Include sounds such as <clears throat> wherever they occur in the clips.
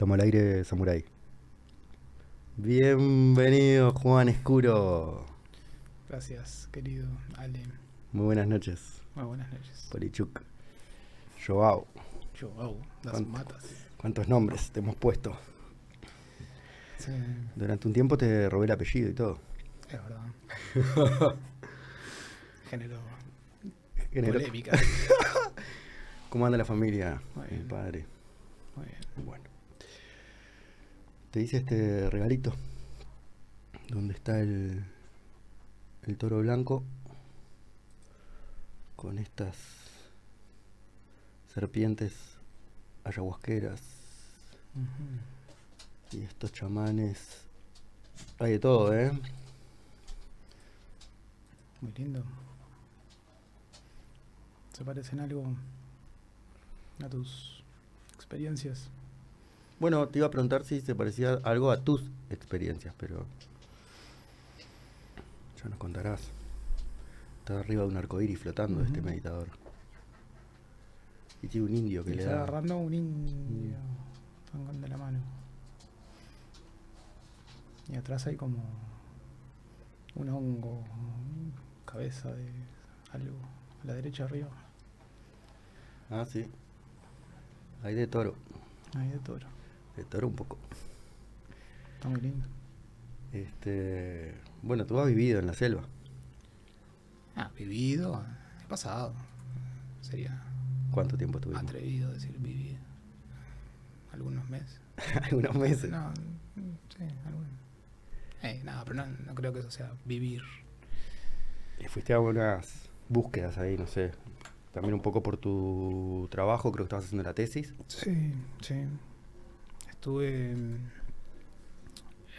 Toma el aire, Samurai. Bienvenido, Juan Escuro. Gracias, querido Ale. Muy buenas noches. Muy buenas noches. Polichuk. Joao. Joao, las matas. ¿Cuántos nombres te hemos puesto? Sí, Durante un tiempo te robé el apellido y todo. es verdad. <laughs> Generó Generó- polémica. <laughs> ¿Cómo anda la familia? Muy El padre. Muy bien. Bueno. Te hice este regalito. Donde está el, el toro blanco. Con estas serpientes ayahuasqueras. Y estos chamanes. Hay de todo, ¿eh? Muy lindo. ¿Se parecen algo a tus experiencias? Bueno, te iba a preguntar si se parecía algo a tus experiencias, pero. Ya nos contarás. Está arriba de un arcoíris flotando este meditador. Y tiene un indio que Y le está da. agarrando un indio de la mano. Y atrás hay como un hongo, cabeza de algo. A la derecha arriba. Ah, sí. Hay de toro. Ahí de toro. Toro un poco. Está muy lindo. Este. Bueno, tú has vivido en la selva. Ah, vivido. He pasado. Sería ¿Cuánto tiempo estuvimos? atrevido decir vivido. Algunos meses. <laughs> Algunos meses. No, sí, algunos. Eh, nada, pero no, no creo que eso sea vivir. Y fuiste a unas búsquedas ahí, no sé. También un poco por tu trabajo, creo que estabas haciendo la tesis. Sí, sí. Estuve en,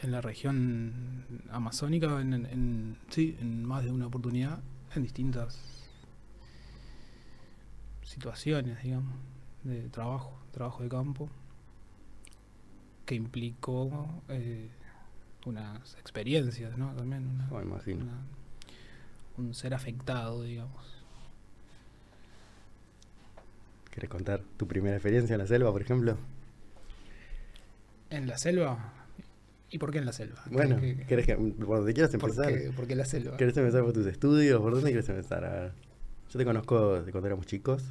la región amazónica, en, en- en- sí, en más de una oportunidad, en distintas situaciones, digamos, de trabajo, trabajo de campo, que implicó eh, unas experiencias, ¿no? También una, imagino. un ser afectado, digamos. ¿Querés contar tu primera experiencia en la selva, por ejemplo? En la selva. ¿Y por qué en la selva? Bueno, ¿Qué- qué- ¿querés que, por donde quieras ¿Por empezar? qué, por qué la selva? ¿Querés empezar por tus estudios? ¿Por dónde quieres empezar? A ver. Yo te conozco de cuando éramos chicos.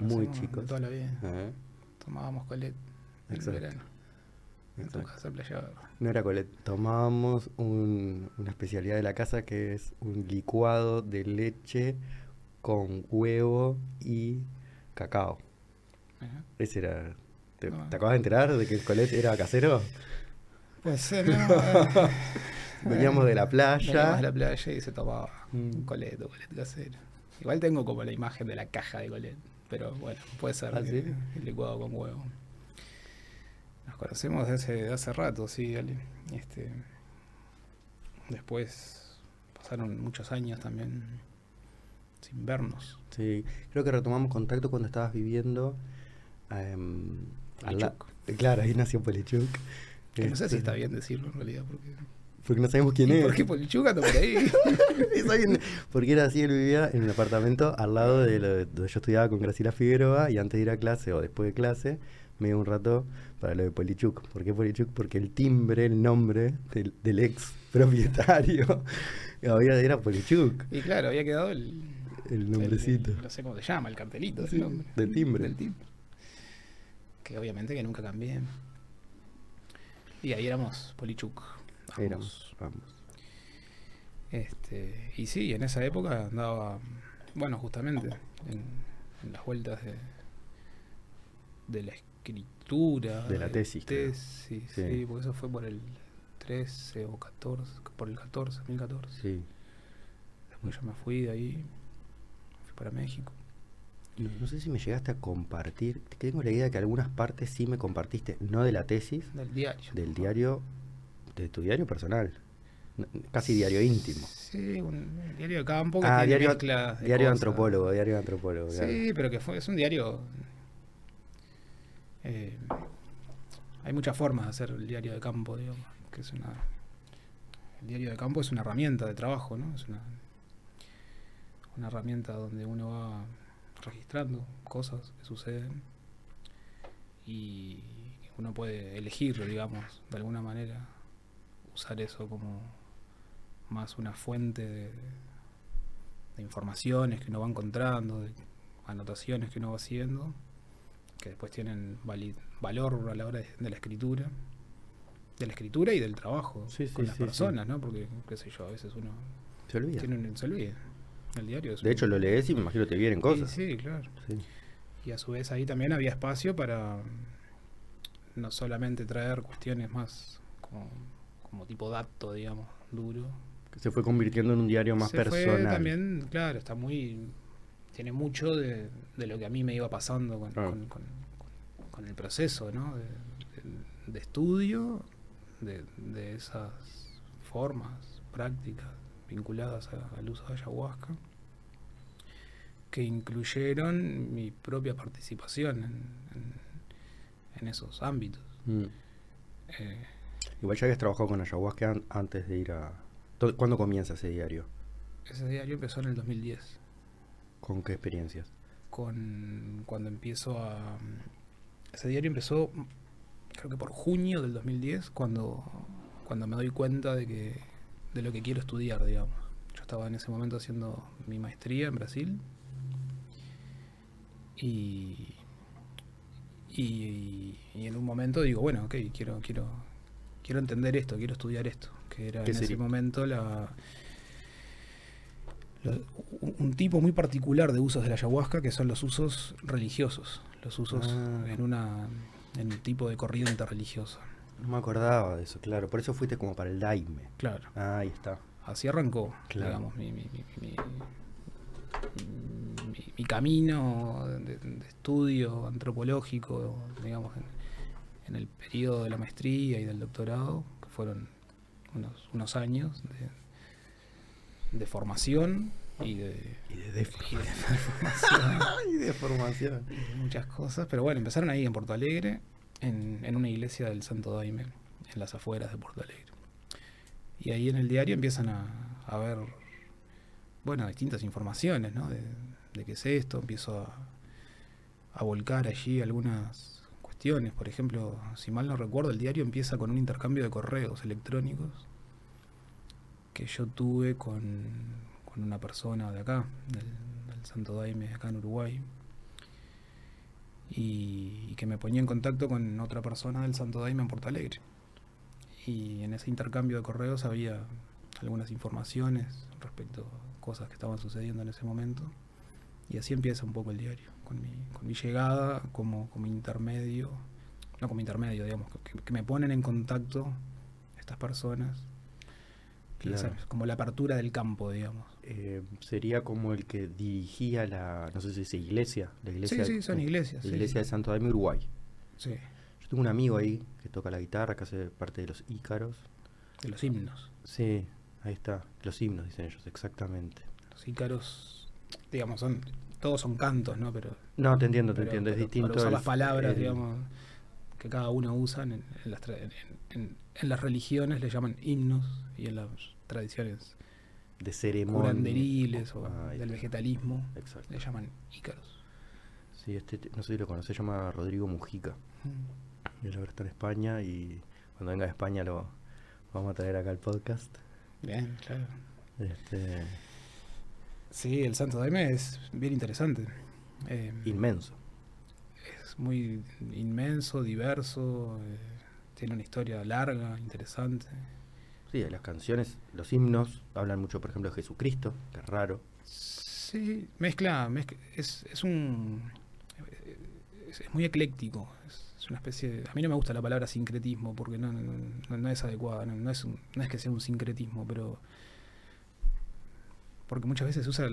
Muy chicos. Toda la vida. Ajá. Tomábamos colet en Exacto. verano. En tu Exacto. casa playa. No era colet. Tomábamos un- una especialidad de la casa que es un licuado de leche con huevo y cacao. Ajá. Ese era. ¿Te, te acabas de enterar de que el colet era casero? Pues eh, <laughs> no, eh, Veníamos de la playa. veníamos de la playa y se tomaba Mm. un colet o colet casero. Igual tengo como la imagen de la caja de colet. Pero bueno, puede ser ¿Ah, que- sí? el licuado con huevo. Nos conocemos desde hace, de hace rato, sí, Ale. Este, después pasaron muchos años también sin vernos. Sí, creo que retomamos contacto cuando estabas viviendo. em, la-. Claro, ahí nació Polichuk. Que no sé si Este, está bien decirlo en realidad, porque... Porque no sabemos quién ¿Y es. ¿Por qué Polichuk anda por ahí? <laughs> Porque era así, él vivía en un apartamento al lado de lo de- donde yo estudiaba con Graciela Figueroa y antes de ir a clase o después de clase me dio un rato para lo de Polichuk. ¿Por qué Polichuk? Porque el timbre, el nombre del, del ex propietario <laughs> había, era Polichuk, Y claro, había quedado el... el nombrecito. el- no sé cómo se llama, el cartelito. ese Sí, nombre. del timbre. Del timbre. Que obviamente que nunca cambié. Y ahí éramos Polichuk. ambos. Éramos, vamos. Este, y sí, en esa época andaba, bueno, justamente en, en las vueltas de, de la escritura. De la tesis, tesis, Sí. sí. porque eso fue por el 13 o 14, por el 14, 2014. Sí. Después yo me fui de ahí, fui para México. No, no sé si me llegaste a compartir, tengo la idea que algunas partes sí me compartiste, no de la tesis, Del diario. del diario, de tu diario personal, casi diario íntimo. Sí, un diario de campo que Ah, tiene diario, de diario cosas. antropólogo, diario antropólogo. claro. Sí, pero que fue, es un diario. eh, hay muchas formas de hacer el diario de campo, digamos. Que es una. El diario de campo es una herramienta de trabajo, ¿no? Es una, una herramienta donde uno va registrando cosas que suceden y uno puede elegir, digamos, de alguna manera, usar eso como más una fuente de, de informaciones que uno va encontrando, de anotaciones que uno va haciendo, que después tienen valor a la hora de, de la escritura, de la escritura y del trabajo Sí, sí, con las sí. personas, ¿no? Porque, qué sé yo, a veces uno Se olvida. tiene un, se olvida. El diario es De un- hecho, lo lees y me imagino te vienen cosas. Sí, sí, claro. Sí. Y a su vez ahí también había espacio para no solamente traer cuestiones más como, como tipo dato, digamos, duro. Que Se fue convirtiendo en un diario más Se fue personal. también, claro, está muy. Tiene mucho de, de lo que a mí me iba pasando con, Claro. con- con- con- con el proceso, ¿no? De, de- de estudio, de, de esas formas, prácticas vinculadas a- al uso de ayahuasca, que incluyeron mi propia participación en, en- en esos ámbitos. Mm. Eh, Igual ya habías trabajado con ayahuasca an- antes de ir a... ¿Cuándo comienza ese diario? ese diario empezó en el 2010. ¿Con qué experiencias? con cuando empiezo a ese diario empezó creo que por junio del 2010 cuando cuando me doy cuenta de que de lo que quiero estudiar digamos yo estaba en ese momento haciendo mi maestría en Brasil y y, y en un momento digo bueno ok quiero quiero quiero entender esto quiero estudiar esto que era ¿Qué en ese momento la un tipo muy particular de usos de la ayahuasca que son los usos religiosos, los usos Ah. en una en un tipo de corriente religiosa. No me acordaba de eso, claro. Por eso fuiste como para el Daime. Claro, Ah, ahí está. así arrancó, Claro. digamos, mi, mi, mi, mi- mi- mi camino de, de estudio antropológico, digamos, en, en el periodo de la maestría y del doctorado, que fueron unos, unos años de, de formación y de, Y de y deformación. <laughs> de formación. y de formación. muchas cosas, pero bueno, empezaron ahí en Porto Alegre, en, en una iglesia del Santo Daime, en las afueras de Porto Alegre. Y ahí en el diario empiezan a, a ver, bueno, distintas informaciones, ¿no? De, de qué es esto, empiezo a, a volcar allí algunas cuestiones. Por ejemplo, si mal no recuerdo, el diario empieza con un intercambio de correos electrónicos que yo tuve con, con una persona de acá, del, Santo Daime, acá en Uruguay, y, y que me ponía en contacto con otra persona del Santo Daime en Porto Alegre. Y en ese intercambio de correos había algunas informaciones respecto a cosas que estaban sucediendo en ese momento. Y así empieza un poco el diario, con mi, con mi llegada como, como intermedio, no como intermedio, digamos, que, que me ponen en contacto estas personas. Esa Claro. como la apertura del campo, digamos. Eh, sería como el que dirigía la, no sé si dice iglesia, la iglesia, sí, sí, son iglesias. la iglesia sí. de Santo Daime, Uruguay. Sí, Yo tengo un amigo ahí que toca la guitarra, que hace parte de los ícaros. de los himnos. Sí, ahí está, los himnos dicen ellos, exactamente. Los ícaros, digamos, son todos son cantos, ¿no? Pero, No, te entiendo, te pero- entiendo, es distinto. Para usar el- las palabras, el- digamos, que cada uno usa en, en las, en- en las religiones le llaman himnos y en las tradiciones de ceremonia. curanderiles o del vegetalismo Exacto. le llaman ícaros. Sí, este, no sé si lo conoces, se llama Rodrigo Mujica. Él ahora está en España y cuando venga a España lo vamos a traer acá al podcast. Bien, claro. Este, Sí, el Santo Daime es bien interesante. Eh, inmenso. es muy inmenso, diverso, eh, tiene una historia larga, interesante. Sí, las canciones, los himnos hablan mucho, por ejemplo, de Jesucristo, que es raro. Sí, mezcla, mezcla- es, es un es, muy ecléctico, es, una especie de, a mí no me gusta la palabra sincretismo porque no, no, es adecuada, no, es no es que sea un sincretismo, pero porque muchas veces se usa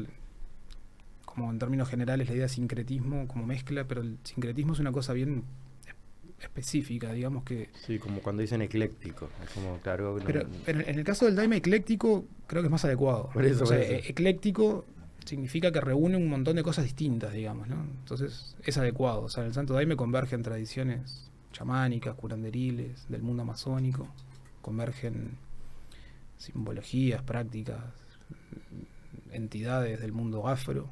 como en términos generales la idea de sincretismo como mezcla, pero el sincretismo es una cosa bien específica, digamos que Sí, como cuando dicen ecléctico. Es como, claro, no- pero, pero en el caso del daime ecléctico, creo que es más adecuado. Por eso, O sea, por eso. e- ecléctico significa que reúne un montón de cosas distintas, digamos, ¿no? Entonces es adecuado. O sea, en el Santo Daime convergen tradiciones chamánicas, curanderiles, del mundo amazónico, convergen simbologías, prácticas, entidades del mundo afro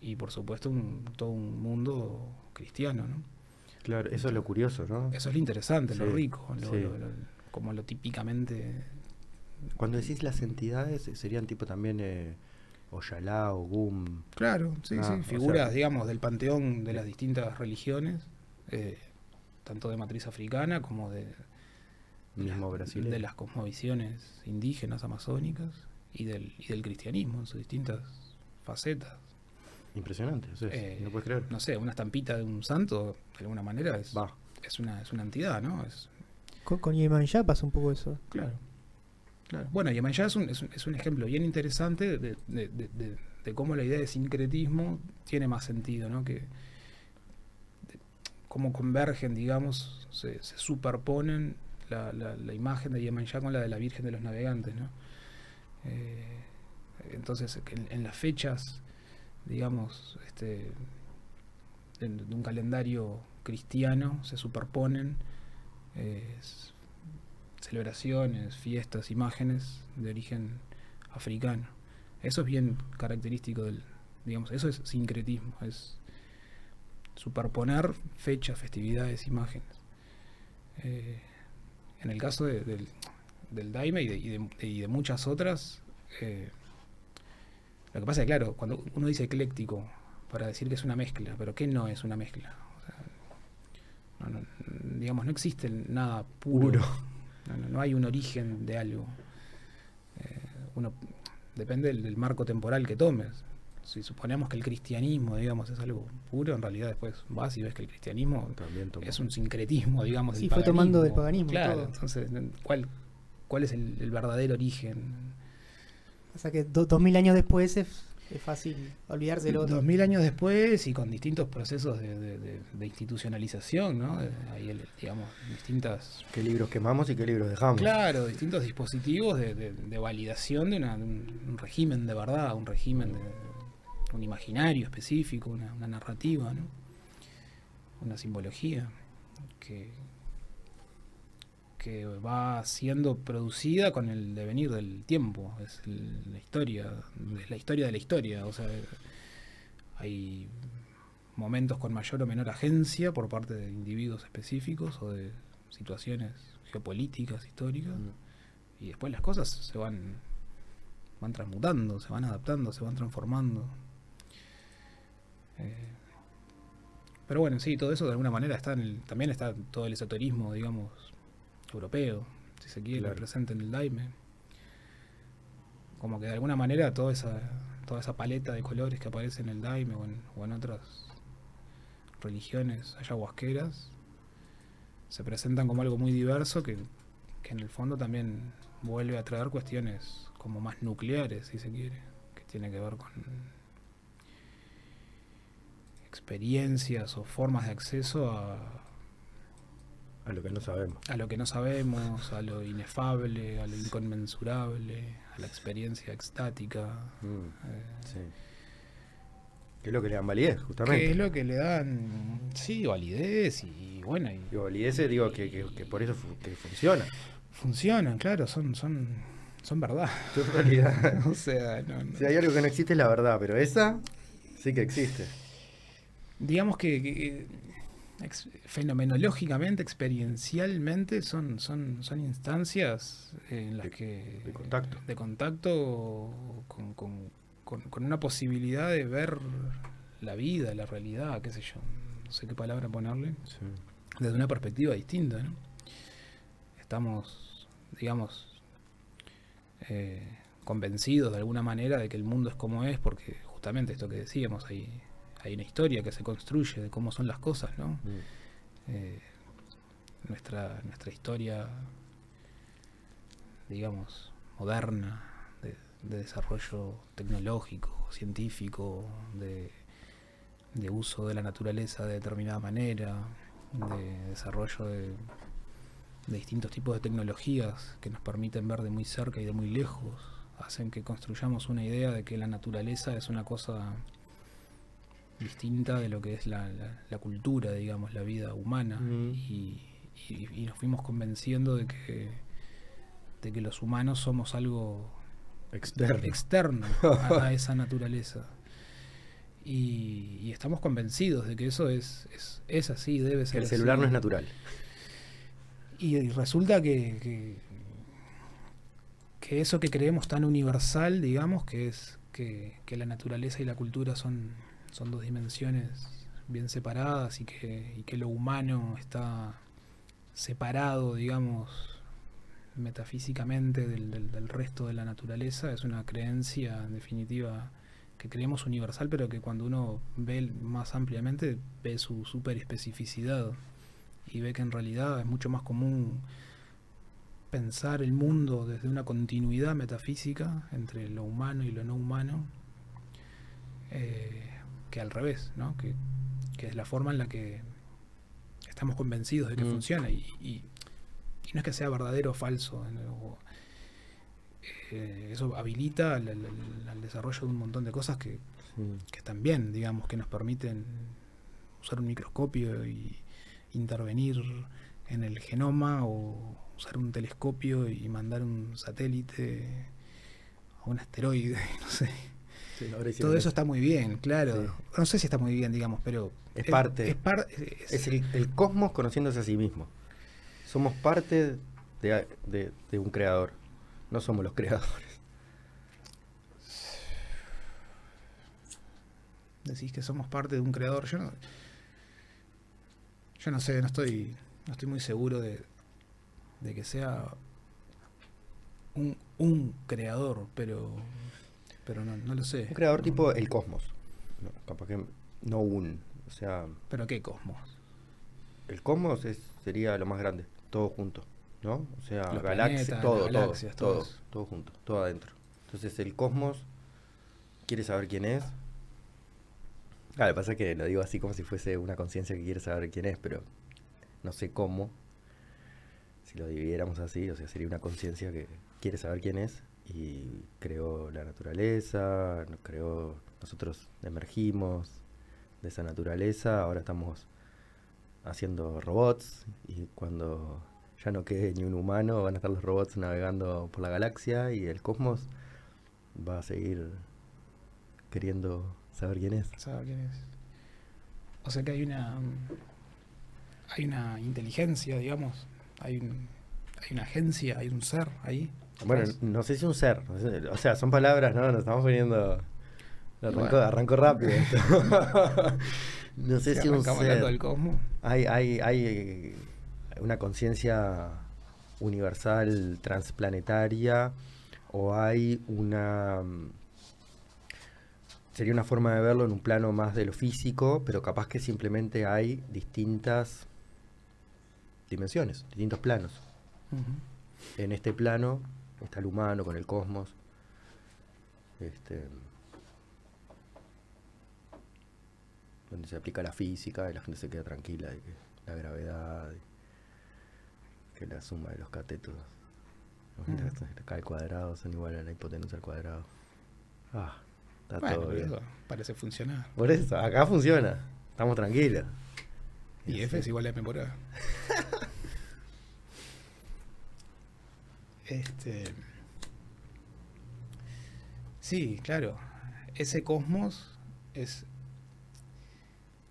y por supuesto un- todo un mundo cristiano, ¿no? Claro, eso es lo curioso, ¿no? Eso es lo interesante, lo rico, lo- sí. lo- lo- como lo típicamente... Cuando decís las entidades, serían tipo también eh, Oyalá o Gum. Claro, sí, Ah, sí, o figuras, sea- digamos, del panteón de las distintas religiones, eh, tanto de matriz africana como de, Mismo las- brasileño. de las cosmovisiones indígenas amazónicas y del, y del cristianismo en sus distintas facetas. Impresionante, o sea, Eh, no puedes creer. No sé, una estampita de un santo, de alguna manera, es, Va. es, una, es una entidad, ¿no? Es, Con, con Yemanjá pasa un poco eso. Claro. claro. Bueno, Yemanjá es un, es, un, es un ejemplo bien interesante de, de- de- de- de cómo la idea de sincretismo tiene más sentido, ¿no? Que de cómo convergen, digamos, se, se superponen la, la- la imagen de Yemanjá con la de la Virgen de los Navegantes, ¿no? Eh, entonces, en, en las fechas, digamos, este, de, un calendario cristiano se superponen celebraciones, fiestas, imágenes de origen africano. Eso es bien característico del, digamos, eso es sincretismo, es superponer fechas, festividades, imágenes. Eh, en el caso de- del, del Daime y de, y de- y de muchas otras, eh, lo que pasa es que, claro, cuando uno dice ecléctico, para decir que es una mezcla, pero ¿qué no es una mezcla? O sea, no- no- digamos, no existe nada puro. Puro. No, no- no hay un origen de algo. Eh, uno depende del, del marco temporal que tomes. Si suponemos que el cristianismo, digamos, es algo puro, en realidad después vas y ves que el cristianismo También tomó. es un sincretismo, digamos. Sí, del fue tomando del paganismo. paganismo Claro, todo. entonces, ¿cuál, cuál es el, el verdadero origen? O sea que do- dos mil años después es, es fácil olvidarse del otro. Dos mil años después y con distintos procesos de, de- de- de institucionalización, ¿no? Ahí, el- digamos, distintas ¿Qué libros quemamos y qué libros dejamos? Claro, distintos dispositivos de, de- de validación de, una- de un, un régimen de verdad, un régimen de un imaginario específico, una, una narrativa, ¿no? una simbología que, que va siendo producida con el devenir del tiempo, es el- la historia, es la historia de la historia, o sea, hay momentos con mayor o menor agencia por parte de individuos específicos o de situaciones geopolíticas, históricas, Mm. y después las cosas se van van transmutando, se van adaptando, se van transformando. Eh, pero bueno, sí, todo eso de alguna manera está en el, también está todo el esoterismo, digamos, europeo, si se quiere, Claro. presente en el Daime. Como que de alguna manera toda esa, toda esa paleta de colores que aparece en el Daime o en, o en otras religiones ayahuasqueras se presentan como algo muy diverso que, que en el fondo también vuelve a traer cuestiones como más nucleares, si se quiere, que tiene que ver con experiencias o formas de acceso a, A lo que no sabemos. a lo que no sabemos, a lo inefable, a lo inconmensurable, a la experiencia extática. Mm, eh, sí. ¿Qué es lo que le dan validez, justamente? que es lo que le dan, sí, validez y bueno, y Digo, validez, digo que, que, que por eso fu- que funciona. funcionan, claro, son, son, son verdad. En realidad, <laughs> o sea, no- no- si hay algo que no existe es la verdad, pero esa sí que existe. digamos que, que, ex- fenomenológicamente, experiencialmente, son, son, son instancias en las De- que de contacto. de contacto con, con- con- con una posibilidad de ver la vida, la realidad, qué sé yo, no sé qué palabra ponerle, Sí. desde una perspectiva distinta. ¿no? Estamos, digamos, eh, convencidos de alguna manera de que el mundo es como es, porque justamente esto que decíamos, hay, hay una historia que se construye de cómo son las cosas, ¿no? Mm. Eh, nuestra, nuestra historia, digamos, moderna, de, de desarrollo tecnológico, científico, de, de uso de la naturaleza de determinada manera, de desarrollo de, de distintos tipos de tecnologías que nos permiten ver de muy cerca y de muy lejos, hacen que construyamos una idea de que la naturaleza es una cosa distinta de lo que es la, la- la cultura, digamos, la vida humana. Mm. Y, y- y nos fuimos convenciendo de que, de que los humanos somos algo Externo. externo <laughs> a, a esa naturaleza. Y, y estamos convencidos de que eso es, es, es así, debe Que ser el celular así. no es natural. Y, y resulta que, que, que eso que creemos tan universal, digamos, que es que, que la naturaleza y la cultura son, son dos dimensiones bien separadas y que, lo humano está separado, digamos, metafísicamente del resto de la naturaleza, es una creencia en definitiva que creemos universal, pero que cuando uno ve más ampliamente ve su super especificidad y ve que en realidad es mucho más común pensar el mundo desde una continuidad metafísica entre lo humano y lo no humano eh, que al revés, ¿no? Que, que es la forma en la que estamos convencidos de que Mm. funciona y, y- y no es que sea verdadero o falso. O, eh, eso habilita el desarrollo de un montón de cosas que, Sí. que están bien, digamos, que nos permiten usar un microscopio y intervenir en el genoma o usar un telescopio y mandar un satélite a un asteroide, <laughs> no sé. Sí, Todo eso está muy bien, claro. Sí. No sé si está muy bien, digamos, pero Es parte. Es, par- es- Es el, el cosmos conociéndose a sí mismo. Somos parte de, de- de un creador. No somos los creadores. decís que somos parte de un creador. Yo no, yo no sé, no estoy, no estoy muy seguro de, de que sea un, un creador, pero, pero no, no lo sé. Un creador No. tipo el cosmos. No, capaz que no un. O sea, Pero qué cosmos. el cosmos es, sería lo más grande. Todo junto. ¿No? O sea, Los galaxias, planetas, todo, galaxias, todo, todo todo, junto, todo adentro. Entonces el cosmos quiere saber quién es. Claro, lo que pasa es que lo digo así como si fuese una conciencia que quiere saber quién es, pero no sé cómo. Si lo dividiéramos así, o sea, sería una conciencia que quiere saber quién es y creó la naturaleza, creó, nosotros emergimos de esa naturaleza, ahora estamos haciendo robots y cuando ya no quede ni un humano van a estar los robots navegando por la galaxia y el cosmos va a seguir queriendo saber quién es. ¿Sabe quién es? O sea que hay una hay una inteligencia, digamos, hay un, hay una agencia, hay un ser ahí. Bueno, no sé si un ser, o sea, son palabras, ¿no? Nos estamos poniendo... Bueno. arrancó rápido <laughs> no sé Si si un ser. del cosmos. Hay, hay, hay una conciencia universal transplanetaria o hay una... mm, Sería una forma de verlo en un plano más de lo físico, pero capaz que simplemente hay distintas dimensiones, distintos planos. En este plano está el humano con el cosmos. Este, donde se aplica la física y la gente se queda tranquila de que la gravedad, que la suma de los catetos, Mm. acá al cuadrado son igual a la hipotenusa al cuadrado. Ah, está Bueno, todo bien. parece funcionar. Por eso, acá funciona. Estamos tranquilos. Y F es igual a M por A. <laughs> Este. Sí, claro. Ese cosmos es.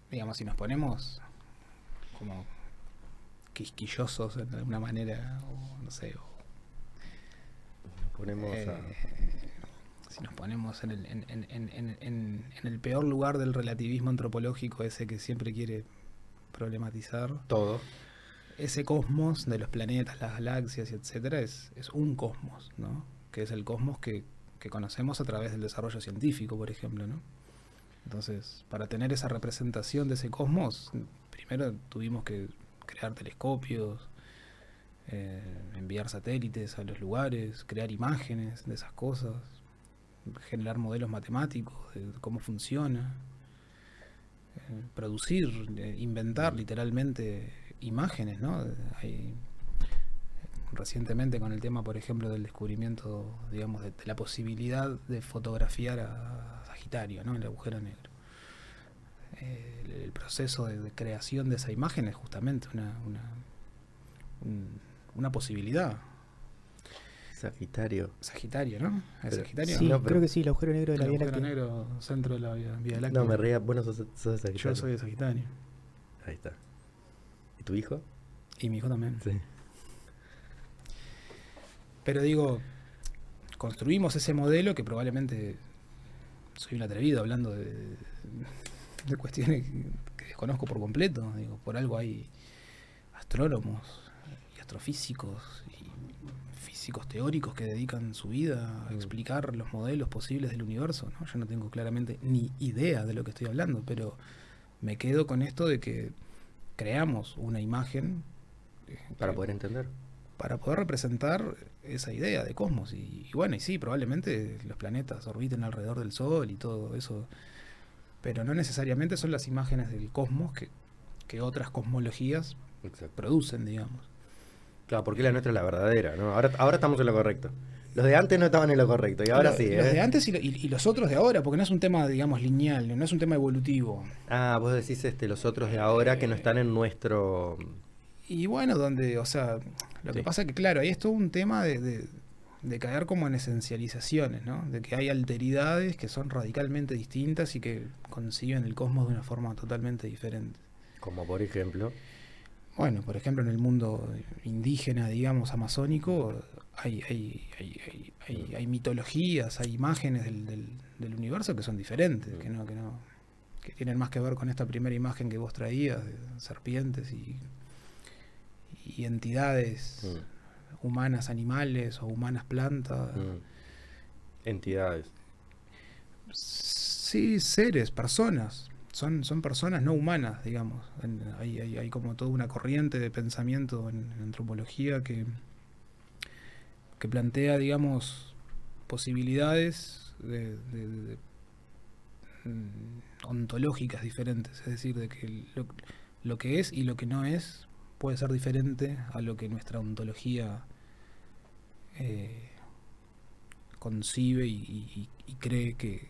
Digamos, si nos ponemos como quisquillosos de alguna manera, o no sé, o Nos ponemos eh, a... si nos ponemos en el, en, en- en- en- en- en el peor lugar del relativismo antropológico, ese que siempre quiere problematizar, todo. Ese cosmos de los planetas, las galaxias etcétera es, es un cosmos, ¿no? Que es el cosmos que, que conocemos a través del desarrollo científico, por ejemplo, ¿no? Entonces, para tener esa representación de ese cosmos, primero tuvimos que crear telescopios, eh, enviar satélites a los lugares, crear imágenes de esas cosas, generar modelos matemáticos de cómo funciona, eh, producir, eh, inventar literalmente imágenes, ¿no? Hay, recientemente con el tema, por ejemplo, del descubrimiento, digamos, de, de la posibilidad de fotografiar a Sagitario, ¿no? El agujero negro. Eh, el, el proceso de, de creación de esa imagen es justamente una, una, un- una posibilidad. Sagitario. Sagitario, ¿no? ¿Es Pero- Sagitario? Sí, No, pero- creo que sí, el agujero negro de la El Vía agujero Láctea. negro, centro de la Vía, Vía Láctea. No, me reía. Bueno, sos, sos de Sagitario. Yo soy de Sagitario. Ahí está. ¿Y tu hijo? Y mi hijo también. Sí. Pero digo, construimos ese modelo que probablemente soy un atrevido hablando de, de cuestiones que desconozco por completo. Digo, por algo hay astrónomos y astrofísicos y físicos teóricos que dedican su vida a Mm. explicar los modelos posibles del universo. ¿no? Yo no tengo claramente ni idea de lo que estoy hablando, pero me quedo con esto de que creamos una imagen eh, Para poder entender. para poder representar esa idea de cosmos. Y, y bueno, y sí, probablemente los planetas orbiten alrededor del Sol y todo eso, pero no necesariamente son las imágenes del cosmos que, que otras cosmologías Exacto. producen, digamos. Claro, porque la nuestra es la verdadera, ¿no? Ahora, ahora estamos en lo correcto. Los de antes no estaban en lo correcto y ahora Lo- sí, Los ¿eh? de antes y, lo- y- y los otros de ahora, porque no es un tema, digamos, lineal, no es un tema evolutivo. Ah, vos decís este, los otros de ahora que no están en nuestro... Y bueno, donde, o sea, lo que pasa que, claro, ahí es todo un tema de, de- de caer como en esencializaciones, ¿no? De que hay alteridades que son radicalmente distintas y que conciben el cosmos de una forma totalmente diferente. Como por ejemplo... Bueno, por ejemplo, en el mundo indígena, digamos, amazónico, hay, hay, hay, hay, hay- hay mitologías, hay imágenes del, del- del universo que son diferentes, que no, que no, que tienen más que ver con esta primera imagen que vos traías, de serpientes y, y entidades mm, humanas animales o humanas plantas. mm, entidades. Sí, seres, personas. Son, son personas no humanas, digamos. En- hay, hay, hay como toda una corriente de pensamiento en, en antropología que, que plantea, digamos, posibilidades de, de- de- mm, ontológicas diferentes. Es decir, de que lo, lo que es y lo que no es puede ser diferente a lo que nuestra ontología eh, concibe y, y- y cree que,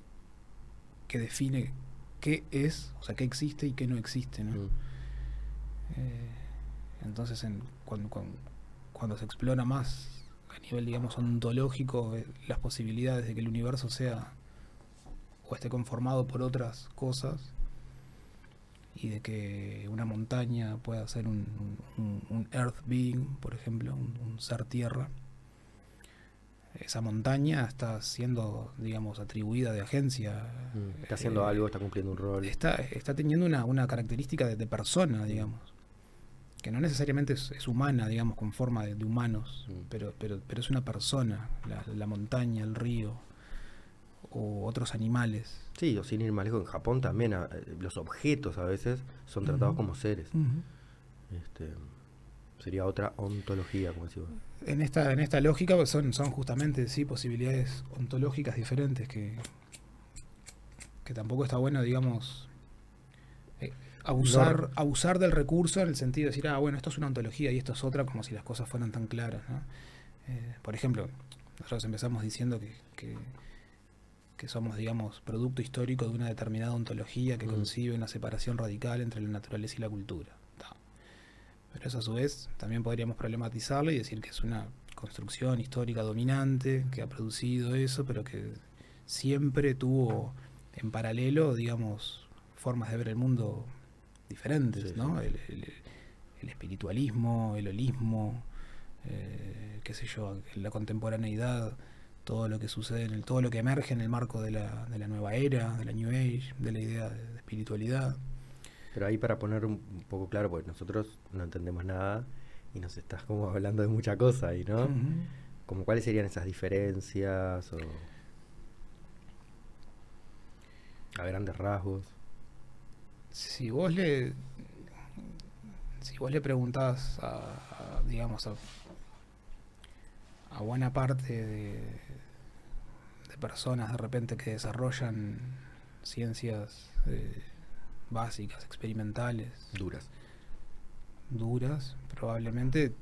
que define qué es, o sea, qué existe y qué no existe. ¿no? Mm, Eh, entonces, en, cuando, cuando, cuando se explora más a nivel, digamos, ontológico, eh, las posibilidades de que el universo sea o esté conformado por otras cosas y de que una montaña pueda ser un, un- un earth being, por ejemplo, un, un ser tierra. Esa montaña está siendo, digamos, atribuida de agencia. mm, Está haciendo eh, algo, está cumpliendo un rol. está, está teniendo una, una característica de, de persona, digamos, que no necesariamente es, es humana, digamos, con forma de, de humanos, Mm. pero, pero, pero es una persona, la, la montaña, el río, o otros animales. Sí, o sin ir más lejos, en Japón también a- eh, los objetos a veces son tratados como seres. Este, sería otra ontología, como decís vos. En esta, en esta lógica pues, son, son justamente sí posibilidades ontológicas diferentes que, que tampoco está bueno, digamos, eh, abusar, No. abusar del recurso en el sentido de decir, ah, bueno, esto es una ontología y esto es otra, como si las cosas fueran tan claras. ¿no? Eh, por ejemplo, nosotros empezamos diciendo que, que, que somos, digamos, producto histórico de una determinada ontología que Mm. concibe una separación radical entre la naturaleza y la cultura. Pero eso a su vez también podríamos problematizarlo y decir que es una construcción histórica dominante que ha producido eso, pero que siempre tuvo en paralelo, digamos, formas de ver el mundo diferentes, Sí, ¿no? sí. El, el- el espiritualismo, el holismo, eh, qué sé yo, la contemporaneidad, todo lo que sucede, en el, todo lo que emerge en el marco de la, de la nueva era, de la New Age, de la idea de, de espiritualidad. Pero ahí para poner un, un poco claro, porque nosotros no entendemos nada y nos estás como hablando de mucha cosa ahí, ¿no? Como cuáles serían esas diferencias o a grandes rasgos. Si vos le si vos le preguntás a, a, digamos a, a buena parte de, de personas de repente que desarrollan ciencias eh, básicas, experimentales, Duras. duras, probablemente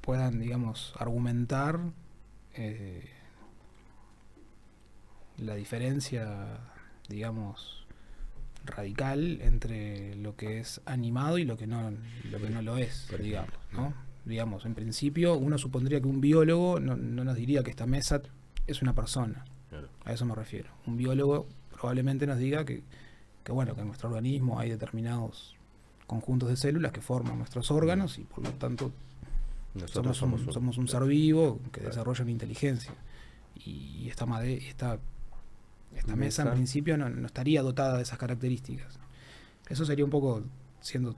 puedan, digamos, argumentar eh, la diferencia, digamos, radical entre lo que es animado y lo que no lo, que no lo es, digamos. ¿no? digamos, en principio uno supondría que un biólogo no, no nos diría que esta mesa es una persona. Claro. A eso me refiero. Un biólogo probablemente nos diga que, que, bueno, que en nuestro organismo hay determinados conjuntos de células que forman nuestros órganos y por lo tanto Nosotros somos, un, somos un ser vivo que desarrolla una inteligencia. Y esta, made- esta, esta mesa en principio no, no estaría dotada de esas características. Eso sería un poco, siendo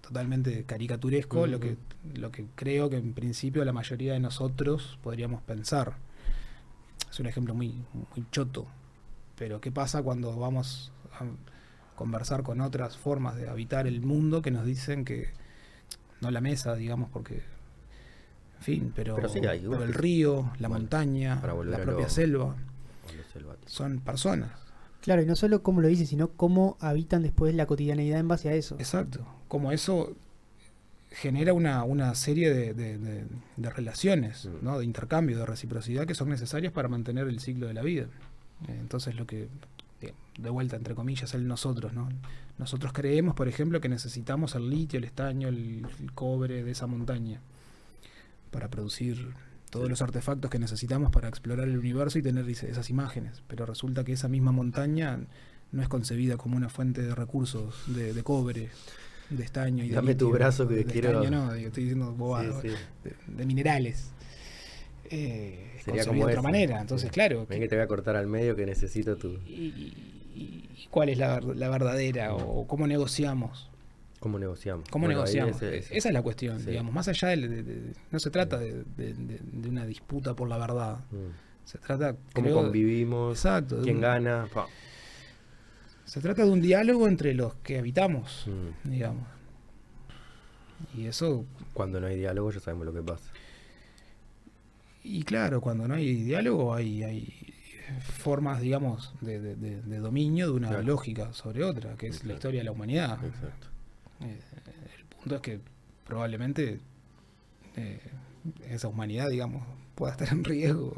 totalmente caricaturesco, lo, que, lo que creo que en principio la mayoría de nosotros podríamos pensar. Es un ejemplo muy, muy choto. Pero ¿qué pasa cuando vamos a conversar con otras formas de habitar el mundo que nos dicen que no la mesa, digamos, porque en fin, pero, Pero sí hay, pero el río, la bueno, montaña, la propia lo- selva, los selváticos. son personas. Claro, y no solo cómo lo dice, sino cómo habitan después la cotidianeidad en base a eso. Exacto. Como eso genera una, una serie de, de- de- de relaciones, Mm. ¿no? de intercambio, de reciprocidad que son necesarias para mantener el ciclo de la vida. Eh, Entonces lo que, de- de vuelta, entre comillas, el nosotros, ¿no? Nosotros creemos, por ejemplo, que necesitamos el litio, el estaño, el, el cobre de esa montaña para producir todos los artefactos que necesitamos para explorar el universo y tener esas imágenes. Pero resulta que esa misma montaña no es concebida como una fuente de recursos de, de cobre, de estaño y de Dame tu litio. brazo que de quiero- estaño no, digo, estoy diciendo bobado, Sí, sí. De, de minerales. Eh, es Sería como de otra manera. Entonces, claro. Ven que te voy a cortar al medio que necesito tu... y, y- y cuál es la verdadera o cómo negociamos? ¿Cómo negociamos? ¿Cómo Bueno, negociamos? ese- ese- Esa es la cuestión, Sí. digamos. Más allá de, de- de- no se trata de, de- de- de una disputa por la verdad. Mm. Se trata, ¿Cómo creo, convivimos? Exacto. de ¿Quién un- gana? Pa. Se trata de un diálogo entre los que habitamos, Mm. digamos. Y eso, Cuando no hay diálogo ya sabemos lo que pasa. y claro, cuando no hay diálogo hay, hay formas, digamos, de, de- de- de dominio de una Claro. lógica sobre otra, que es la historia de la humanidad. Exacto. Eh, el punto es que probablemente eh, esa humanidad, digamos, pueda estar en riesgo.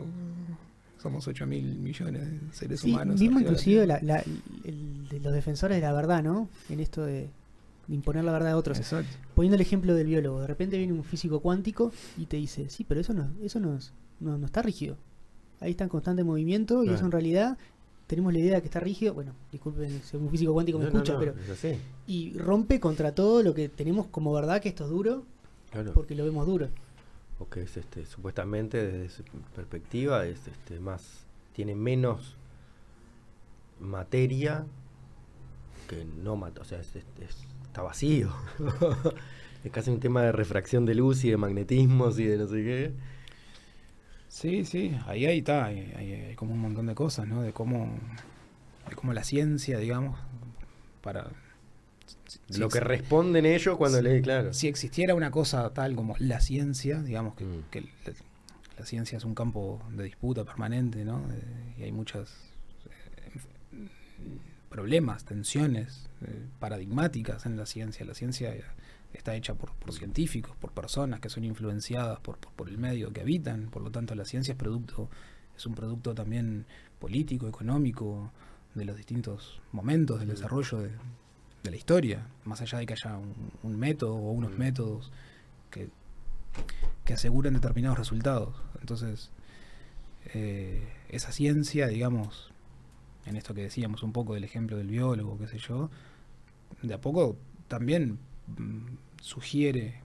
Somos 8 mil millones de seres Sí, humanos. mismo inclusive la- la- el de los defensores de la verdad, ¿no? En esto de, imponer la verdad a otros. Exacto. Poniendo el ejemplo del biólogo, de repente viene un físico cuántico y te dice, sí, pero eso no, eso no, no, no está rígido. Ahí está en constante movimiento y eso en realidad tenemos la idea de que está rígido. Bueno, disculpen si un físico cuántico me No, no, escucha, no, pero... es así. Y rompe contra todo lo que tenemos como verdad que esto es duro, Claro. porque lo vemos duro. Porque es este, supuestamente desde su perspectiva es este más tiene menos materia que no mata, o sea, es- es- es- está vacío. <laughs> es casi un tema de refracción de luz y de magnetismos y de no sé qué. Sí, sí, ahí, ahí está, hay, hay- hay como un montón de cosas, ¿no? De cómo, de cómo la ciencia, digamos, para... si- Lo si- que responden ellos cuando Sí. les claro. Si existiera una cosa tal como la ciencia, digamos que, Mm. que la, la ciencia es un campo de disputa permanente, ¿no? Eh, y hay muchos problemas, tensiones eh, paradigmáticas en la ciencia. La ciencia eh, está hecha por, por científicos, por personas que son influenciadas por, por, por el medio que habitan. Por lo tanto, la ciencia es producto, es un producto también político, económico, de los distintos momentos del Mm. desarrollo de, de la historia, más allá de que haya un, un método o unos Mm. métodos que, que aseguren determinados resultados. Entonces, eh, esa ciencia, digamos, en esto que decíamos un poco del ejemplo del biólogo, qué sé yo, de a poco también sugiere.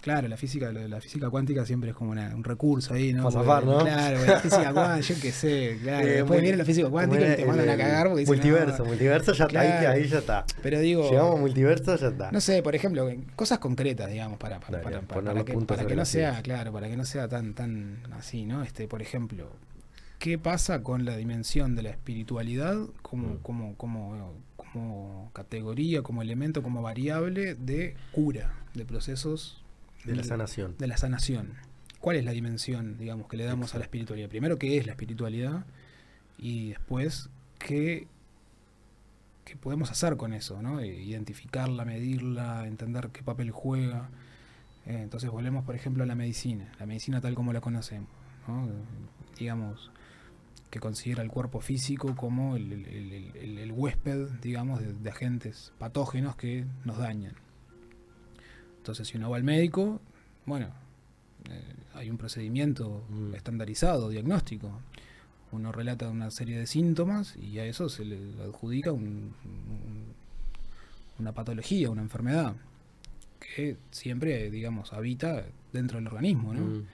Claro, la física, la, física cuántica siempre es como una- un recurso ahí, ¿no? Pa' zafar, ¿no? Claro, la física <laughs> cuántica, yo qué sé, claro. Eh, Después muy- viene la física cuántica y te mandan a el cagar porque dicen, multiverso, no, multiverso ya está ahí, ya está. Pero digo, Llegamos a multiverso, ya está. no sé, por ejemplo, cosas concretas, digamos, para, para, Dale, para, para- para que, para que no sea, claro, para que no sea tan, tan así, ¿no? Este, por ejemplo, ¿qué pasa con la dimensión de la espiritualidad como, Mm. como, como, como categoría, como elemento, como variable de cura, de procesos de la sanación. de la sanación. ¿Cuál es la dimensión, digamos, que le damos a la espiritualidad? Primero, ¿qué es la espiritualidad? Y después, ¿qué, qué podemos hacer con eso? ¿no? Eh, Identificarla, medirla, entender qué papel juega. Eh, entonces volvemos, por ejemplo, a la medicina. La medicina tal como la conocemos. ¿no? Digamos, que considera el cuerpo físico como el, el- el- el- el huésped, digamos, de, de agentes patógenos que nos dañan. Entonces, si uno va al médico, bueno, eh, hay un procedimiento Mm. estandarizado, diagnóstico. Uno relata una serie de síntomas y a eso se le adjudica un- un- una patología, una enfermedad, que siempre, digamos, habita dentro del organismo, ¿no? Mm.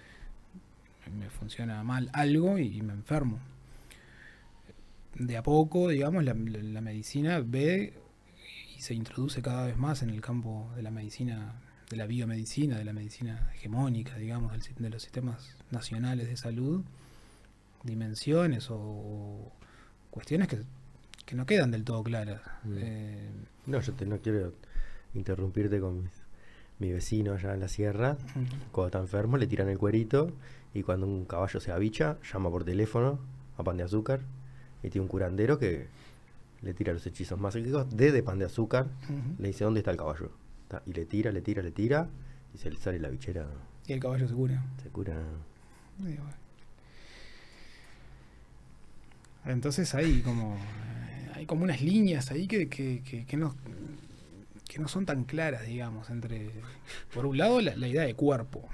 me funciona mal algo y, me enfermo. De a poco, digamos, la, la- la medicina ve y se introduce cada vez más en el campo de la medicina, de la biomedicina, de la medicina hegemónica, digamos, del de los sistemas nacionales de salud, dimensiones o, o cuestiones que, que no quedan del todo claras. Mm. Eh, No, yo te, no quiero interrumpirte con mis- mi vecino allá en la sierra. Cuando está enfermo le tiran el cuerito y cuando un caballo se abicha, llama por teléfono a pan de azúcar y tiene un curandero que le tira los hechizos mágicos desde pan de azúcar. Le dice, ¿dónde está el caballo? Y le tira, le tira, le tira y se le sale la bichera. Y el caballo se cura. Se cura. Entonces hay como eh, hay como unas líneas ahí que, que, que, que no que no son tan claras, digamos, entre por un lado la, la idea de cuerpo,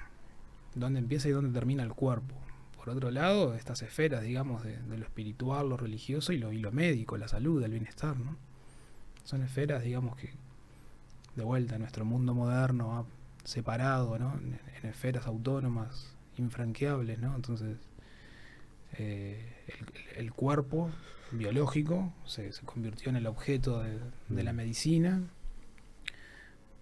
dónde empieza y dónde termina el cuerpo. Por otro lado, estas esferas, digamos, de, de lo espiritual, lo religioso y lo, y lo médico, la salud, el bienestar, ¿no? Son esferas, digamos, que de vuelta nuestro mundo moderno ha separado, ¿no? En, en esferas autónomas, infranqueables, ¿no? Entonces, eh, el, el cuerpo biológico se, se convirtió en el objeto de, de la Mm. medicina,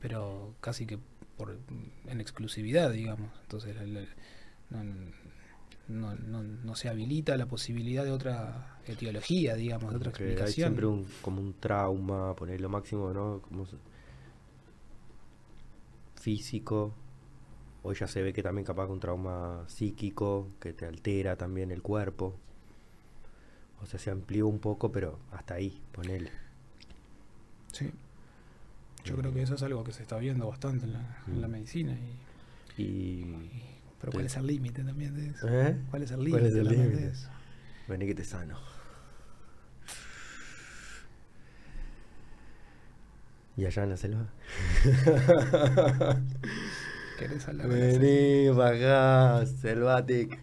pero casi que por, en exclusividad, digamos. Entonces, no, no, no, no se habilita la posibilidad de otra etiología, digamos, de otra Que hay explicación. siempre un, como un trauma, poner lo máximo, ¿no? Como físico. Hoy ya se ve que también capaz un trauma psíquico que te altera también el cuerpo. O sea, se amplió un poco, pero hasta ahí, ponele. Sí. Yo creo que eso es algo que se está viendo bastante en la, en la Mm. medicina. Y, Y. pero ¿cuál es el límite también de eso? ¿Eh? ¿Cuál es el ¿Cuál límite? Vení que te sano. ¿Y allá en la selva? <laughs> ¿Querés hablar de? Vení para acá, Selvatic.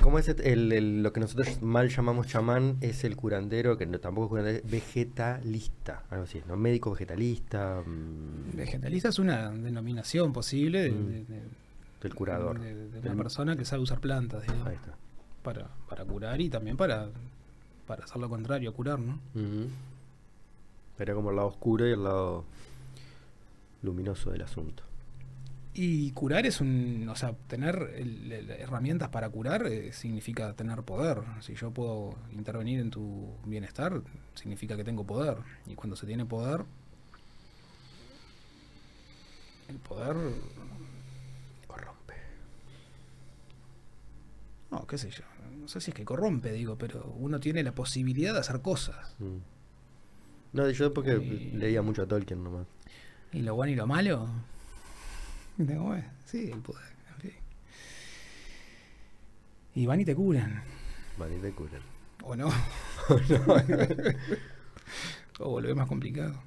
¿Cómo es el, el- lo que nosotros mal llamamos chamán? Es el curandero, que no, tampoco es curandero, vegetalista, algo así, ¿no? Médico vegetalista, mm, Vegetalista es una denominación posible de, Mm. de- de- del curador. de- de Del- una persona que sabe usar plantas digamos, Ahí está. para, para curar y también para, para hacer lo contrario, curar, ¿no? Ujú. Era como el lado oscuro y el lado luminoso del asunto. Y curar es un, o sea, tener el- el- herramientas para curar eh, significa tener poder. Si yo puedo intervenir en tu bienestar, significa que tengo poder. Y cuando se tiene poder, el poder, Corrompe. No, qué sé yo, no sé si es que corrompe, digo, pero uno tiene la posibilidad de hacer cosas. Mm. No, yo porque Y- leía mucho a Tolkien nomás. Y lo bueno y lo malo, <laughs> sí, el poder, en fin. Y van y te curan. Van y te curan. ¿O no? <laughs> <laughs> o volvés más complicado.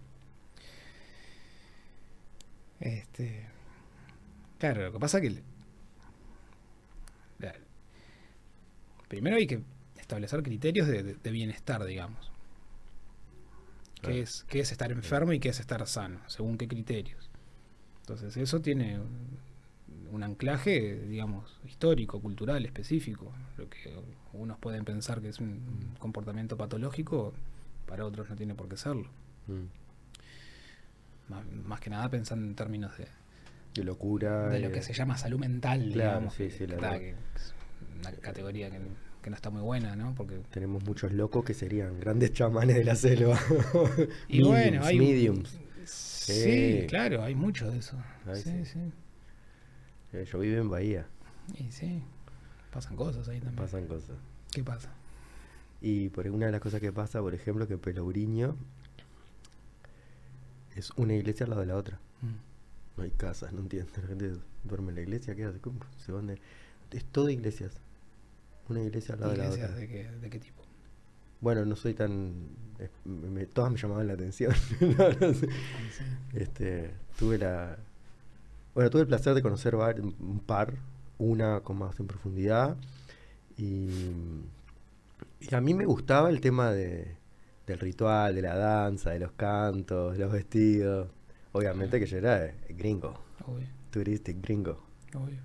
Este. Claro, lo que pasa que. el- la- primero hay que establecer criterios de, de- de bienestar, digamos. ¿Qué Claro. es, ¿Qué es estar enfermo y qué es estar sano? Según qué criterios. Entonces, eso tiene un- anclaje, digamos, histórico, cultural, específico. Lo que unos pueden pensar que es un comportamiento patológico, para otros no tiene por qué serlo. Mm. Más, más que nada pensando en términos de, De locura. de lo eh, que se llama salud mental, Claro, digamos. sí, sí, que la está- verdad. que es una categoría que, que no está muy buena, ¿no? Porque Tenemos muchos locos que serían grandes chamanes de la selva. <laughs> Y bueno, hay- mediums. sí, Sí. claro, hay mucho de eso. Ay, sí, sí. sí. Eh, Yo vivo en Bahía, Y sí, pasan cosas ahí también. pasan cosas. ¿Qué pasa? Y por una de las cosas que pasa, por ejemplo, que Pelourinho es una iglesia al lado de la otra. Mm. No hay casas, no entiendo. La gente duerme en la iglesia, ¿qué hace? ¿Cómo? ¿Se van de- Es todo iglesias. Una iglesia al lado de la ¿Iglesias otra. de qué, de qué tipo? Bueno, no soy tan... me- todas me llamaban la atención. <laughs> No, no sé. Ah, sí. Este, tuve la, Bueno, tuve el placer de conocer var- un par, una con más en profundidad. Y, y a mí me gustaba el tema de, del ritual, de la danza, de los cantos, de los vestidos. Obviamente que yo era eh, gringo, Obvio, turistic gringo. obvio.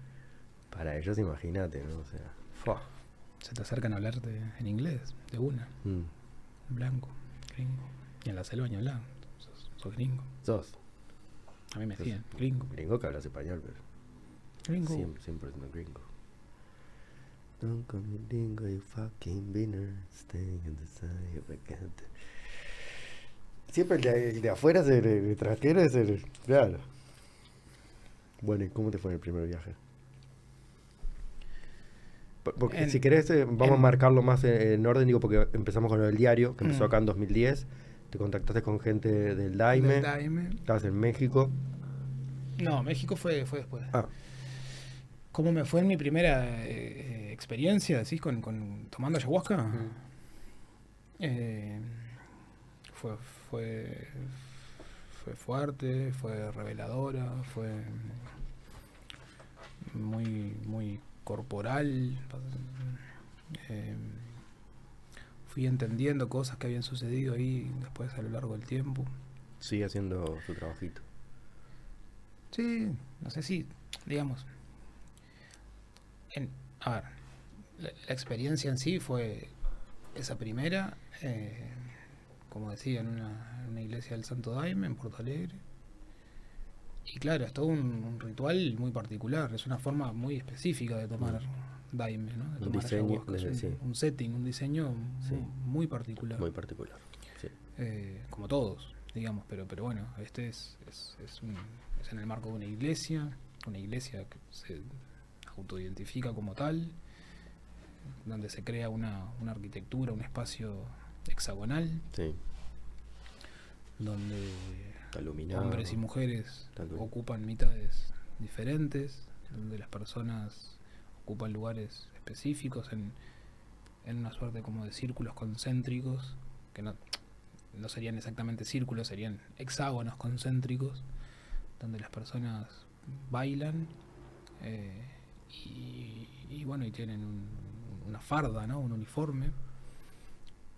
Para ellos, imagínate, ¿no? O sea. Se te acercan a hablarte en inglés, de una, Mm. blanco, gringo. Y en la selva ni hablar, sos, sos gringo. Sos A mí me decían, gringo, gringo que hablas español, pero gringo. 100%, 100% gringo. Don't call me gringo, you fucking beaner, staying in the side of a cat. Siempre el de, el de afuera es el, el extranjero, es el. Claro. Bueno, ¿y cómo te fue en el primer viaje? Por- Porque En- si querés, eh, vamos a marcarlo más en, en orden, digo, porque empezamos con el diario, que empezó Mm. acá en 2010. Te contactaste con gente del Daime, Del Daime. estabas en México. No, México fue, fue después. Ah, ¿Cómo me fue en mi primera eh, experiencia, decís, con, con tomando ayahuasca? Eh, fue, fue, fue fuerte, fue reveladora, fue muy, muy corporal. Eh, fui entendiendo cosas que habían sucedido ahí después a lo largo del tiempo. sigue haciendo su trabajito. Sí, no sé si, digamos, en, a ver, la, la experiencia en sí fue esa primera, eh, como decía, en una, en una iglesia del Santo Daime, en Porto Alegre. Y claro, es todo un, un ritual muy particular, es una forma muy específica de tomar Daime, ¿no? De Un tomar diseño, un, sí. un setting, un diseño Sí. muy particular Muy particular. Sí. eh, como todos, digamos, pero, pero bueno, este es, es, es, un- es en el marco de una iglesia, una iglesia que se autoidentifica como tal, donde se crea una, una arquitectura, un espacio hexagonal, Sí. donde. Hombres y mujeres ocupan mitades diferentes, donde las personas ocupan lugares específicos en, en una suerte como de círculos concéntricos, que no, no serían exactamente círculos, serían hexágonos concéntricos, donde las personas bailan eh, y, y bueno, y tienen un- una farda, ¿no? un uniforme,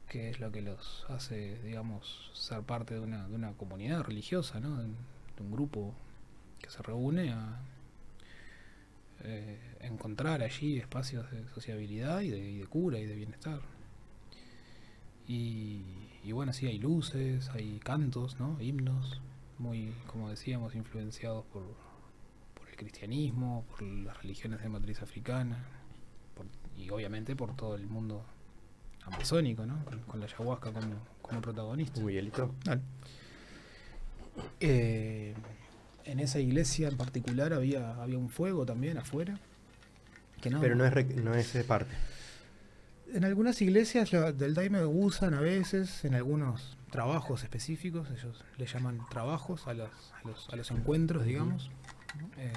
que es lo que los hace, digamos, ser parte de una, de una comunidad religiosa, ¿no? de, un- grupo que se reúne a eh, encontrar allí espacios de sociabilidad y de, y de cura y de bienestar. Y, y bueno, sí, hay luces, hay cantos, ¿no? himnos, muy, como decíamos, influenciados por, por el cristianismo, por las religiones de matriz africana, por- y obviamente por todo el mundo amazónico, ¿no? con, con la ayahuasca como, como protagonista. Miguelito. Dale. Eh, en esa iglesia en particular había, había un fuego también afuera. Que no, Pero no es, rec- no es eh, parte. En algunas iglesias la- del Daime usan a veces, en algunos trabajos específicos, ellos le llaman trabajos a, los, a los encuentros, digamos. Eh,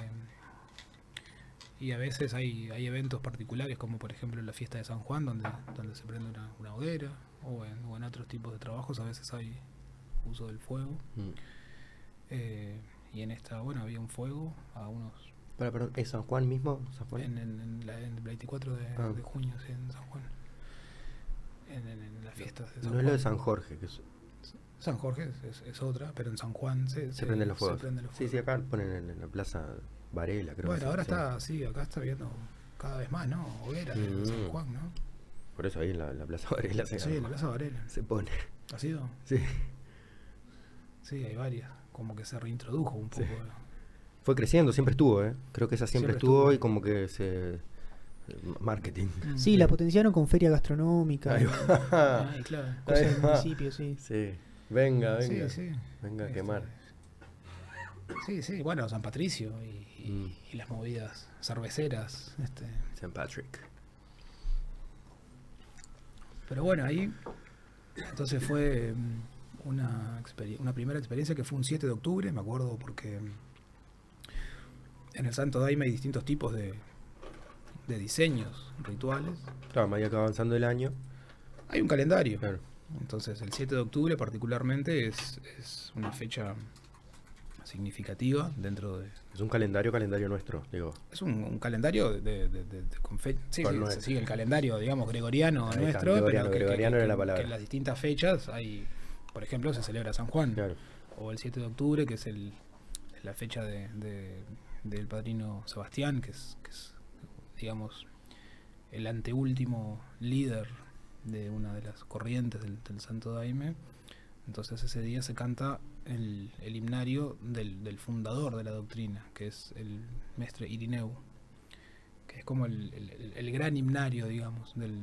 y a veces hay, hay eventos particulares, como por ejemplo la fiesta de San Juan, donde, donde se prende una, una hoguera, o en, o en otros tipos de trabajos, a veces hay uso del fuego. Mm. Eh, y en esta, bueno, había un fuego a unos. Para, perdón, ¿es San Juan mismo? ¿San Juan? En, en- en la, en el 24 de, Ah. de junio, sí, en San Juan. En, las fiestas de San no es lo de Juan. San Jorge, que es- San Jorge es, es- es otra, pero en San Juan se, se, prenden los fuegos. prenden los Sí, sí, acá ponen en, en la plaza Varela, creo. Bueno, que ahora está, sí, acá está viendo cada vez más, ¿no? Hogueras en San Mm. Juan, ¿no? Por eso ahí en la, la plaza Varela se, Sí, la Plaza Varela. se pone. ¿Ha sido? Sí. Sí, hay varias. Como que se reintrodujo un Sí. poco. Fue creciendo, siempre estuvo, ¿eh? Creo que esa siempre, Siempre estuvo, estuvo. y como que se... eh, Marketing. Mm. Sí, la potenciaron con feria gastronómica. Ahí va. <laughs> Ay, claro. Cosas Ahí del municipio, sí. Sí. Venga, venga. Sí, sí. Venga a Este, quemar. Sí, sí, bueno, San Patricio y- Mm. y las movidas cerveceras. Este. St. Patrick. Pero bueno, ahí entonces fue mm, una, una primera experiencia que fue un 7 de octubre, me acuerdo, porque mm, en el Santo Daime hay distintos tipos de, de diseños rituales. Claro, medida que va avanzando el año. Hay un calendario. Claro. Entonces el 7 de octubre particularmente es, es una fecha significativa dentro de... Es un calendario, calendario nuestro, digo. Es un, un calendario de, de- de- de- con fe- sí, se sigue el calendario, digamos, gregoriano nuestro, gregoriano, pero que, gregoriano la palabra. que en las distintas fechas hay, por ejemplo, se celebra San Juan, Claro. o el 7 de octubre, que es el, la fecha de, de- del padrino Sebastián, que es, que es, digamos, el anteúltimo líder de una de las corrientes del, del Santo Daime. Entonces ese día se canta el, el himnario del, del fundador de la doctrina, que es el mestre Irineu, que es como el, el- gran himnario, digamos, del,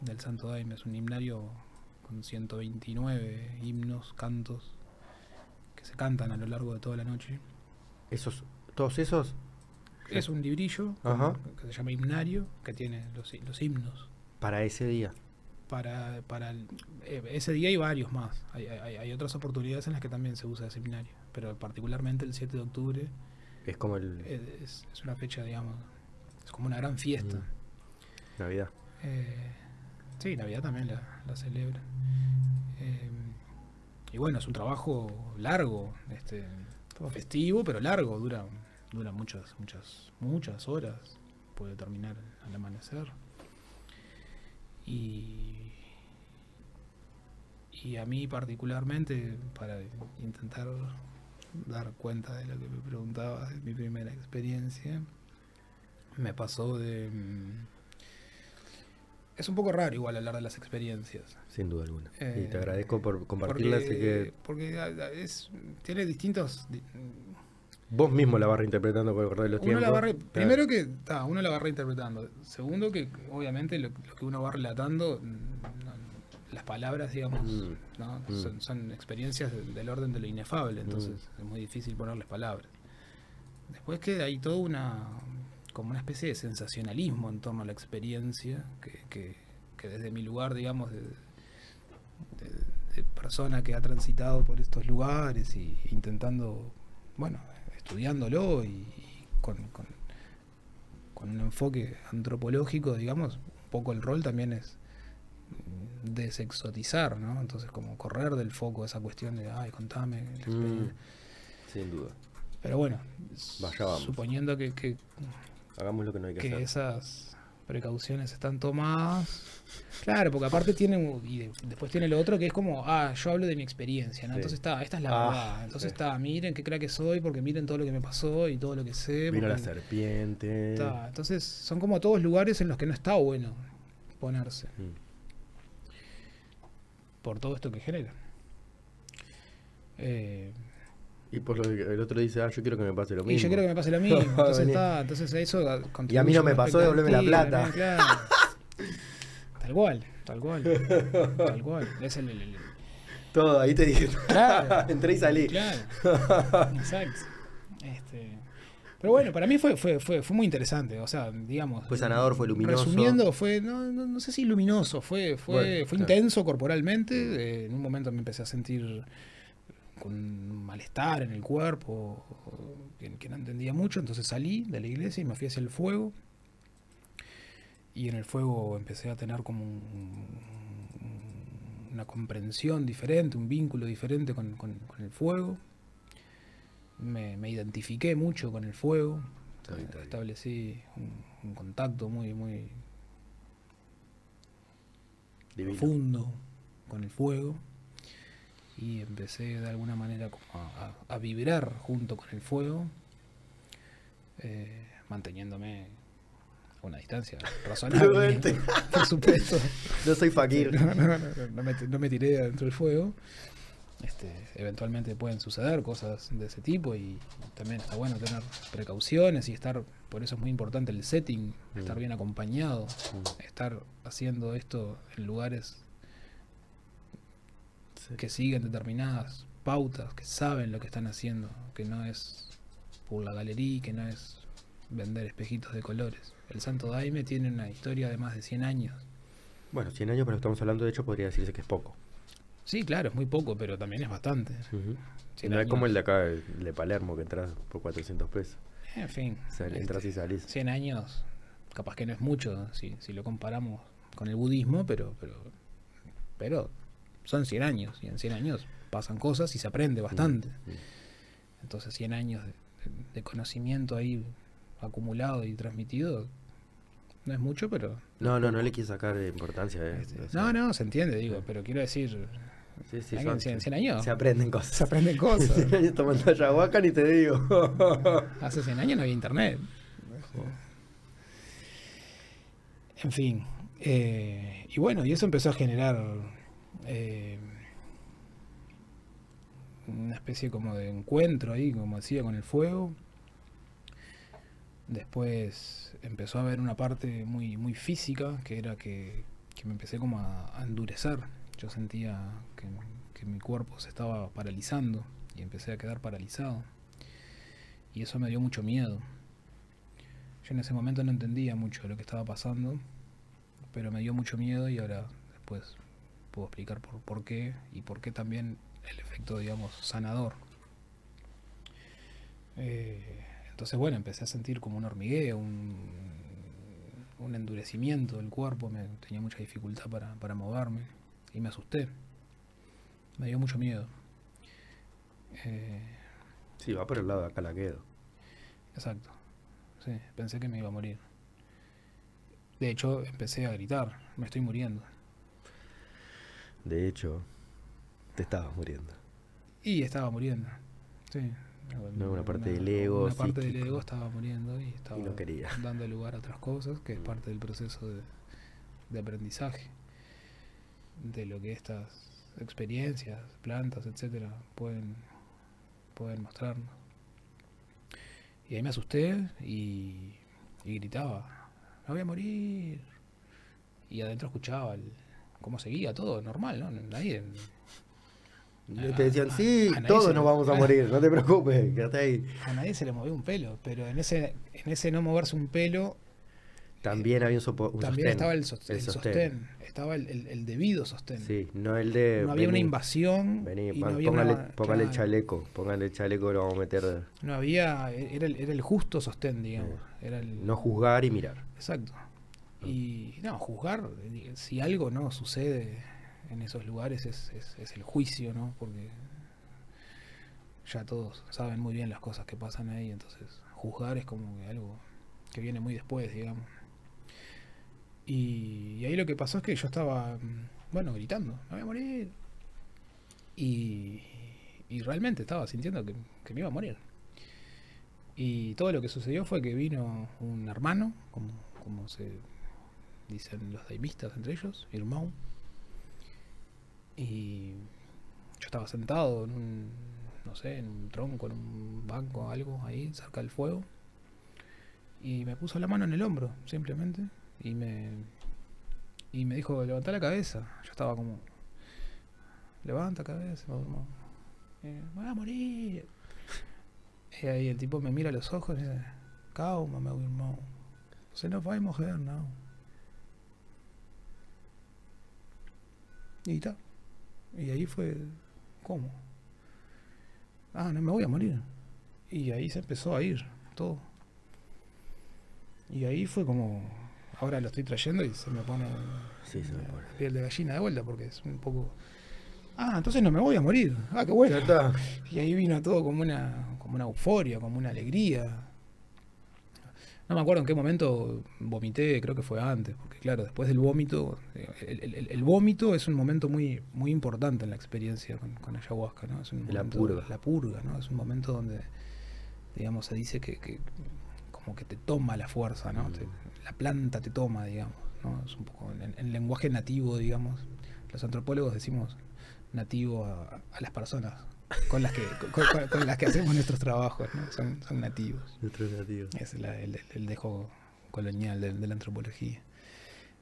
del Santo Daime. Es un himnario con 129 himnos, cantos, que se cantan a lo largo de toda la noche. Esos, todos esos, Es un librillo que se llama himnario, que tiene los, los himnos. para ese día. Para, para el- eh, ese día hay varios más. Hay, hay- hay otras oportunidades en las que también se usa ese himnario. Pero particularmente el 7 de octubre Es como el es, es una fecha, digamos, es como una gran fiesta. Mm. Navidad. Eh, sí, Navidad también la, la celebra. Eh, y bueno, es un trabajo largo, este, festivo, pero largo, dura, dura muchas, muchas, muchas horas, puede terminar al amanecer. Y, y a mí particularmente, para intentar dar cuenta de lo que me preguntabas, de mi primera experiencia, me pasó de... mm, Es un poco raro igual hablar de las experiencias. Sin duda alguna. Eh, y te agradezco por compartirlas. Que porque es, tiene distintos... di- vos mismo la vas reinterpretando con el correr de los Uno tiempos. la va re- Claro. primero que ta, uno la va reinterpretando. Segundo que obviamente lo, lo que uno va relatando, mm, no- las palabras, digamos, Mm. ¿no? Mm. son, son experiencias de- del orden de lo inefable, entonces es muy difícil ponerles palabras. Después que hay toda una como una especie de sensacionalismo en torno a la experiencia, que, que- que desde mi lugar, digamos, de, de- de persona que ha transitado por estos lugares y intentando, bueno, estudiándolo y, y con, con- con un enfoque antropológico, digamos, un poco el rol también es mm, desexotizar, ¿no? Entonces como correr del foco esa cuestión de, ay, contame. Mm, experiencia". sin duda. Pero bueno, suponiendo que, que, Hagamos lo que no hay que, que hacer. esas precauciones están tomadas. Claro, porque aparte tiene, y de- después tiene lo otro que es como, ah, yo hablo de mi experiencia, ¿no? Sí. Entonces está, esta es la Ah, verdad. Entonces sí. está, miren qué crack que soy, porque miren todo lo que me pasó y todo lo que sé. Vino la serpiente. está. Entonces son como todos lugares en los que no está bueno ponerse, Mm. Por todo esto que genera. Eh, Y por lo que el otro dice, ah, yo quiero que me pase lo mismo. Y yo quiero que me pase lo mismo. <laughs> Entonces está, entonces eso Y a mí no me pasó, devolveme la plata. claro. Tal cual, tal cual. Tal cual. Es el, el- el- Todo, ahí te dije. Claro. <laughs> Entré y salí. claro. <laughs> Exacto. Pero bueno, para mí fue, fue, fue, fue muy interesante. O sea, digamos. Fue sanador, fue luminoso. Resumiendo, fue, no, no, no sé si luminoso, fue, fue, Bueno, fue claro. intenso corporalmente. eh, en un momento me empecé a sentir con malestar en el cuerpo que, que no entendía mucho. Entonces salí de la iglesia y me fui hacia el fuego. Y en el fuego empecé a tener como un- una comprensión diferente, un vínculo diferente con, con- con el fuego. Me, me identifiqué mucho con el fuego. Establecí un, un contacto muy, muy Divino. profundo con el fuego. Y empecé de alguna manera como a, a- a vibrar junto con el fuego, eh, manteniéndome a una distancia <laughs> razonable. Por supuesto. <laughs> No soy fakir. <laughs> No, no, no, no, no me, no me tiré dentro del fuego. Este, eventualmente pueden suceder cosas de ese tipo y también está bueno tener precauciones y estar, por eso es muy importante el setting, estar Mm. bien acompañado, Mm. estar haciendo esto en lugares Sí. que siguen determinadas pautas, que saben lo que están haciendo, que no es por la galería, que no es vender espejitos de colores. El Santo Daime tiene una historia de más de 100 años. Bueno, 100 años, pero estamos hablando, de hecho, podría decirse que es poco. Sí, claro, es muy poco, pero también es bastante. Ujú. 100 No es como el de acá, el de Palermo, que entras por 400 pesos. En fin, O sea, este, entras y salís. 100 años, capaz que no es mucho si, si lo comparamos con el budismo, pero, pero, pero son 100 años y en 100 años pasan cosas y se aprende bastante. Mm. Entonces 100 años de, de conocimiento ahí acumulado y transmitido no es mucho, pero... No, no, no le quise sacar importancia. eh, este, o sea, no, no, se entiende, digo, pero quiero decir, Sí, sí, hay son- que- 100, 100 años Se aprenden cosas. se aprenden <laughs> cosas. 100 años tomando ayahuasca ni te digo. <laughs> Hace 100 años no había internet. En fin. eh, y bueno, y eso empezó a generar eh, una especie como de encuentro ahí, como decía, con el fuego. Después empezó a haber una parte muy, muy física, que era que, que me empecé como a, a endurecer. Yo sentía que, mi cuerpo se estaba paralizando y empecé a quedar paralizado. Y eso me dio mucho miedo. Yo en ese momento no entendía mucho lo que estaba pasando, pero me dio mucho miedo y ahora después puedo explicar por, por qué y por qué también el efecto, digamos, sanador. Eh, entonces, bueno, empecé a sentir como un hormigueo, un, un endurecimiento del cuerpo, me, tenía mucha dificultad para, para moverme y me asusté. Me dio mucho miedo. Eh, Sí, va por el lado de acá la quedo. Exacto. Sí, pensé que me iba a morir. De hecho, empecé a gritar, me estoy muriendo. De hecho, te estabas muriendo. Y estaba muriendo. Sí. No, una parte del ego Una parte del ego estaba muriendo y estaba Y no quería. dando lugar a otras cosas, que es parte del proceso de, de aprendizaje. De lo que estas experiencias, plantas, etcétera, pueden, pueden mostrarnos. Y ahí me asusté y, y gritaba, me voy a morir. Y adentro escuchaba el, cómo seguía todo, normal, ¿no? Nadie, Y te decían, a- sí, a todos nos le- vamos a morir, no te preocupes, quédate ahí. a nadie se le movió un pelo, pero en ese, en ese no moverse un pelo También había un, sopo- un también sostén. estaba el, sos- el sostén. sostén, estaba el, el- el debido sostén. Sí, no el de. no había una invasión Vení, y pa- no había póngale, una- póngale claro, chaleco, póngale chaleco, lo vamos a meter. no había era el, era el justo sostén digamos era el No juzgar y mirar. exacto y no juzgar si algo no sucede en esos lugares es, es, es el juicio no porque ya todos saben muy bien las cosas que pasan ahí entonces juzgar es como que algo que viene muy después digamos y, ahí lo que pasó es que yo estaba mm, bueno gritando me voy a morir y, y realmente estaba sintiendo que, que me iba a morir. Y todo lo que sucedió fue que vino un hermano como, como se dicen los daimistas entre ellos Irmão. Y yo estaba sentado en un no sé en un tronco en un banco algo ahí cerca del fuego. Y me puso la mano en el hombro simplemente y me y me dijo levanta la cabeza yo estaba como levanta cabeza Irmão. Eh, voy a morir y ahí el tipo me mira a los ojos y dice calma meu irmão você não vai morrer não y está y ahí fue ¿cómo? ah no me voy a morir y ahí se empezó a ir todo. Y ahí fue como ahora lo estoy trayendo y se me pone Sí, se me pone. piel de gallina de vuelta porque es un poco ah entonces no me voy a morir ah qué bueno Ya está. y ahí vino todo como una, como una euforia, como una alegría. No me acuerdo en qué momento vomité, creo que fue antes, porque claro, después del vómito, eh, el, el- el vómito es un momento muy, muy importante en la experiencia con, con ayahuasca, ¿no? Es un La momento- purga. La purga, ¿no? Es un momento donde, digamos, se dice que, que como que te toma la fuerza, ¿no? Mm. Te- la planta te toma, digamos, ¿no? Es un poco en, en lenguaje nativo, digamos. Los antropólogos decimos nativo a, a las personas con las que con, con- con las que hacemos nuestros trabajos, ¿no? Son, son nativos. Nuestros nativos. Es la- el, el dejo colonial de, de la antropología.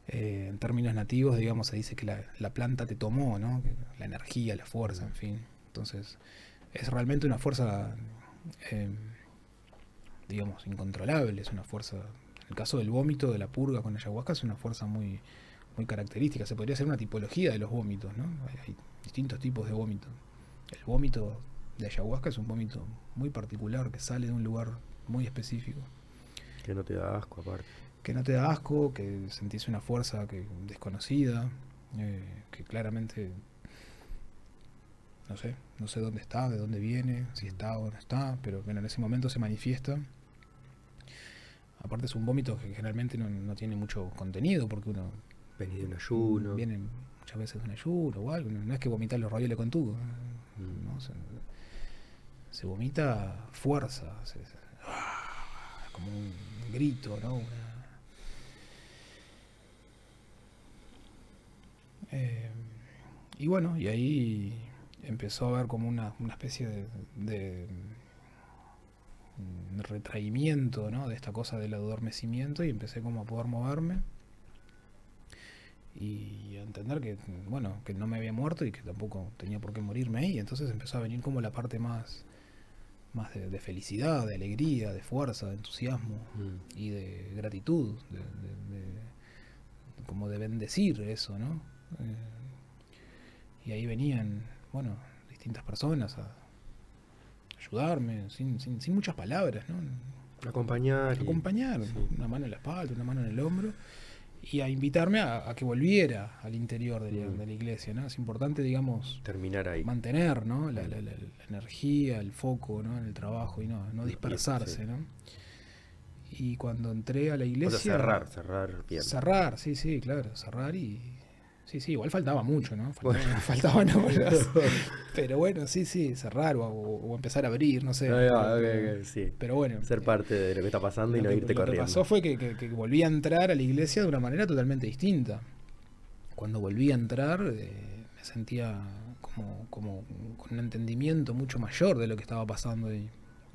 Eh, en términos nativos, digamos, se dice que la, la planta te tomó, ¿no? La energía, la fuerza, en fin. Entonces, es realmente una fuerza, eh, digamos, incontrolable. Es una fuerza, el caso del vómito, de la purga con ayahuasca, es una fuerza muy, muy característica. Se podría hacer una tipología de los vómitos, ¿no? Hay, hay distintos tipos de vómito. El vómito de ayahuasca es un vómito muy particular que sale de un lugar muy específico Que no te da asco, aparte. que no te da asco, que sentís una fuerza que desconocida, eh, que claramente no sé, no sé dónde está, de dónde viene, si está o no está, pero bueno, en ese momento se manifiesta. Aparte es un vómito que generalmente no, no tiene mucho contenido porque uno Vení de un ayuno. viene muchas veces de un ayuno o algo, no es que vomitar los ravioles con tubo, Mm. ¿no? se, se vomita fuerza, se- se- ¡ah! como un grito, ¿no? Una- Eh, y bueno, y ahí empezó a haber como una, una especie de, de, retraimiento ¿no? de esta cosa del adormecimiento y empecé como a poder moverme y a entender que bueno que no me había muerto y que tampoco tenía por qué morirme ahí entonces empezó a venir como la parte más más de, de felicidad de alegría de fuerza de entusiasmo Mm. y de gratitud, de, de- de- como de bendecir eso, ¿no? Eh, y ahí venían, bueno, distintas personas a ayudarme, sin, sin, sin muchas palabras, ¿no? Acompañar. y- Acompañar, sí. una mano en la espalda, una mano en el hombro, y a invitarme a, a que volviera al interior de la, Mm. de la iglesia, ¿no? Es importante, digamos, Terminar ahí. mantener ¿no? la, la- la- energía, el foco ¿no? en el trabajo y no, no dispersarse. sí. ¿no? Y cuando entré a la O iglesia... sea, cerrar, cerrar bien. Cerrar, sí, sí, claro, cerrar y... Sí, sí, igual faltaba mucho, ¿no? Faltaban, Bueno. faltaban horas. Pero bueno, sí, sí, cerrar o, o empezar a abrir, no sé. Ok, sí. Pero bueno. Ser parte de lo que está pasando y no que- irte lo que corriendo. pasó fue que, que- que volví a entrar a la iglesia de una manera totalmente distinta. Cuando volví a entrar eh, me sentía como, como con un entendimiento mucho mayor de lo que estaba pasando y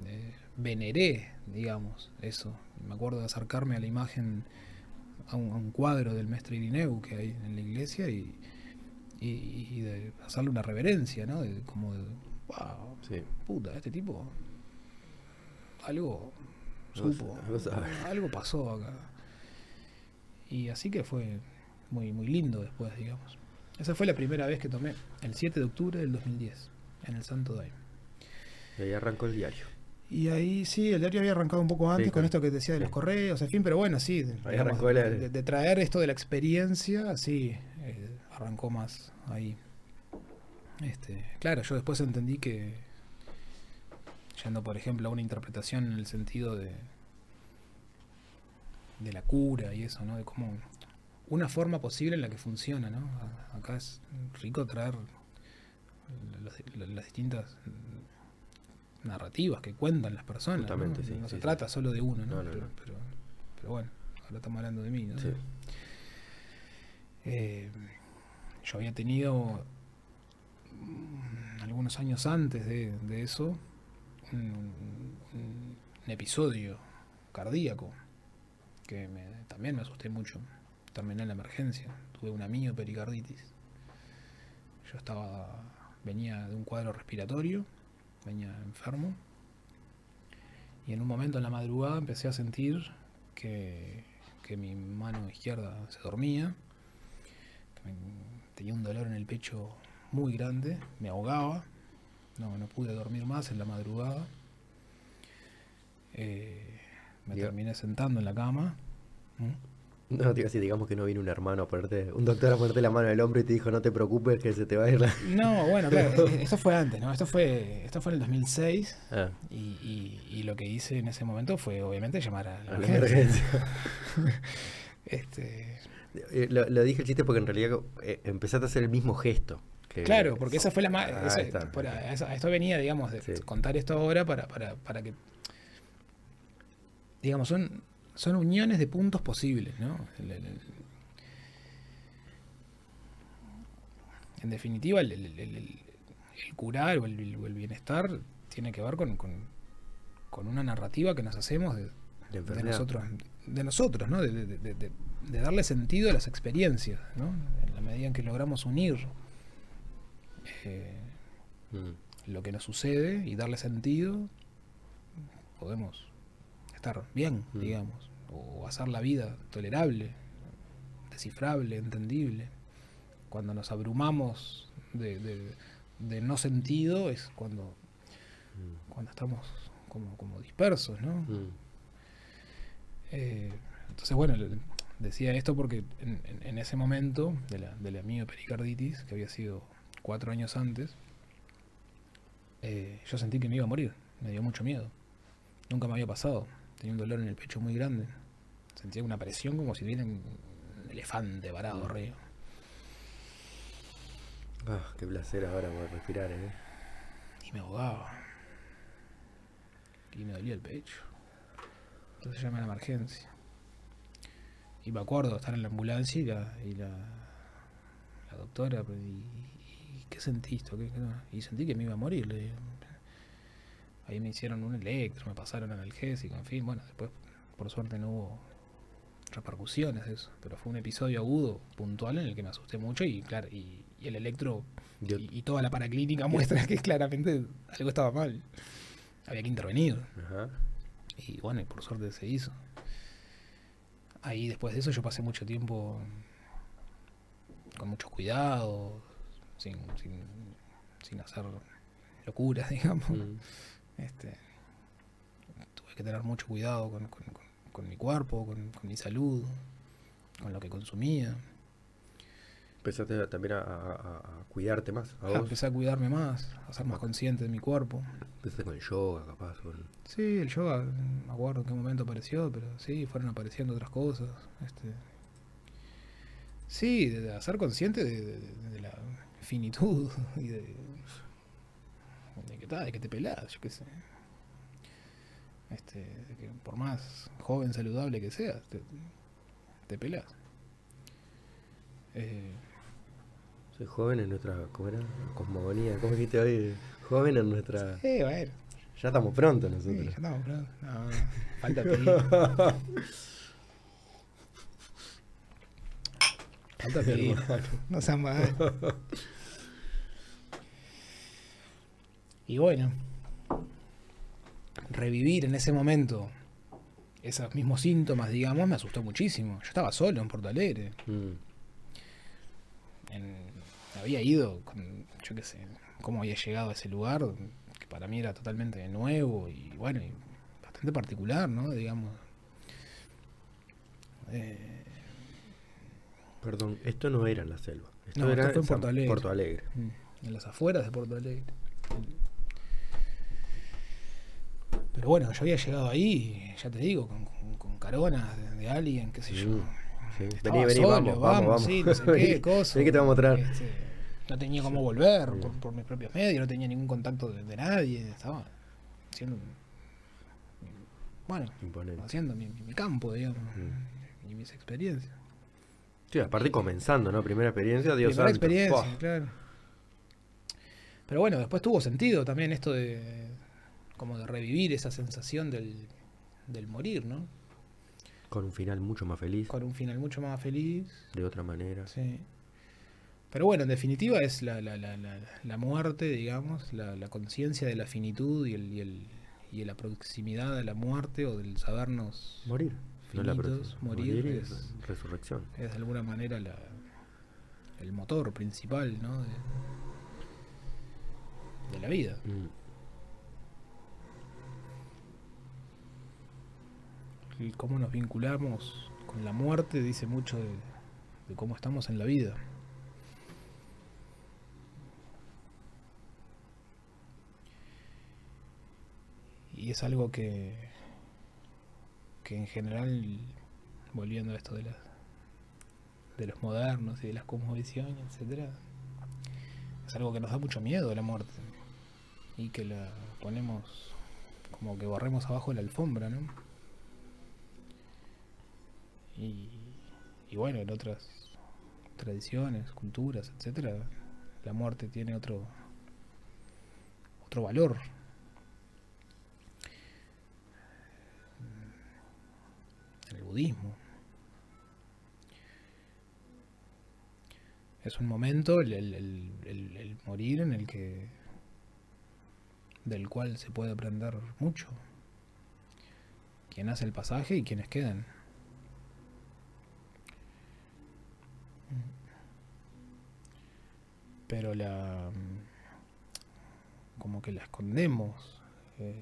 eh, veneré, digamos, eso. Me acuerdo de acercarme a la imagen, a un, a un cuadro del Mestre Irineu que hay en la iglesia y, y- y de hacerle una reverencia, ¿no? De, como de, wow, Sí. puta, este tipo algo supo, algo pasó acá. Y así que fue muy, muy lindo después, digamos. Esa fue la primera vez que tomé, el 7 de octubre del 2010, en el Santo Daime. Y ahí arrancó el diario. Y ahí sí, el diario había arrancado un poco antes Sí, con esto que decía de los correos, en fin, pero bueno, sí, de- Ahí digamos, la- de, de traer esto de la experiencia, sí, eh, arrancó más ahí. Este, claro, yo después entendí que, yendo por ejemplo a una interpretación en el sentido de, de la cura y eso, ¿no? De cómo una forma posible en la que funciona, ¿no? A- Acá es rico traer las distintas narrativas que cuentan las personas. ¿no? Justamente, sí, No se sí, trata solo de uno, ¿no? No, no, pero. Pero, pero bueno, ahora estamos hablando de mí. Eh, yo había tenido mm, algunos años antes de, de eso un, un- un episodio cardíaco que me- también me asusté mucho. Terminé en la emergencia, tuve una miopericarditis. Yo estaba, venía de un cuadro respiratorio, venía enfermo. Y en un momento en la madrugada empecé a sentir que, que mi mano izquierda se dormía, que me- tenía un dolor en el pecho muy grande, me ahogaba, no, no pude dormir más en la madrugada. Eh, me terminé sentando en la cama. ¿Mm? No, a decir, digamos que no vino un hermano a ponerte, un doctor a ponerte la mano en el hombro y te dijo, no te preocupes que se te va a ir la... No, bueno, claro, <laughs> e- esto fue antes, ¿no? Esto fue, esto fue en el 2006 Ah, y, y- y lo que hice en ese momento fue obviamente llamar a la a la emergencia. <laughs> Este, Eh, lo, lo dije el chiste porque en realidad eh, empezaste a hacer el mismo gesto. que- claro, porque esa fue la más... Ah, a- esto venía, digamos, de Sí. contar esto ahora para, para, para que... Digamos, son, son uniones de puntos posibles, ¿no? El- el- el- en definitiva, el, curar o el, bienestar tiene que ver con, con- con una narrativa que nos hacemos de, de de enfermedad. nosotros, de nosotros, ¿no? De darle sentido a las experiencias, ¿no? En la medida en que logramos unir eh, Mm, lo que nos sucede y darle sentido, podemos estar bien, Mm. digamos, o hacer la vida tolerable, descifrable, entendible. Cuando nos abrumamos de, de- de no sentido es cuando, mm, cuando estamos como, como dispersos, ¿no? mm. Eh, entonces, bueno, decía esto porque en, en- en ese momento de la, de la miopericarditis, que había sido cuatro años antes, eh, yo sentí que me iba a morir. Me dio mucho miedo. Nunca me había pasado. Tenía un dolor en el pecho muy grande. Sentía una presión como si viera un elefante varado arriba. Ah, qué placer ahora poder respirar, ¿eh? Y me ahogaba. Y me dolía el pecho. Entonces llamé a la emergencia. Y me acuerdo estar en la ambulancia y la, y la, la doctora, y, y ¿qué sentiste? ¿Qué- qué no? Y sentí que me iba a morir. le digo. Ahí me hicieron un electro, me pasaron analgésico, en fin, bueno, después por suerte no hubo repercusiones de eso, pero fue un episodio agudo, puntual, en el que me asusté mucho y claro, y, y el electro Yo- y, y toda la paraclínica muestra que claramente algo estaba mal. Había que intervenir. Ajá. Y bueno, y por suerte se hizo. Ahí después de eso yo pasé mucho tiempo con mucho cuidado, sin, sin, sin hacer locuras, <laughs> digamos. Mm. Este, tuve que tener mucho cuidado con, con- con- con mi cuerpo, con, mi salud, con lo que consumía. Empezaste también a, a- a- cuidarte más. A vos. empecé a cuidarme más, a ser más consciente de mi cuerpo. Empezaste con el yoga, capaz. Con... Sí, el yoga, no me acuerdo en qué momento apareció, pero sí, fueron apareciendo otras cosas. Este, sí, de, de ser consciente de, de- de la finitud <laughs> y de, de que, ta, de que te pelás, yo qué sé. Este, de que por más joven, saludable que seas, te, te pelás. Eh, Soy joven en nuestra. ¿Cómo era? Cosmogonía. ¿Cómo dijiste hoy? Joven en nuestra. sí, bueno, Ya estamos pronto sí, nosotros. ya estamos, pero no, falta <laughs> pedir. Falta pedir. No sean mal. <laughs> Y bueno, revivir en ese momento esos mismos síntomas, digamos, me asustó muchísimo. Yo estaba solo en Porto Alegre. Mm. En- había ido con, yo qué sé, cómo había llegado a ese lugar, que para mí era totalmente nuevo y bueno, y bastante particular, ¿no? Digamos. Eh, Perdón, esto no era en la selva. Esto No, era esto fue en Porto Alegre. Porto Alegre. en las afueras de Porto Alegre. Pero bueno, yo había llegado ahí, ya te digo, con, con, con caronas de, de alguien, qué sé yo. Mm, sí. Vení, vení, solo, vamos, vamos, vamos. sí, no sé <laughs> qué, cosa. vení que te vamos a traer. Este, no tenía cómo volver por, por mis propios medios, no tenía ningún contacto de, de nadie, estaba haciendo, bueno, Imponente. haciendo mi, mi- campo, digamos, Mm. y mis experiencias. Sí, aparte comenzando, ¿no? Primera experiencia, Dios Primera santo. experiencia, claro. Pero bueno, después tuvo sentido también esto de como de revivir esa sensación del, del morir, ¿no? Con un final mucho más feliz, Con un final mucho más feliz. de otra manera. Sí. Pero bueno, en definitiva es la, la, la, la, muerte, digamos, la, conciencia de la finitud y, el, y, el, y la proximidad a la muerte o del sabernos Morir. No la Finitos, morir y es- resurrección. es de alguna manera la, el motor principal, ¿no? De, de la vida. Mm. Cómo nos vinculamos con la muerte dice mucho de, cómo estamos en la vida. Y es algo que, que en general, volviendo a esto de, de los modernos y de las cosmovisiones, etcétera, es algo que nos da mucho miedo la muerte y que la ponemos como que barremos abajo la alfombra, ¿no? Y, bueno, en otras tradiciones, culturas, etcétera, la muerte tiene otro otro valor. En el budismo. Es un momento, el, el- el- el- morir en el que del cual se puede aprender mucho. Quién hace el pasaje y quienes quedan. Pero la. como que la escondemos. eh,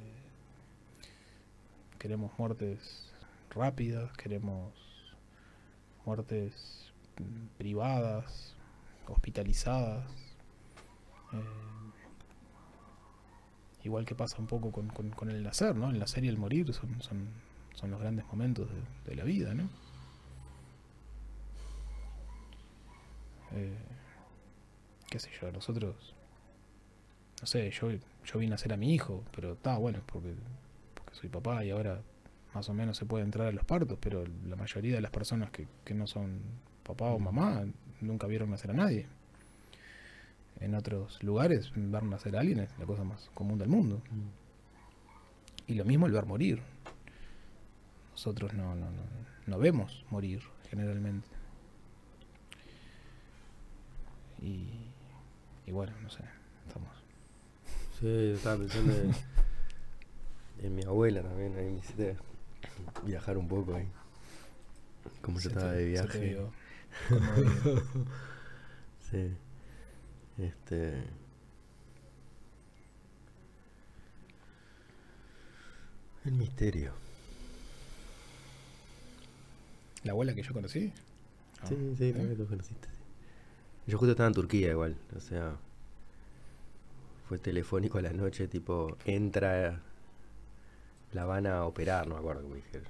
queremos muertes rápidas, queremos muertes mm, privadas, hospitalizadas. eh, igual que pasa un poco con, con- con el nacer, ¿no? El nacer y el morir son, son, son los grandes momentos de, de la vida, ¿no? Eh, qué sé yo, nosotros, no sé, yo, yo vi nacer a mi hijo, pero está bueno, porque, porque soy papá y ahora más o menos se puede entrar a los partos, pero la mayoría de las personas que, que no son papá o mamá nunca vieron nacer a nadie. En otros lugares, ver nacer a alguien es la cosa más común del mundo. Y lo mismo el ver morir. Nosotros no, no, no, no vemos morir generalmente. Y, y bueno, no sé, estamos. Sí, yo estaba pensando en, <laughs> en mi abuela también, ahí me hiciste viajar un poco ahí. Como yo Se estaba de viaje. <laughs> Sí. Este. El misterio. La abuela que yo conocí. Ah, Sí, sí, ¿eh? también lo conociste. Yo justo estaba en Turquía igual, o sea, fue telefónico a la noche, tipo, entra, la van a operar, no me acuerdo cómo dijeron.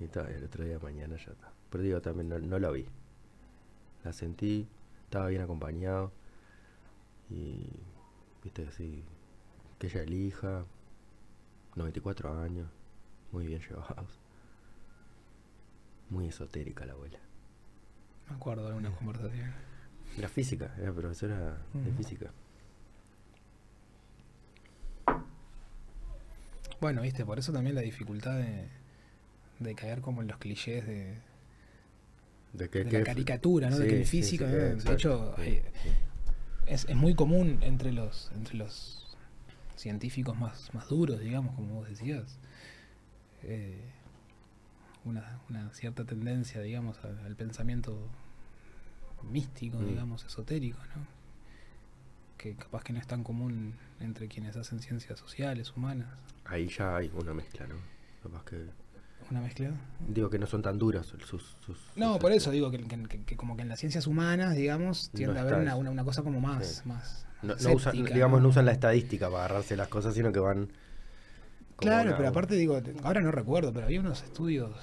Y estaba el otro día mañana ya está. Pero digo, también no, no la vi. La sentí, estaba bien acompañado y, viste, así, que ella elija, 94 años, muy bien llevados. Muy esotérica la abuela. Me acuerdo de algunas conversaciones. Era física, era profesora de física. Bueno, viste, por eso también la dificultad de, de caer como en los clichés de, De, que, de que- la caricatura, ¿no? de que el físico, sí, ¿no? de hecho, sí. es, es muy común entre los, entre los científicos más, más duros, digamos, como vos decías, eh, una, una cierta tendencia, digamos, al pensamiento místico, Mm. digamos, esotérico, ¿no? Que capaz que no es tan común entre quienes hacen ciencias sociales, humanas. Ahí ya hay una mezcla, ¿no? Capaz que. ¿Una mezcla? Digo que no son tan duras sus. sus No, sus- por eso digo que, que- que- que como que en las ciencias humanas, digamos, No tiende a haber una, una, una cosa como más, Sí. más No, no usan, digamos, no ¿no? usan la estadística para agarrarse las cosas, sino que van. Claro, una- pero aparte digo, ahora no recuerdo, pero había unos estudios,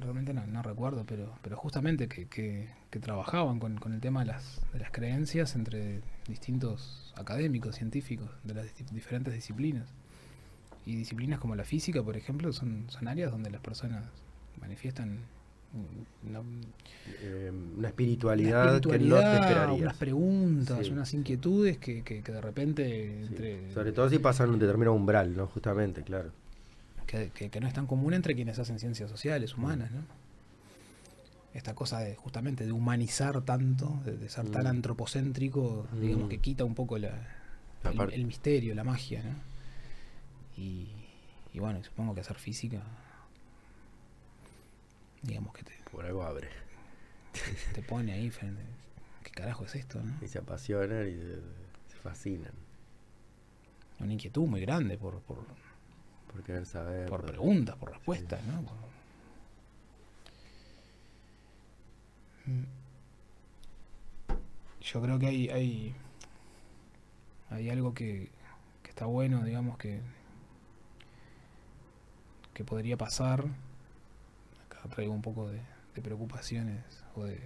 realmente no, no recuerdo, pero, pero justamente que, que- que trabajaban con, con el tema de las, de las creencias entre distintos académicos, científicos, de las diferentes disciplinas. Y disciplinas como la física, por ejemplo, son, son áreas donde las personas manifiestan eh, una una espiritualidad, que no te esperarías. unas preguntas, Sí. unas inquietudes que, que- que de repente Sí. entre, Sobre todo si pasan un determinado umbral, ¿no? Justamente, claro. Que, que- que no es tan común entre quienes hacen ciencias sociales, humanas. ¿no? Esta cosa de justamente de humanizar tanto, de, de ser tan Mm. antropocéntrico, digamos Mm. que quita un poco la, La el, misterio, la magia, ¿no? Y, y bueno, supongo que hacer física, digamos que te, Por algo abre. te pone ahí frente. ¿Qué carajo es esto, no? Y se apasionan y se, se fascinan. Una inquietud muy grande por, por, Por querer saber. por preguntas, por respuestas, ¿no? Por-. Yo creo que hay, hay, hay algo que, que está bueno, digamos, que, que podría pasar. Acá traigo un poco de, de preocupaciones o de,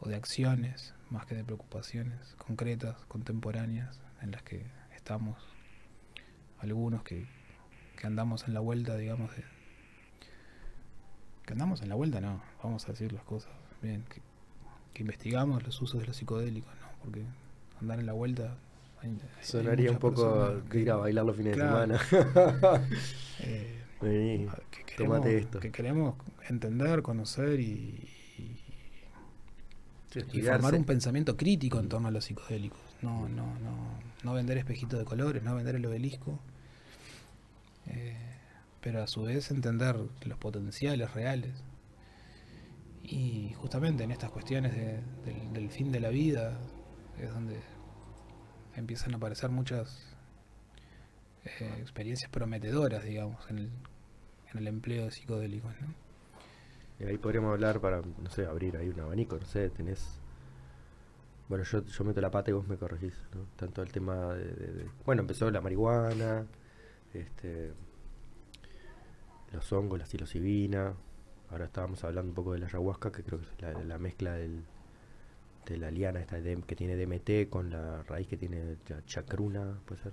o de acciones, más que de preocupaciones concretas, contemporáneas, en las que estamos algunos que, que andamos en la vuelta, digamos, de... Que andamos en la vuelta, no, vamos a decir las cosas bien, que, que investigamos los usos de los psicodélicos, ¿no? Porque andar en la vuelta... hay- hay Sonaría un poco de ir a bailar los fines Claro. de semana. <laughs> eh, Vení. que Tómate queremos, esto. que queremos entender, conocer y, y- formar un pensamiento crítico en torno a los psicodélicos. No, no, no, no vender espejitos de colores, no vender el obelisco. Pero a su vez entender los potenciales reales. Y justamente en estas cuestiones de- del, fin de la vida es donde empiezan a aparecer muchas eh, experiencias prometedoras, digamos, en el, empleo de psicodélicos. ahí podríamos hablar para, no sé, abrir ahí un abanico, no sé, tenés Bueno, yo, yo meto la pata y vos me corregís, ¿no? Tanto el tema de- Bueno, empezó la marihuana, este, los hongos, la psilocibina. Ahora estábamos hablando un poco de la ayahuasca, que creo que es la, la mezcla del, de la liana esta de- que tiene DMT con la raíz que tiene cha- chacruna, puede ser.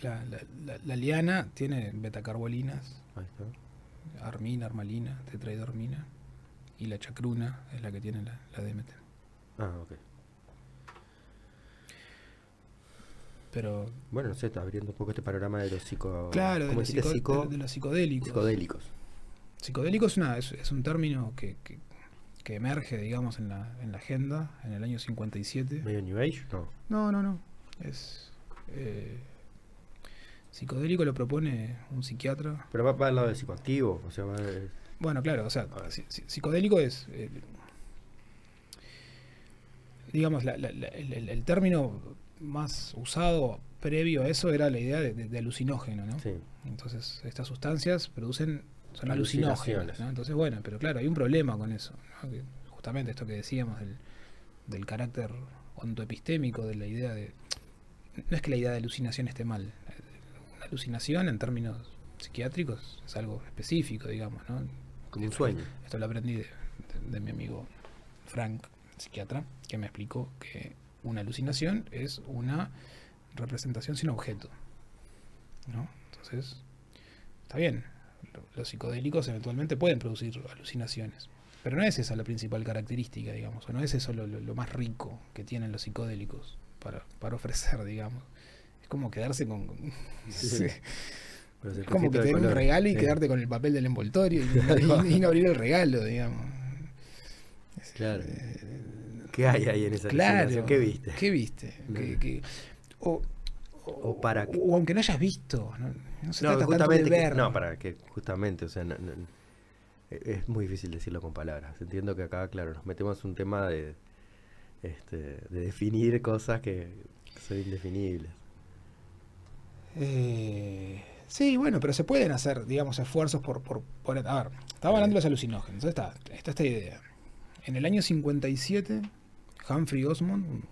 La, la- la- la liana tiene betacarbolinas, Ahí está. armina, armalina, tetrahidromina. Y la chacruna es la que tiene la, la DMT. Ah, ok. Pero, Bueno, no sé, está abriendo un poco este panorama de los psico... claro, de ¿cómo los, psico- Psico- de- de los psicodélicos. psicodélicos. Psicodélico es, una, es, es un término que, que, que emerge, digamos, en la, en la agenda en el año 57. ¿Medio New Age? No. No, no, no. Es. eh, psicodélico lo propone un psiquiatra. Pero va, va al lado del psicoactivo, o sea, va... Bueno, claro, o sea, psicodélico es. eh, digamos, la- la- la- el, el- el término más usado previo a eso era la idea de, de- de alucinógeno, ¿no? Sí. Entonces, estas sustancias producen, son alucinógenos, ¿no? Entonces, bueno, pero claro, hay un problema con eso, ¿no? Que justamente esto que decíamos del, del carácter ontoepistémico, de la idea de... No es que la idea de alucinación esté mal. Una alucinación en términos psiquiátricos es algo específico, digamos, ¿no? Como un sueño. Esto lo aprendí de mi amigo Frank, psiquiatra, que me explicó que una alucinación es una representación sin objeto. ¿no? Entonces, está bien. lo- Los psicodélicos eventualmente pueden producir alucinaciones. Pero no es esa la principal característica, digamos, o no es eso lo, lo- lo más rico que tienen los psicodélicos para, para ofrecer, digamos. Es como quedarse con... con- Sí. <laughs> es como que te den un regalo y Sí. quedarte con el papel del envoltorio y, no- <laughs> y- y no abrir el regalo, digamos. Claro. Eh, ¿Qué hay ahí en esa Claro. ¿Qué viste? ¿Qué viste? No. ¿Qué- qué- o, O para qué. o aunque no hayas visto. No, no se No, trata tanto de que- ver. no, para que justamente, o sea, es muy difícil decirlo con palabras. Entiendo que acá, claro, nos metemos un tema de, este, de definir cosas que son indefinibles. Eh, sí, bueno, pero se pueden hacer, digamos, esfuerzos por... por, por- a ver, estaba hablando de los alucinógenos. Está, está esta idea. En el año 57, Humphrey Osmond, un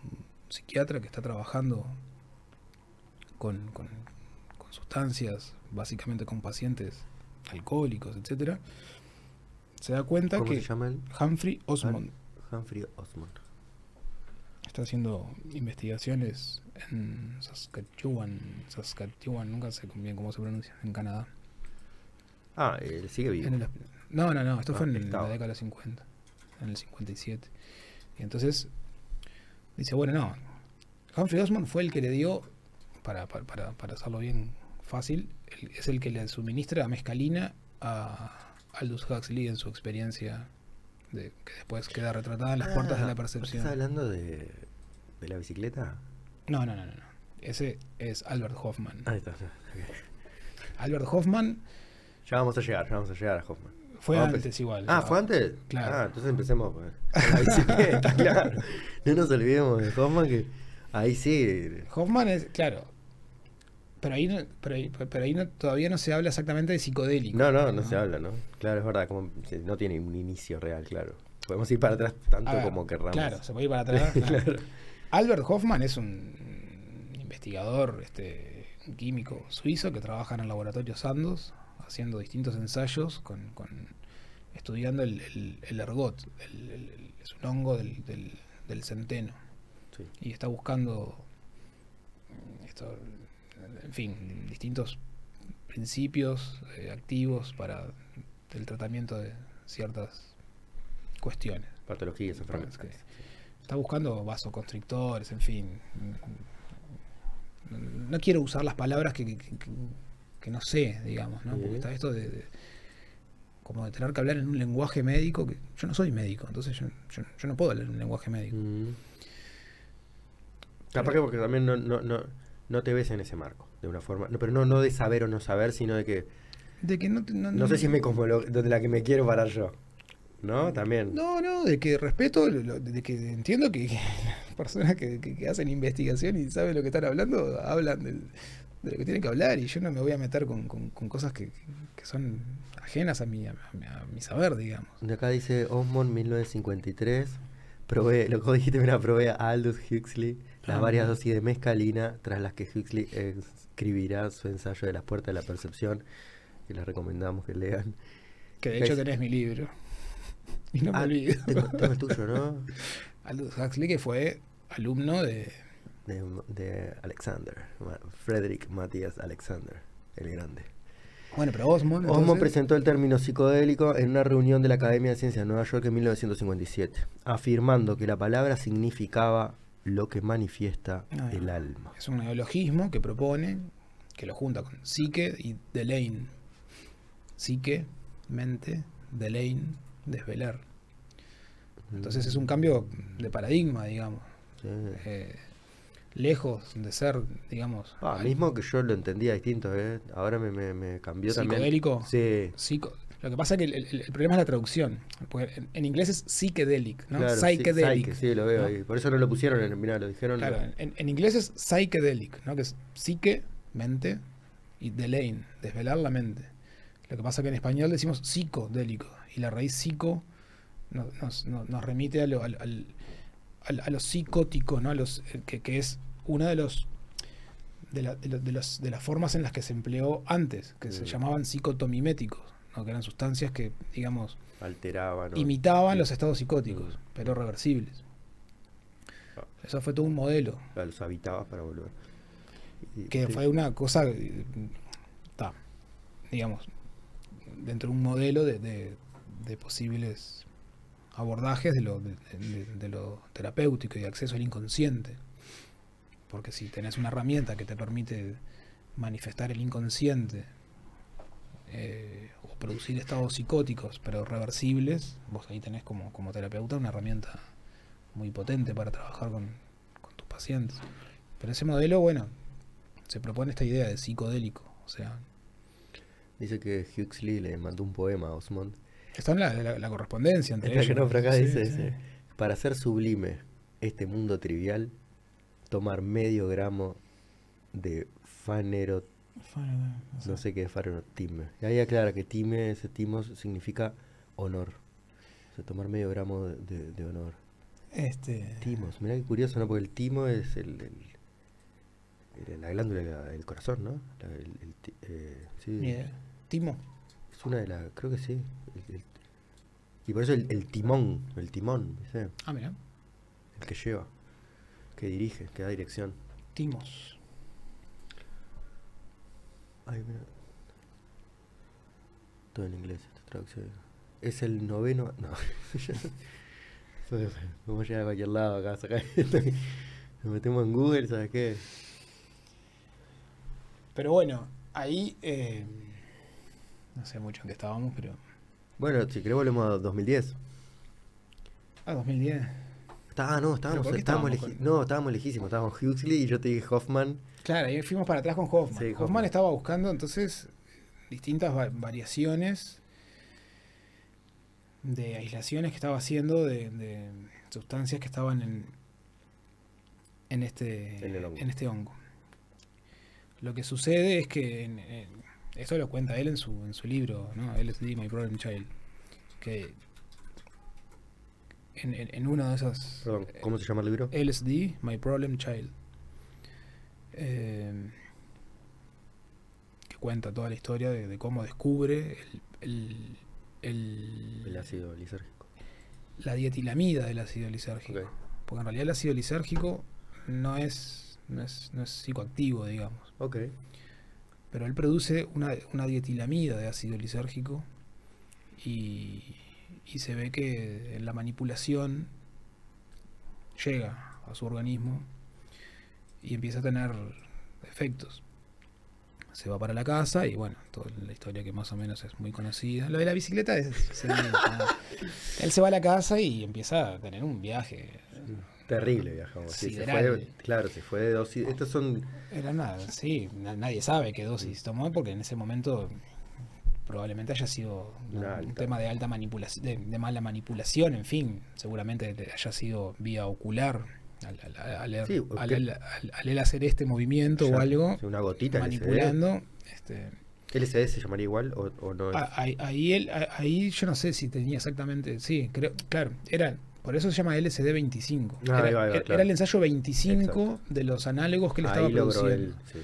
psiquiatra que está trabajando con, con- con sustancias, básicamente con pacientes alcohólicos, etcétera, se da cuenta ¿Cómo que se llama él? Humphrey Osmond Humphrey Osmond. está haciendo investigaciones en Saskatchewan, Saskatchewan, nunca sé bien cómo se pronuncia, en Canadá. Ah, él sigue vivo. En el no, no, no, esto Ah, fue en estaba. la década de los 50, en el 57. Y entonces dice, bueno, no, Humphrey Osmond fue el que le dio, para, para, para, hacerlo bien fácil, es el que le suministra mescalina a Aldous Huxley en su experiencia, de, que después queda retratada en las puertas de Ah, la percepción. ¿Estás hablando de, de la bicicleta? No, no, no, no. no. Ese es Albert Hoffman. Ahí está. ok. Albert Hoffman Ya vamos a llegar, ya vamos a llegar a Hoffman. Fue Vamos a antes igual. Ah. ¿fue antes? Claro. Ah, entonces empecemos pues, con la bicicleta, claro. No nos olvidemos de Hoffman que ahí sí. Hoffman es, claro. Pero ahí, no, pero ahí, pero ahí no- todavía no se habla exactamente de psicodélico. No, no, no se habla, ¿no? Claro, es verdad, como no tiene un inicio real, claro. Podemos ir para atrás tanto ver, como querramos. Claro, se puede ir para <laughs> atrás. claro. Claro. Albert Hoffman es un investigador este, un químico suizo que trabaja en el laboratorio Sandoz haciendo distintos ensayos con, con- estudiando el, el- el ergot, el- es un hongo del, del- del centeno. Sí. y está buscando esto, en fin, distintos principios eh, activos para el tratamiento de ciertas cuestiones. Patologías, enfermedades. que- Está buscando vasoconstrictores, en fin. No quiero usar las palabras que, que- que- que no sé, digamos, ¿no? Porque está esto de, de- como de tener que hablar en un lenguaje médico que yo no soy médico, entonces yo, yo- yo no puedo hablar en un lenguaje médico. Mm. Capaz que porque también no, no, no, no te ves en ese marco, de una forma. No, pero no, no de saber o no saber, sino de que. De que no, no, sé si me como lo, de la que me quiero parar yo. ¿No? También. No, no, de que respeto, de que entiendo que, que las personas que, que- que hacen investigación y saben lo que están hablando, hablan del- de, lo que tienen que hablar y yo no me voy a meter con, con- con cosas que, que son ajenas a mi, a, mi- a mi saber, digamos. De acá dice Osmond 1953, probé, lo que dijiste, mira, probé a Aldous Huxley las Ah, varias dosis de mescalina, tras las que Huxley escribirá su ensayo de las puertas de la percepción, que les recomendamos que lean. Que de ¿Qué hecho tenés mi libro. <laughs> Y no me Ah, olvido. tengo, tengo el tuyo, ¿no? <laughs> Aldous Huxley, que fue alumno de. De, de Alexander, Frederick Matthias Alexander, el grande. Bueno, pero. Osmond entonces- presentó el término psicodélico en una reunión de la Academia de Ciencias de Nueva York en 1957, afirmando que la palabra significaba lo que manifiesta Ah, el alma. Es un neologismo que propone, que lo junta con psique y Delaine. Psique, mente, Delaine, desvelar. Entonces es un cambio de paradigma, digamos. Sí. Eh, lejos de ser, digamos, Ah, al- mismo que yo lo entendía distinto, ¿eh? Ahora me, me, me cambió también. psicodélico. Sí, Psico- Lo que pasa es que el, el- el problema es la traducción. Porque en, en inglés es psychedelic, ¿no? claro. sí, psychedelic. psyche, sí, lo veo ¿no? ahí. Por eso no lo pusieron, en, mirá, lo dijeron. Claro, en, en inglés es psychedelic, ¿no? Que es psique, mente, y delain, desvelar la mente. Lo que pasa es que en español decimos psicodélico, y la raíz psico no- nos, nos- nos remite a lo, al- al- a lo psicótico, ¿no? A los, eh, que, que es una de los de, la- de lo- de los- de las formas en las que se empleó antes, que se Mm. llamaban psicotomiméticos, ¿no? que eran sustancias que, digamos, Alteraban. ¿no? imitaban Sí. los estados psicóticos, Mm. pero reversibles. Ah. Eso fue todo un modelo. Los habitabas para volver. Y- que fue una cosa, eh, ta, digamos, dentro de un modelo de, de- de posibles abordajes de lo, de, lo terapéutico y acceso al inconsciente. Porque si tenés una herramienta que te permite manifestar el inconsciente eh, o producir estados psicóticos, pero reversibles, vos ahí tenés como, como terapeuta una herramienta muy potente para trabajar con, con tus pacientes. Pero ese modelo, bueno, se propone esta idea de psicodélico. O sea, Dice que Huxley le mandó un poema a Osmond. Está en la, la- la correspondencia entre ellos. que no, acá Sí, dice, sí. dice, para hacer sublime este mundo trivial, tomar medio gramo de fanero, no sé qué es fanero-time. Y ahí aclara que time, ese timos, significa honor. O sea, tomar medio gramo de, de- de honor. Este, Timos, mirá qué curioso, ¿no? Porque el timo es el, el- la glándula del corazón, ¿no? La- el- el ti- eh, sí. Timo. es una de las, creo que sí. El- el- y por eso el, el timón, el timón, ¿viste? Ah, mira. El que lleva, que dirige, que da dirección. Timos. Ay, mira. Todo en inglés, esta traducción. Es el noveno. No. <laughs> Vamos a llegar a cualquier lado acá, sacar. Nos metemos en Google, ¿sabes qué? Pero bueno, ahí. eh, no sé mucho en qué estábamos, pero. Bueno, si querés volvemos a 2010. Ah, 2010. Está, no, estábamos, estábamos, estábamos con- no, estábamos lejísimos. Estábamos Huxley y yo te dije Hoffman. Claro, ahí fuimos para atrás con Hoffman. Sí, Hoffman, Hoffman. estaba buscando entonces distintas va- variaciones de aislaciones que estaba haciendo de, de sustancias que estaban en, en, este, En este hongo. Lo que sucede es que, en- en- esto lo cuenta él en su, en su libro, ¿no? LSD, My Problem Child, que en, en, en uno de esos... Perdón, ¿cómo se llama el libro? LSD, My Problem Child. Eh, que cuenta toda la historia de, de cómo descubre el, el- el- El ácido lisérgico. la dietilamida del ácido lisérgico. Porque en realidad el ácido lisérgico no es, no es, no es psicoactivo, digamos. Ok. Pero él produce una, una dietilamida de ácido lisérgico y, y se ve que en la manipulación llega a su organismo y empieza a tener efectos. Se va para la casa y bueno, toda la historia que más o menos es muy conocida. Lo de la bicicleta es... <laughs> se-. <laughs> Él se va a la casa y empieza a tener un viaje. Terrible viajamos. Sí, se fue, claro, se fue de dosis. Estos son. Era nada, sí, na- nadie sabe qué dosis tomó porque en ese momento probablemente haya sido un alta. tema de alta manipulación, de, de mala manipulación, en fin, seguramente haya sido vía ocular al, al- al- Sí, él hacer este movimiento ya, o algo, Una gotita manipulando. Este, LSD. ¿LSD se llamaría igual o, o no? es? a- ahí, ahí, él, ahí yo no sé si tenía exactamente, sí, creo, claro, era Por eso se llama LSD 25. Ah, era, va, claro. el ensayo 25 Exacto. de los análogos que él estaba Ahí produciendo. él. sí.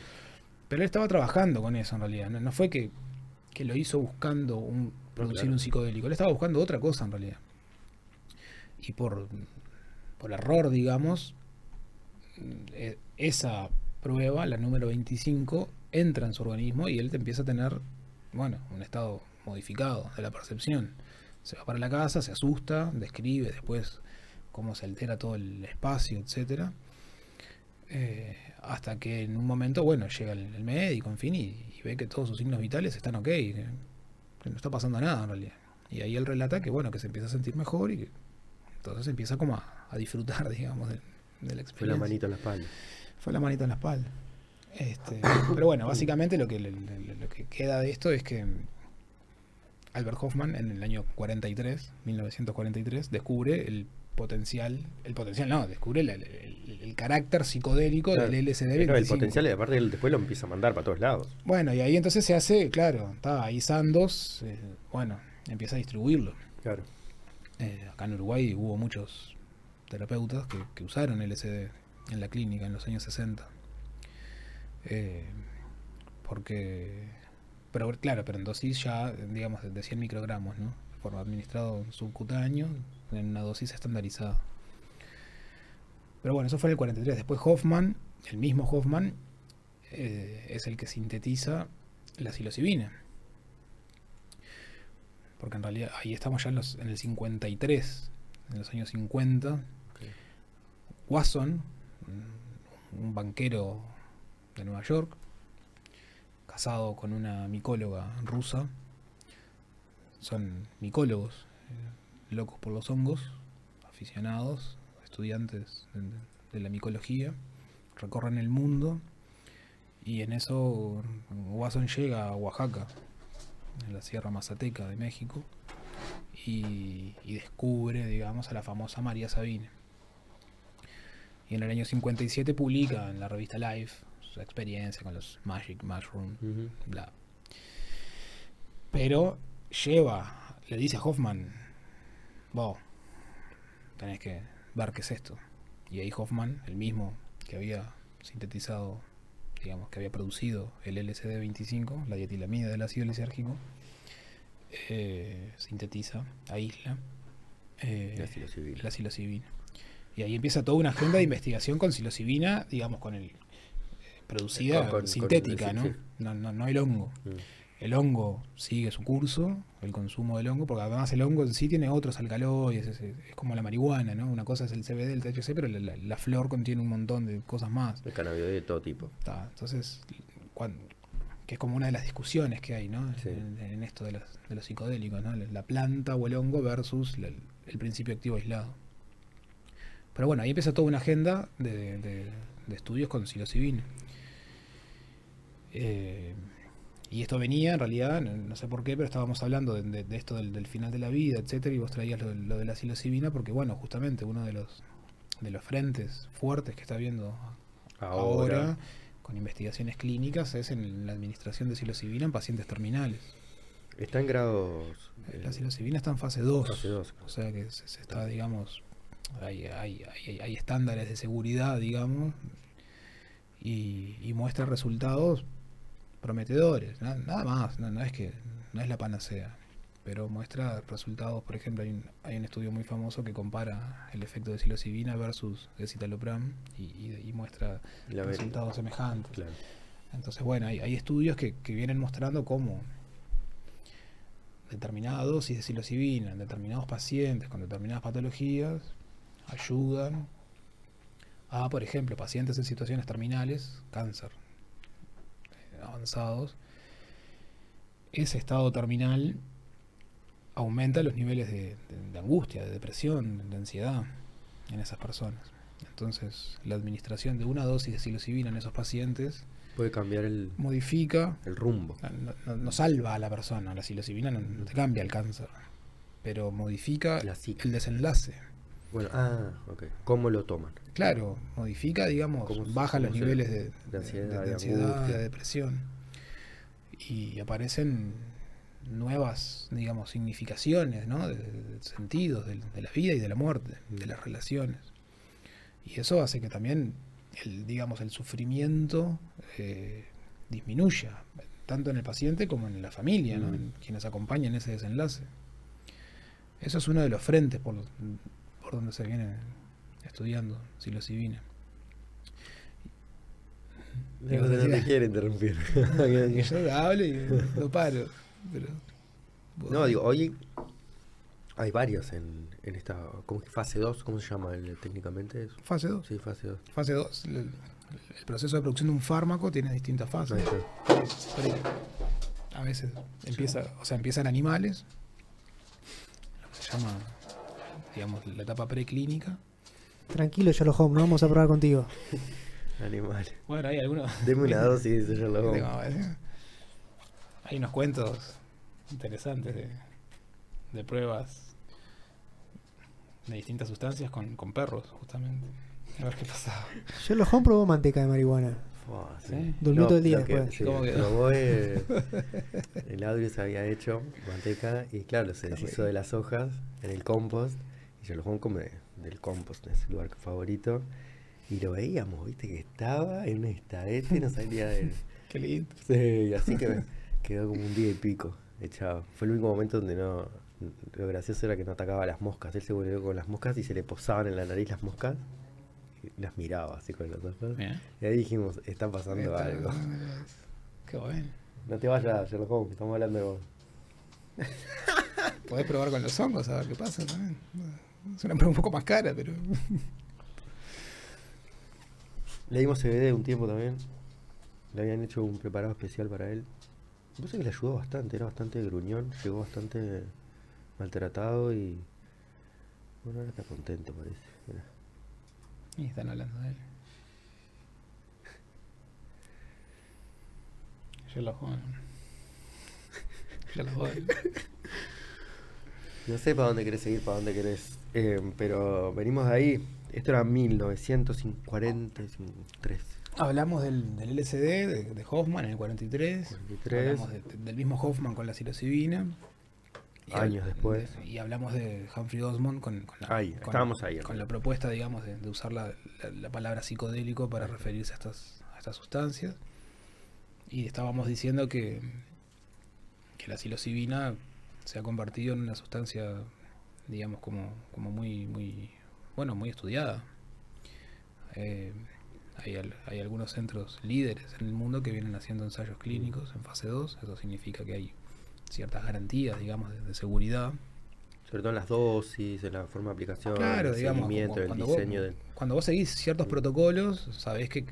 Pero él estaba trabajando con eso en realidad. No, no fue que, que lo hizo buscando un, producir claro. un psicodélico. Él estaba buscando otra cosa en realidad. Y por, por error, digamos, eh, esa prueba, la número 25, entra en su organismo y él empieza a tener, bueno, un estado modificado de la percepción. Se va para la casa, se asusta, describe después cómo se altera todo el espacio, etcétera. Eh, hasta que en un momento, bueno, llega el, el médico, en fin, y, y ve que todos sus signos vitales están ok, que, que no está pasando nada en realidad. Y ahí él relata que, bueno, que se empieza a sentir mejor y que entonces empieza como a, a disfrutar, <laughs> digamos, de, de la experiencia. Fue la manito en la espalda. Fue la manita en la espalda. Este, pero bueno, básicamente lo que, lo que queda de esto es que Albert Hoffman en el año 43, 1943, descubre el potencial, el potencial no, descubre el, el- el- el carácter psicodélico Claro. del LSD Pero el 25. potencial, y aparte él después lo empieza a mandar para todos lados. Bueno, y ahí entonces se hace, claro, está ahí Sandos, eh, bueno, empieza a distribuirlo. Claro. Eh, acá en Uruguay hubo muchos terapeutas que, que usaron LSD en la clínica en los años 60. Eh, porque, pero claro, pero en dosis ya, digamos, de 100 microgramos, ¿no? Por administrado subcutáneo, en una dosis estandarizada. Pero bueno, eso fue en el 43. Después Hoffman, el mismo Hoffman, eh, es el que sintetiza la psilocibina. Porque en realidad ahí estamos ya en, los- en el 53, en los años 50. Watson, un- un banquero de Nueva York, casado con una micóloga rusa, son micólogos, eh, locos por los hongos, aficionados, estudiantes de, la micología, recorren el mundo y en eso Watson llega a Oaxaca, en la Sierra Mazateca de México, y, y descubre, digamos, a la famosa María Sabine. Y en el año 57 publica en la revista Life su experiencia con los Magic Mushroom, bla. Pero lleva, le dice a Hoffman, vos tenés que ver qué es esto. Y ahí Hoffman, el mismo que había sintetizado, digamos, que había producido el LSD-25, la dietilamida del ácido lisérgico, eh, sintetiza, aísla eh, La psilocibina. la. Y ahí empieza toda una agenda de investigación con psilocibina, digamos, con el producida Con- sintética, con- ¿no? ¿no? No, no el hongo. Mm. El hongo sigue su curso, el consumo del hongo, porque además el hongo en sí tiene otros alcaloides, es, es como la marihuana, ¿no? Una cosa es el CBD, el THC, pero la, la- la flor contiene un montón de cosas más. El cannabinoide de todo tipo. Entonces, que es como una de las discusiones que hay, ¿no? Sí. En, en esto de los, de los psicodélicos, ¿no? La planta o el hongo versus la- el principio activo aislado. Pero bueno, ahí empieza toda una agenda de, de- de estudios con psilocibina. Eh, y esto venía, en realidad, no, sé por qué, pero estábamos hablando de, de- de esto del, del final de la vida, etcétera, y vos traías lo, lo de la psilocibina, porque bueno, justamente uno de los de los frentes fuertes que está viendo Ahora. ahora, con investigaciones clínicas es en la administración de psilocibina en pacientes terminales. Está en grados. eh, La psilocibina está en fase 2. fase dos. O sea que se, se está, digamos, hay, hay, hay, hay estándares de seguridad, digamos, y, y muestra resultados prometedores. na- Nada más, no, no es que no es la panacea, pero muestra resultados. Por ejemplo, hay un, hay un estudio muy famoso que compara el efecto de psilocibina versus escitalopram y, y- y muestra La resultados semejantes. Claro. Entonces, bueno, hay, hay estudios que, que vienen mostrando cómo determinada dosis de psilocibina en determinados pacientes con determinadas patologías ayudan a, por ejemplo, pacientes en situaciones terminales, cáncer avanzados, ese estado terminal aumenta los niveles de, de- de angustia, de depresión, de ansiedad en esas personas. Entonces, la administración de una dosis de psilocibina en esos pacientes Puede cambiar el, modifica el rumbo. no, no- no salva a la persona, la psilocibina no, no te cambia el cáncer, pero modifica el desenlace. Bueno, ah, ok. ¿Cómo lo toman? Claro, modifica, digamos, ¿Cómo se- baja los niveles de, de ansiedad, de- de ansiedad, depresión. Y aparecen nuevas, digamos, significaciones, ¿no? De, sentidos de, de la vida y de la muerte, de las relaciones. Y eso hace que también, el, digamos, el sufrimiento eh, disminuya, tanto en el paciente como en la familia, ¿no? Mm. En quienes acompañan ese desenlace. Eso es uno de los frentes por, por donde se viene estudiando psilocibina. No, no te quiere interrumpir. <laughs> Yo <laughs> hablo y no paro. Pero, no, digo, hoy hay varios en, en esta. ¿Cómo es que fase 2? ¿Cómo se llama el- técnicamente? eso? Fase 2. Sí, fase 2. Fase 2. El, el proceso de producción de un fármaco tiene distintas fases. Pero a veces empieza, o sea, empieza en animales, lo que se llama, digamos, la etapa preclínica. Tranquilo, Sherlock Holmes, no vamos a probar contigo. Animales. Bueno, hay algunos. Deme una dosis de Sherlock Holmes. Eh, Hay unos cuentos interesantes de, de pruebas de distintas sustancias con, con perros, justamente. A ver qué pasaba. Sherlock Holmes probó manteca de marihuana. Durmió todo el día después. eh, <laughs> el audio se había hecho manteca y claro, se deshizo de las hojas en el compost y Sherlock Holmes come del compost, es su lugar favorito. Y lo veíamos, viste, que estaba en un estadete y no salía de él. <laughs> Qué lindo. Sí, así que quedó como un día y pico echado. Fue el único momento donde no. Lo gracioso era que no atacaba las moscas. Él se volvió con las moscas y se le posaban en la nariz las moscas y las miraba así con los ojos. Bien. Y ahí dijimos: está pasando Está- algo. Qué bueno. No te vayas, Sherlock Holmes, estamos hablando de vos. <laughs> Podés probar con los hongos a ver qué pasa también. Es una prueba un poco más cara, pero. Le dimos CBD un tiempo también. Le habían hecho un preparado especial para él. Me parece que le ayudó bastante, era bastante gruñón, llegó bastante maltratado y. Bueno, ahora está contento, parece. Y están hablando de él. Sherlock Holmes. Sherlock Holmes. No sé para dónde querés seguir, para dónde querés. Eh, pero venimos de ahí. Esto era 1943. Hablamos del, del LSD de, de Hoffman en el 43. 43. Hablamos de- del mismo Hoffman con la psilocibina. Y Años después. de- y hablamos de Humphrey Osmond con, con la, Ahí, con- ahí, la propuesta, digamos, de, de usar la, la- la palabra psicodélico para referirse a estas, a estas sustancias. Y estábamos diciendo que, que la psilocibina se ha convertido en una sustancia, digamos, como, como muy, muy, bueno, muy estudiada. Eh, hay, al- hay algunos centros líderes en el mundo que vienen haciendo ensayos clínicos en fase 2. Eso significa que hay ciertas garantías, digamos, de, de seguridad. Sobre todo en las dosis, en la forma de aplicación, Claro, el digamos, seguimiento, el cuando vos- diseño del. Cuando vos seguís ciertos protocolos, sabés que,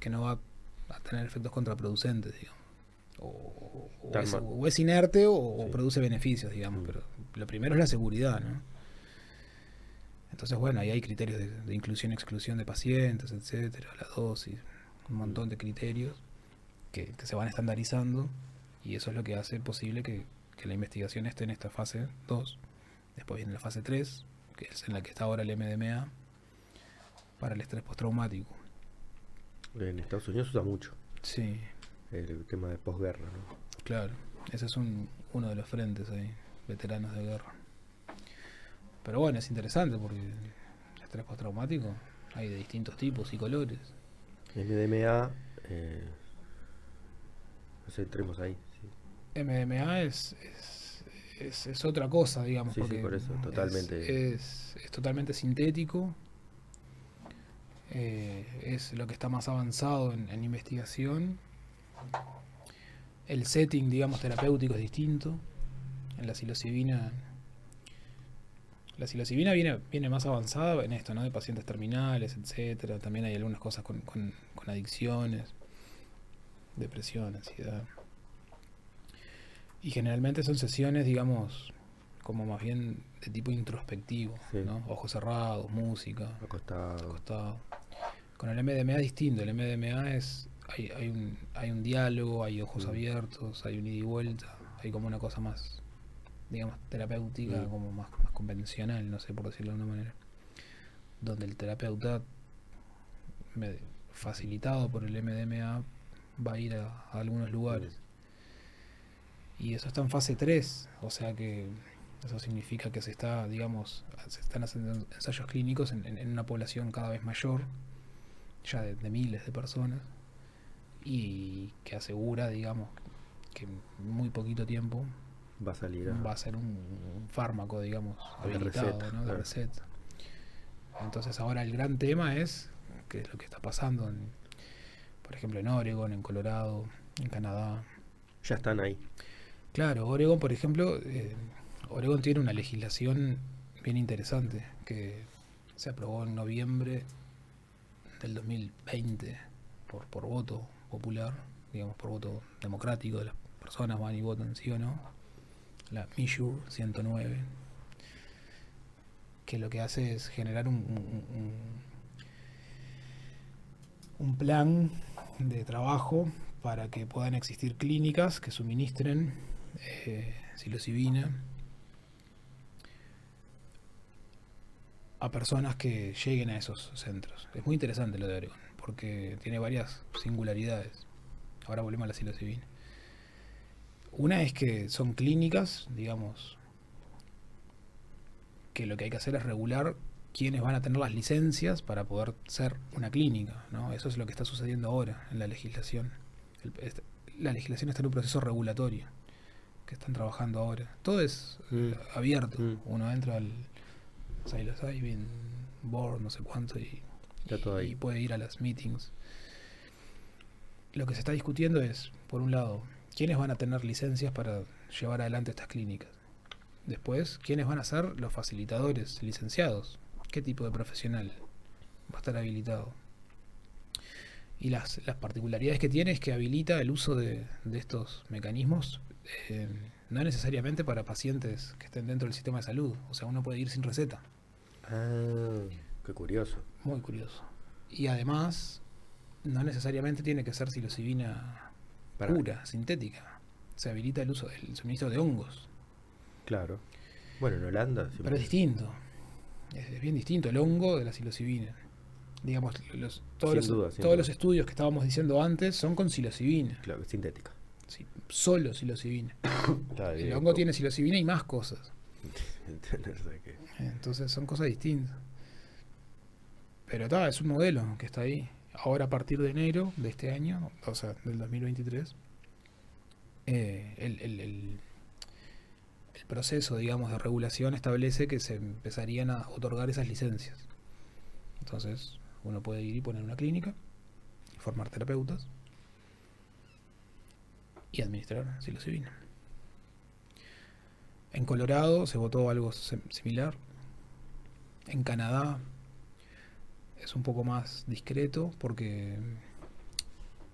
que no va a tener efectos contraproducentes, digamos. O, es, mal. o es inerte o, o Sí. produce beneficios, digamos. Mm. Pero lo primero es la seguridad, ¿no? Entonces, bueno, ahí hay criterios de, de inclusión, exclusión de pacientes, etcétera, la dosis, un montón de criterios que, que se van estandarizando y eso es lo que hace posible que, que la investigación esté en esta fase 2. Después viene la fase 3, que es en la que está ahora el MDMA para el estrés postraumático. En Estados Unidos se usa mucho Sí, el tema de posguerra, ¿no? claro. Ese es un, uno de los frentes ahí, veteranos de guerra. Pero bueno, es interesante porque el estrés postraumático hay de distintos tipos y colores. MDMA, eh, no sé, entremos ahí. sí. MDMA es, es, es, es otra cosa, digamos. Sí, sí, porque por eso, es- totalmente. Es, es totalmente sintético. eh, es lo que está más avanzado en, en investigación. El setting, digamos, terapéutico es distinto. La psilocibina. La psilocibina viene, viene más avanzada en esto, ¿no? De pacientes terminales, etcétera. También hay algunas cosas con, con, con adicciones, depresión, ansiedad. Y generalmente son sesiones, digamos, como más bien de tipo introspectivo, Sí. ¿no? Ojos cerrados, música, Acostado. acostado. Con el MDMA es distinto, el MDMA es hay, hay un hay un diálogo, hay ojos Mm. abiertos, hay un ida y vuelta, hay como una cosa más digamos terapéutica, Mm. como más, más convencional, no sé por decirlo de una manera. Donde el terapeuta me- facilitado por el MDMA va a ir a, a algunos lugares. Y eso está en fase 3, o sea que eso significa que se está, digamos, se están haciendo ensayos clínicos en, en- en una población cada vez mayor, ya de, de miles de personas, y que asegura, digamos, que en muy poquito tiempo Va a salir a... va a ser un, un fármaco, digamos, habilitado, receta, ¿no? de claro. receta. Entonces ahora el gran tema es qué es lo que está pasando, en, por ejemplo, en Oregon, en Colorado, en Canadá. Ya están ahí. Claro, Oregon, por ejemplo, eh, Oregon tiene una legislación bien interesante que se aprobó en noviembre del 2020 por, por voto popular, digamos, por voto democrático de las personas van y votan sí o no, la Measure 109, que lo que hace es generar un- un plan de trabajo para que puedan existir clínicas que suministren eh, psilocibina a personas que lleguen a esos centros. Es muy interesante lo de Oregon, porque tiene varias singularidades. Ahora volvemos a la psilocibina. Una es que son clínicas, digamos, que lo que hay que hacer es regular quiénes van a tener las licencias para poder ser una clínica, ¿no? Eso es lo que está sucediendo ahora en la legislación. El- est- la legislación está en un proceso regulatorio que están trabajando ahora. Todo es Mm. eh, abierto. Mm. Uno entra al psilocybin board, no sé cuánto, y, Está todo ahí. y puede ir a las meetings. Lo que se está discutiendo es, por un lado, quiénes van a tener licencias para llevar adelante estas clínicas. Después, quiénes van a ser los facilitadores licenciados. ¿Qué tipo de profesional va a estar habilitado? Y las, las particularidades que tiene es que habilita el uso de, de estos mecanismos, eh, no necesariamente para pacientes que estén dentro del sistema de salud. O sea, uno puede ir sin receta. Ah, qué curioso. Muy curioso. Y además, no necesariamente tiene que ser psilocibina Para- pura, sintética. Se habilita el uso del suministro de hongos. Claro. Bueno, en Holanda... siempre- Pero es distinto. Es, es bien distinto el hongo de la psilocibina. Digamos, los, todos, los, duda, todos los estudios que estábamos diciendo antes son con psilocibina. Claro, sintética. Sí, solo psilocibina. <coughs> Está El hongo tiene psilocibina y más cosas. <laughs> Entonces son cosas distintas. Pero está, es un modelo que está ahí. Ahora a partir de enero de este año, o sea, del 2023, eh, el, el- proceso, digamos, de regulación establece que se empezarían a otorgar esas licencias. Entonces, uno puede ir y poner una clínica, formar terapeutas y administrar psilocibina. En Colorado se votó algo similar. En Canadá es un poco más discreto porque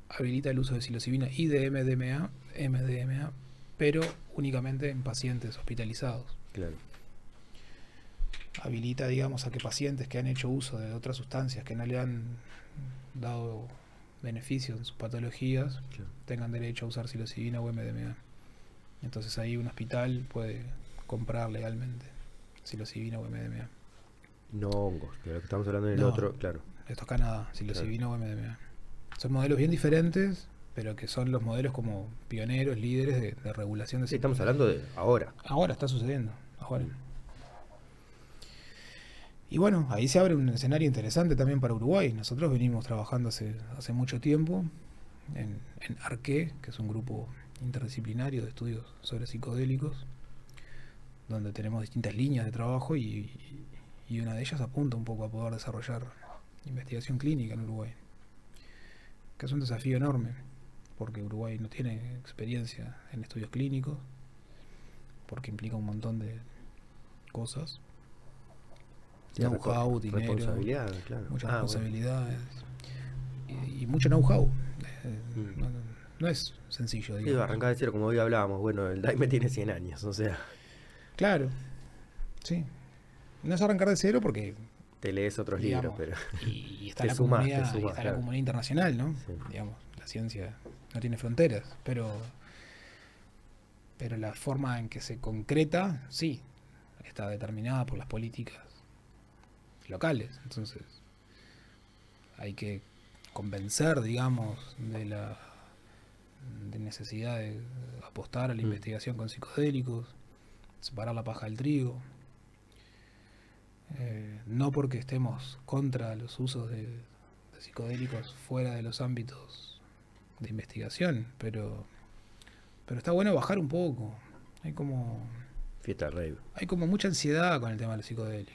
habilita el uso de psilocibina y de MDMA, MDMA, pero únicamente en pacientes hospitalizados. Claro. Habilita, digamos, a que pacientes que han hecho uso de otras sustancias que no le han dado beneficio en sus patologías Claro. tengan derecho a usar psilocibina o MDMA. Entonces ahí un hospital puede comprar legalmente psilocibina o MDMA. No hongos, que lo que estamos hablando en el No. otro, claro. Esto es Canadá, psilocibina o MDMA. Son modelos bien diferentes, pero que son los modelos como pioneros, líderes de, de regulación de Sí, estamos hablando de ahora. Ahora está sucediendo, ahora. Y bueno, ahí se abre un escenario interesante también para Uruguay. Nosotros venimos trabajando hace, hace mucho tiempo en, en Arque, que es un grupo interdisciplinario de estudios sobre psicodélicos, donde tenemos distintas líneas de trabajo y, y una de ellas apunta un poco a poder desarrollar investigación clínica en Uruguay, que es un desafío enorme, porque Uruguay no tiene experiencia en estudios clínicos, porque implica un montón de cosas. Know-how, dinero, Responsabilidad, claro. muchas Ah, bueno. responsabilidades y, y mucho know-how. Eh, Mm. no, es sencillo, digamos. arrancar de cero, como hoy hablábamos. Bueno, el Daime tiene 100 años, o sea, Claro, sí. No es arrancar de cero porque te lees otros Digamos, libros, pero. y, y <laughs> está, Te la, sumás, comunidad, y está claro. la comunidad internacional, ¿no? Sí. Digamos, la ciencia no tiene fronteras, pero pero la forma en que se concreta, sí, está determinada por las políticas locales. Entonces, hay que convencer, digamos, de la de necesidad de apostar a la Mm. investigación con psicodélicos, separar la paja del trigo. Eh, no porque estemos contra los usos de, de psicodélicos fuera de los ámbitos de investigación, pero, pero está bueno bajar un poco. Hay como, Fiesta rave. hay como mucha ansiedad con el tema de los psicodélicos.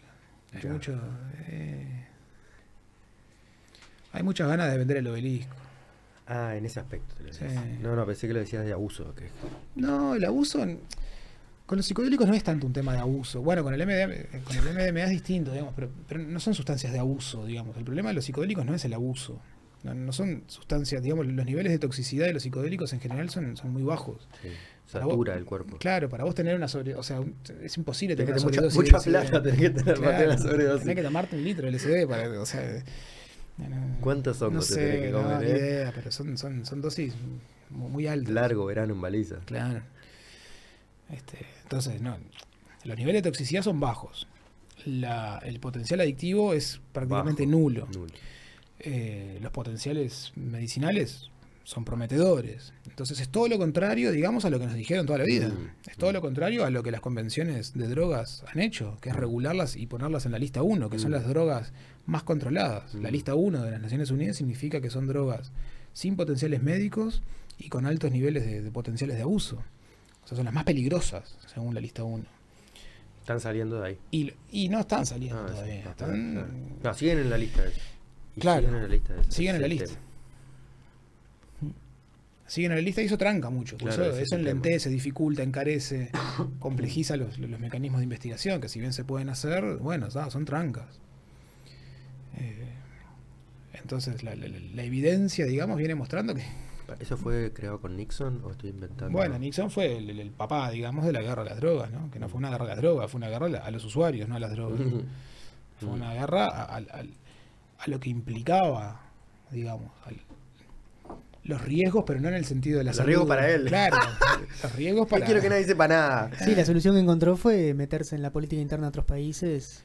Hay mucho. eh, hay muchas ganas de vender el obelisco. Ah, en ese aspecto. te lo Sí. No, no, pensé que lo decías de abuso. Que... No, el abuso en- con los psicodélicos no es tanto un tema de abuso. Bueno, con el MDMA, eh, con el MDMA es distinto, digamos, pero, pero no son sustancias de abuso, digamos. El problema de los psicodélicos no es el abuso. No, no son sustancias, digamos, los niveles de toxicidad de los psicodélicos en general son, son muy bajos. Sí. Satura vos- el cuerpo. Claro, para vos tener una sobre... O sea, es imposible tener Tenés una mucha, mucha plata, tenés que tener la Claro, sobredosis. Tenés que tomarte un litro de LSD para... O sea, no- ¿Cuántos hongos no te sé, tenés que comer, no, eh? idea, pero son, son, son dosis mu- muy altas. Largo verano en baliza. Claro. Este, entonces, no. Los niveles de toxicidad son bajos. La- el potencial adictivo es prácticamente Bajo. nulo. Nulo. Eh, los potenciales medicinales son prometedores. Entonces es todo lo contrario, digamos, a lo que nos dijeron toda la vida. Mm, Es todo mm. lo contrario a lo que las convenciones de drogas han hecho, que es regularlas y ponerlas en la lista 1, que son Mm. las drogas más controladas. La Mm. lista 1 de las Naciones Unidas significa que son drogas sin potenciales médicos y con altos niveles de, de potenciales de abuso. O sea, son las más peligrosas, según la lista 1. Están saliendo de ahí. Y, y no están saliendo Ah, sí, todavía. está, están- claro. No, siguen en la lista. Claro. Siguen en la lista. Siguen en la lista. tema. siguen en la lista y eso tranca mucho. Claro, eso enlentece, dificulta, encarece, <coughs> complejiza los, los mecanismos de investigación, que si bien se pueden hacer, bueno, son trancas. Eh, entonces la- la- la evidencia, digamos, viene mostrando que, ¿Eso fue creado con Nixon o estoy inventando? bueno, Nixon fue el, el- el papá, digamos, de la guerra a las drogas, ¿no? Que no fue una guerra a las drogas, fue una guerra a la- a los usuarios, no a las drogas. Fue una guerra a, a- a- a lo que implicaba, digamos, al- los riesgos, pero no en el sentido de la Los salud. riesgos para él. Claro, <laughs> los riesgos No para... quiero que nadie sepa nada. Sí, la solución que encontró fue meterse en la política interna de otros países.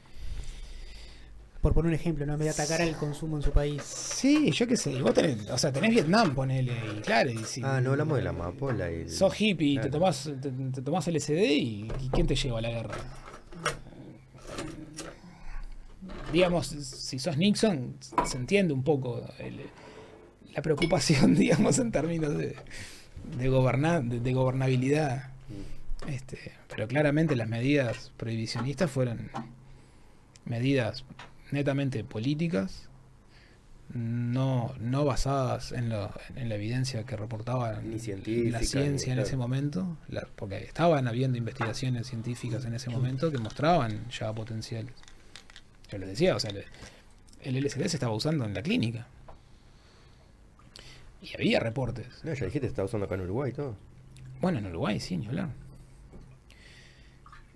Por poner un ejemplo, ¿no? En vez de atacar al consumo en su país. Sí, yo qué sé, y vos tenés, o sea, tenés Vietnam, ponele, y claro, y si Ah, no hablamos de la amapola. Y el- sos hippie y te Claro. tomás, te, te tomás LSD y, y ¿quién te lleva a la guerra? Digamos, si sos Nixon, se entiende un poco el- la preocupación, <laughs> digamos, en términos de, de, gobernar, de, de gobernabilidad. Este, pero claramente las medidas prohibicionistas fueron medidas netamente políticas, no, no basadas en, lo- en la evidencia que reportaba Ni la ciencia en ese momento, la- porque estaban habiendo investigaciones científicas en ese momento que mostraban ya potenciales. Yo les decía, o sea, el LSD se estaba usando en la clínica. Y había reportes. No, ya dijiste, está usando acá en Uruguay y todo. Bueno, en Uruguay sí, ni hablar.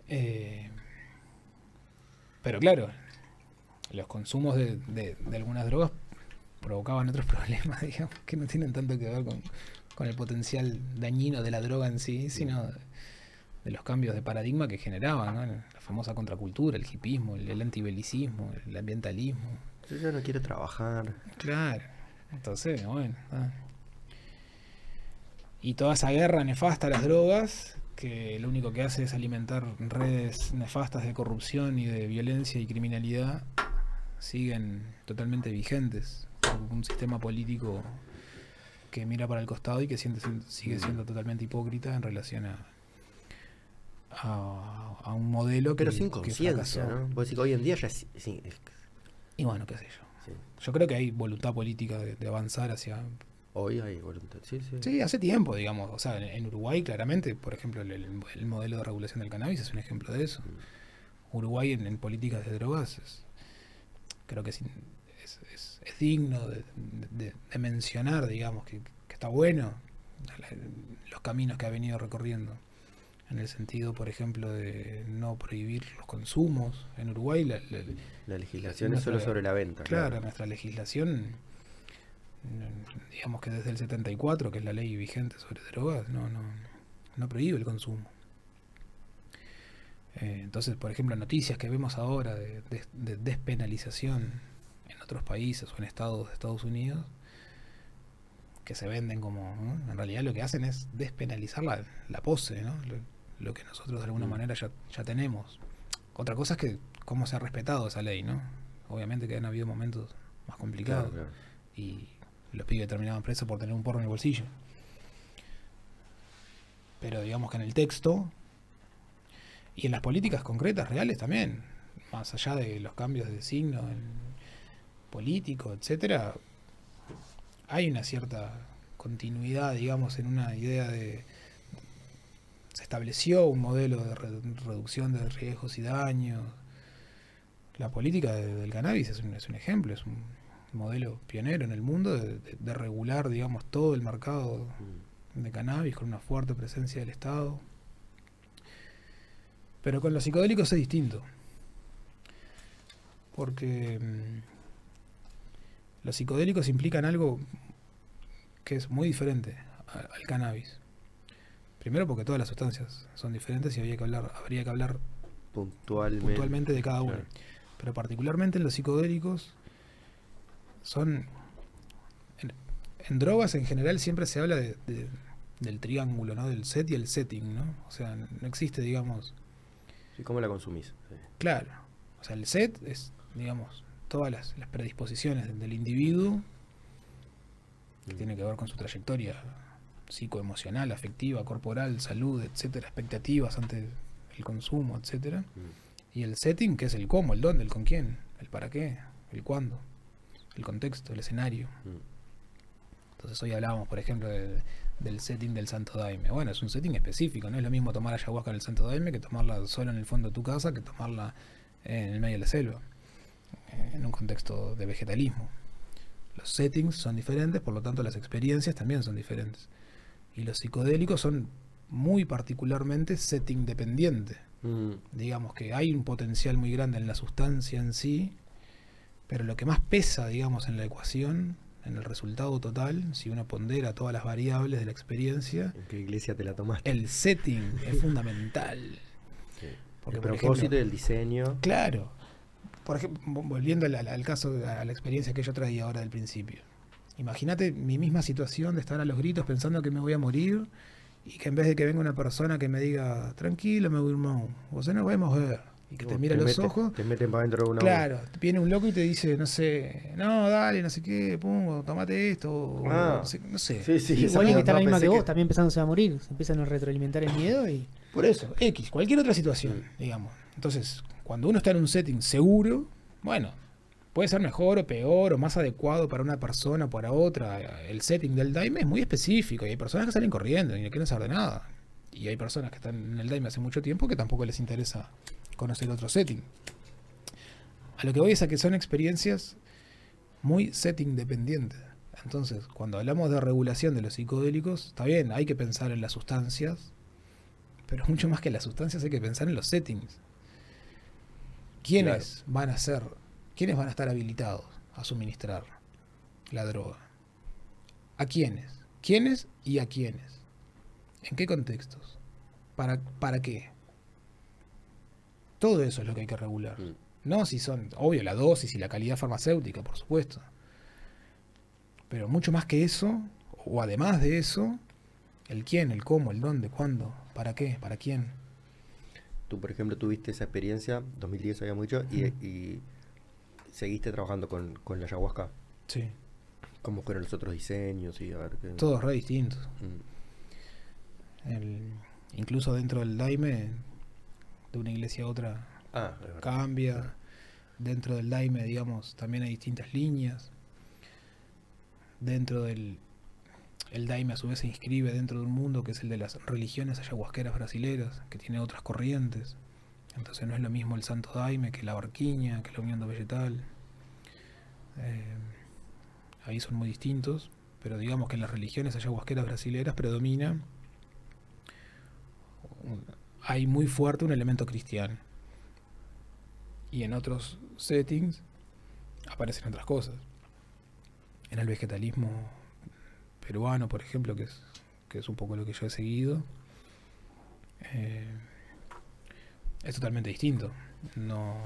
Eh, pero claro, los consumos de, de- de algunas drogas provocaban otros <laughs> problemas, digamos, que no tienen tanto que ver con, con el potencial dañino de la droga en sí, sino de, los cambios de paradigma que generaban, ¿no? la famosa contracultura, el hipismo, el, el antibelicismo, el ambientalismo. Yo ya no quiero trabajar. Claro. Entonces, bueno. ah. Y toda esa guerra nefasta a las drogas, que lo único que hace es alimentar redes nefastas de corrupción y de violencia y criminalidad, siguen totalmente vigentes. Un sistema político que mira para el costado y que siente- sigue siendo totalmente hipócrita en relación a, a, a un modelo que, Pero sin que conciencia, fracasó. ¿no? Vos decís que hoy en día ya es. sí, es- Y bueno, qué sé yo. sí. Yo creo que hay voluntad política de, de avanzar hacia... Hoy hay voluntad. Sí, sí. Sí, hace tiempo, digamos. O sea, en, en Uruguay claramente, por ejemplo, el, el- el modelo de regulación del cannabis es un ejemplo de eso. Uruguay en, en políticas de drogas es- creo que es, es- es- es digno de, de- de mencionar, digamos, que, que está bueno la- los caminos que ha venido recorriendo. En el sentido, por ejemplo, de no prohibir los consumos. En Uruguay la- la- La legislación es solo sobre la venta. Claro, nuestra legislación, digamos que desde el 74, que es la ley vigente sobre drogas, no, no, no prohíbe el consumo. Eh, entonces, por ejemplo, noticias que vemos ahora de, de- de despenalización en otros países o en estados de Estados Unidos, que se venden como, ¿no? en realidad lo que hacen es despenalizar la, la pose, ¿no? Lo, lo que nosotros de alguna Mm. manera ya, ya tenemos. Otra cosa es que cómo se ha respetado esa ley, ¿no? Obviamente que han habido momentos más complicados Claro, claro. y los pibes terminaban presos por tener un porro en el bolsillo. Pero digamos que en el texto y en las políticas concretas, reales también, más allá de los cambios de signo político, etcétera, hay una cierta continuidad, digamos, en una idea de se estableció un modelo de re- reducción de riesgos y daños. La política de- del cannabis es un, es un ejemplo, es un modelo pionero en el mundo de, de- de regular, digamos, todo el mercado Mm. de cannabis con una fuerte presencia del Estado. Pero con los psicodélicos es distinto. Porque mm, los psicodélicos implican algo que es muy diferente al cannabis. Primero porque todas las sustancias son diferentes y habría que hablar, habría que hablar Puntualmente. puntualmente de cada uno. Claro. Pero particularmente en los psicodélicos son... En, en drogas en general siempre se habla de- de- del triángulo, ¿no? Del set y el setting, ¿no? O sea, no existe, digamos... Sí, ¿Cómo la consumís? Sí. Claro. O sea, el set es, digamos, todas las, las predisposiciones del individuo que Mm. tiene que ver con su trayectoria psicoemocional, afectiva, corporal, salud, etcétera, expectativas ante el consumo, etcétera. Mm. Y el setting, que es el cómo, el dónde, el con quién, el para qué, el cuándo, el contexto, el escenario. Mm. Entonces hoy hablábamos, por ejemplo, de- del setting del Santo Daime. Bueno, es un setting específico, no es lo mismo tomar ayahuasca en el Santo Daime que tomarla solo en el fondo de tu casa, que tomarla en el medio de la selva, eh, en un contexto de vegetalismo. Los settings son diferentes, por lo tanto las experiencias también son diferentes. Y los psicodélicos son muy particularmente setting dependiente. Mm. digamos que hay un potencial muy grande en la sustancia en sí, pero lo que más pesa, digamos, en la ecuación, en el resultado total, si uno pondera todas las variables de la experiencia, ¿En qué iglesia te la tomaste? el setting es fundamental. Sí. Porque, el por propósito del diseño. Claro. Por ejemplo, vo- volviendo al, caso, a la experiencia que yo traía ahora del principio. Imagínate mi misma situación de estar a los gritos pensando que me voy a morir y que en vez de que venga una persona que me diga, tranquilo, me irmão, vos nos vamos a ver, y que te mira los mete- ojos, Te meten para adentro de una Claro, viene un loco y te dice, no sé, no, dale, no sé qué, pum, tomate esto, o Ah. no sé. no sé. Sí, sí. Sí, esa o alguien que está la misma que vos, también empezándose a morir. Se empiezan a retroalimentar el miedo y. Por eso, X, cualquier otra situación, Mm. digamos. Entonces, cuando uno está en un setting seguro, bueno, puede ser mejor o peor o más adecuado para una persona o para otra. El setting del Daime es muy específico y hay personas que salen corriendo y no quieren saber de nada. Y hay personas que están en el Daime hace mucho tiempo que tampoco les interesa conocer otro setting. A lo que voy es a que son experiencias muy setting dependientes. Entonces, cuando hablamos de regulación de los psicodélicos, está bien, hay que pensar en las sustancias, pero mucho más que en las sustancias hay que pensar en los settings. ¿Quiénes van a ser, quiénes van a estar habilitados a suministrar la droga? ¿A quiénes? ¿Quiénes y a quiénes? ¿En qué contextos? ¿Para, para qué? Todo eso es lo que hay que regular. Mm. No si son, obvio, la dosis y la calidad farmacéutica, por supuesto. Pero mucho más que eso, o además de eso, el quién, el cómo, el dónde, cuándo, para qué, para quién. Tú, por ejemplo, tuviste esa experiencia, 2010 habíamos dicho, y, y seguiste trabajando con, con la ayahuasca. Sí. ¿Cómo fueron los otros diseños? Y a ver qué- Todos re distintos. Mm. El- incluso dentro del daime, de una iglesia a otra, Ah, verdad. cambia. Dentro del daime, digamos, también hay distintas líneas. Dentro del el daime a su vez se inscribe dentro de un mundo que es el de las religiones ayahuasqueras brasileras, que tiene otras corrientes. Entonces no es lo mismo el santo daime que la barquiña, que la unión de vegetal. Eh, ahí son muy distintos, pero digamos que en las religiones ayahuasqueras brasileras predomina hay muy fuerte un elemento cristiano. Y en otros settings aparecen otras cosas. En el vegetalismo peruano, por ejemplo, que es, que es un poco lo que yo he seguido, eh, es totalmente distinto. No,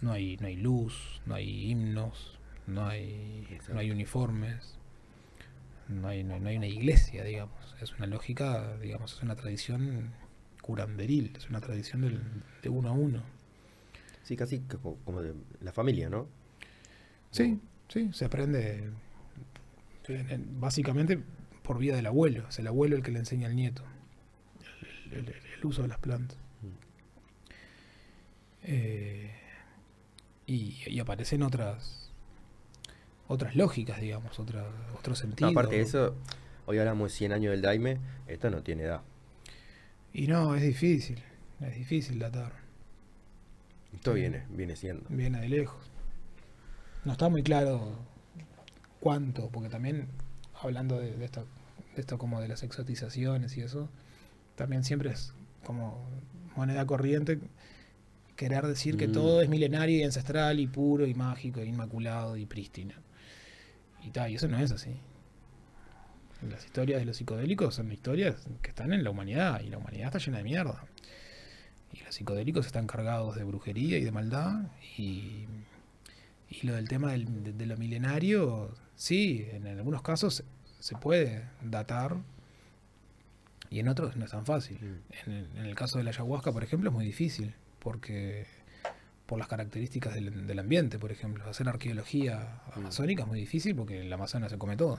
no, hay, no hay luz, no hay himnos, no hay, no hay uniformes. No hay, no, no hay una iglesia, digamos. Es una lógica, digamos, es una tradición curanderil, es una tradición del- de uno a uno. Sí, casi como, como de la familia, ¿no? Sí, sí, se aprende en- en- básicamente por vía del abuelo. Es el abuelo el que le enseña al nieto el, el- el uso de las plantas. Eh, y, y aparecen otras otras lógicas, digamos, otra, otro No, sentido. aparte de eso, hoy hablamos de 100 años del Daime, esto no tiene edad. Y no, es difícil, es difícil datar. Esto Sí. viene, viene siendo. Viene de lejos. No está muy claro cuánto, porque también hablando de, de esto, de esto como de las exotizaciones y eso, también siempre es como moneda corriente querer decir que Mm. todo es milenario y ancestral y puro y mágico, e inmaculado y prístino. Y eso no es así. Las historias de los psicodélicos son historias que están en la humanidad y la humanidad está llena de mierda. Y los psicodélicos están cargados de brujería y de maldad. Y, y lo del tema del- de, de lo milenario, sí, en algunos casos se puede datar y en otros no es tan fácil. Mm. En el, en el caso de la ayahuasca, por ejemplo, es muy difícil porque por las características del, del ambiente, por ejemplo, hacer arqueología amazónica es muy difícil porque el Amazonas se come todo.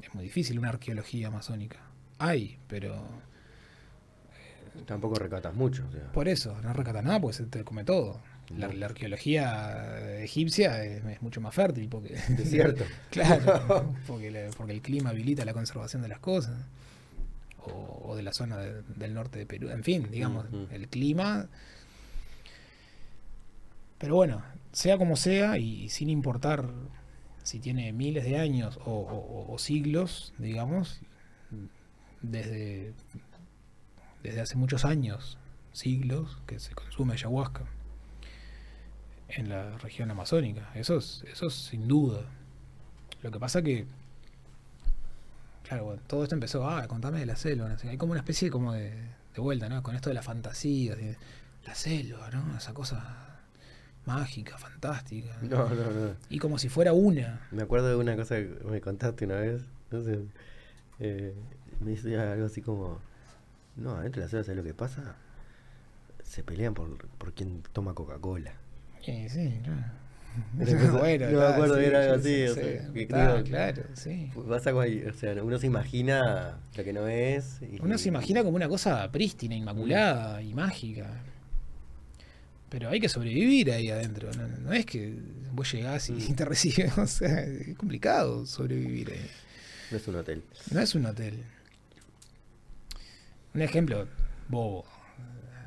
Es muy difícil una arqueología amazónica. Hay, pero Tampoco recatas mucho. O sea. por eso, no rescata nada porque se te come todo. La, la arqueología egipcia es, es mucho más fértil porque <laughs> Es cierto. <laughs> claro, <laughs> porque, la- porque el clima habilita la conservación de las cosas. O, o de la zona de- del norte de Perú. En fin, digamos, el clima. Pero bueno, sea como sea, y sin importar si tiene miles de años o, siglos, digamos, desde, desde hace muchos años, siglos, que se consume ayahuasca en la región amazónica. Eso es, eso es sin duda. Lo que pasa que, claro, bueno, todo esto empezó, ah, contame de la selva, hay como una especie como de, de vuelta, ¿no? Con esto de la fantasía, la selva, ¿no? Esa cosa mágica, fantástica. No, no, no. Y como si fuera una. Me acuerdo de una cosa que me contaste una vez. No sé. eh, me decía algo así como: No, adentro de la selva, ¿sabes lo que pasa? Se pelean por, por quien toma Coca-Cola. Sí, sí, claro. <laughs> Era <laughs> cosa- no me está, acuerdo era algo sí, así, o sí, sea, que está, creo- claro, sí. Pasa cual- o sea, uno se imagina lo que no es. y- Uno se imagina como una cosa prístina, inmaculada y mágica. Pero hay que sobrevivir ahí adentro. No, no es que vos llegás y Mm. te <laughs> reciben. O sea, es complicado sobrevivir ahí. No es un hotel. No es un hotel. Un ejemplo bobo.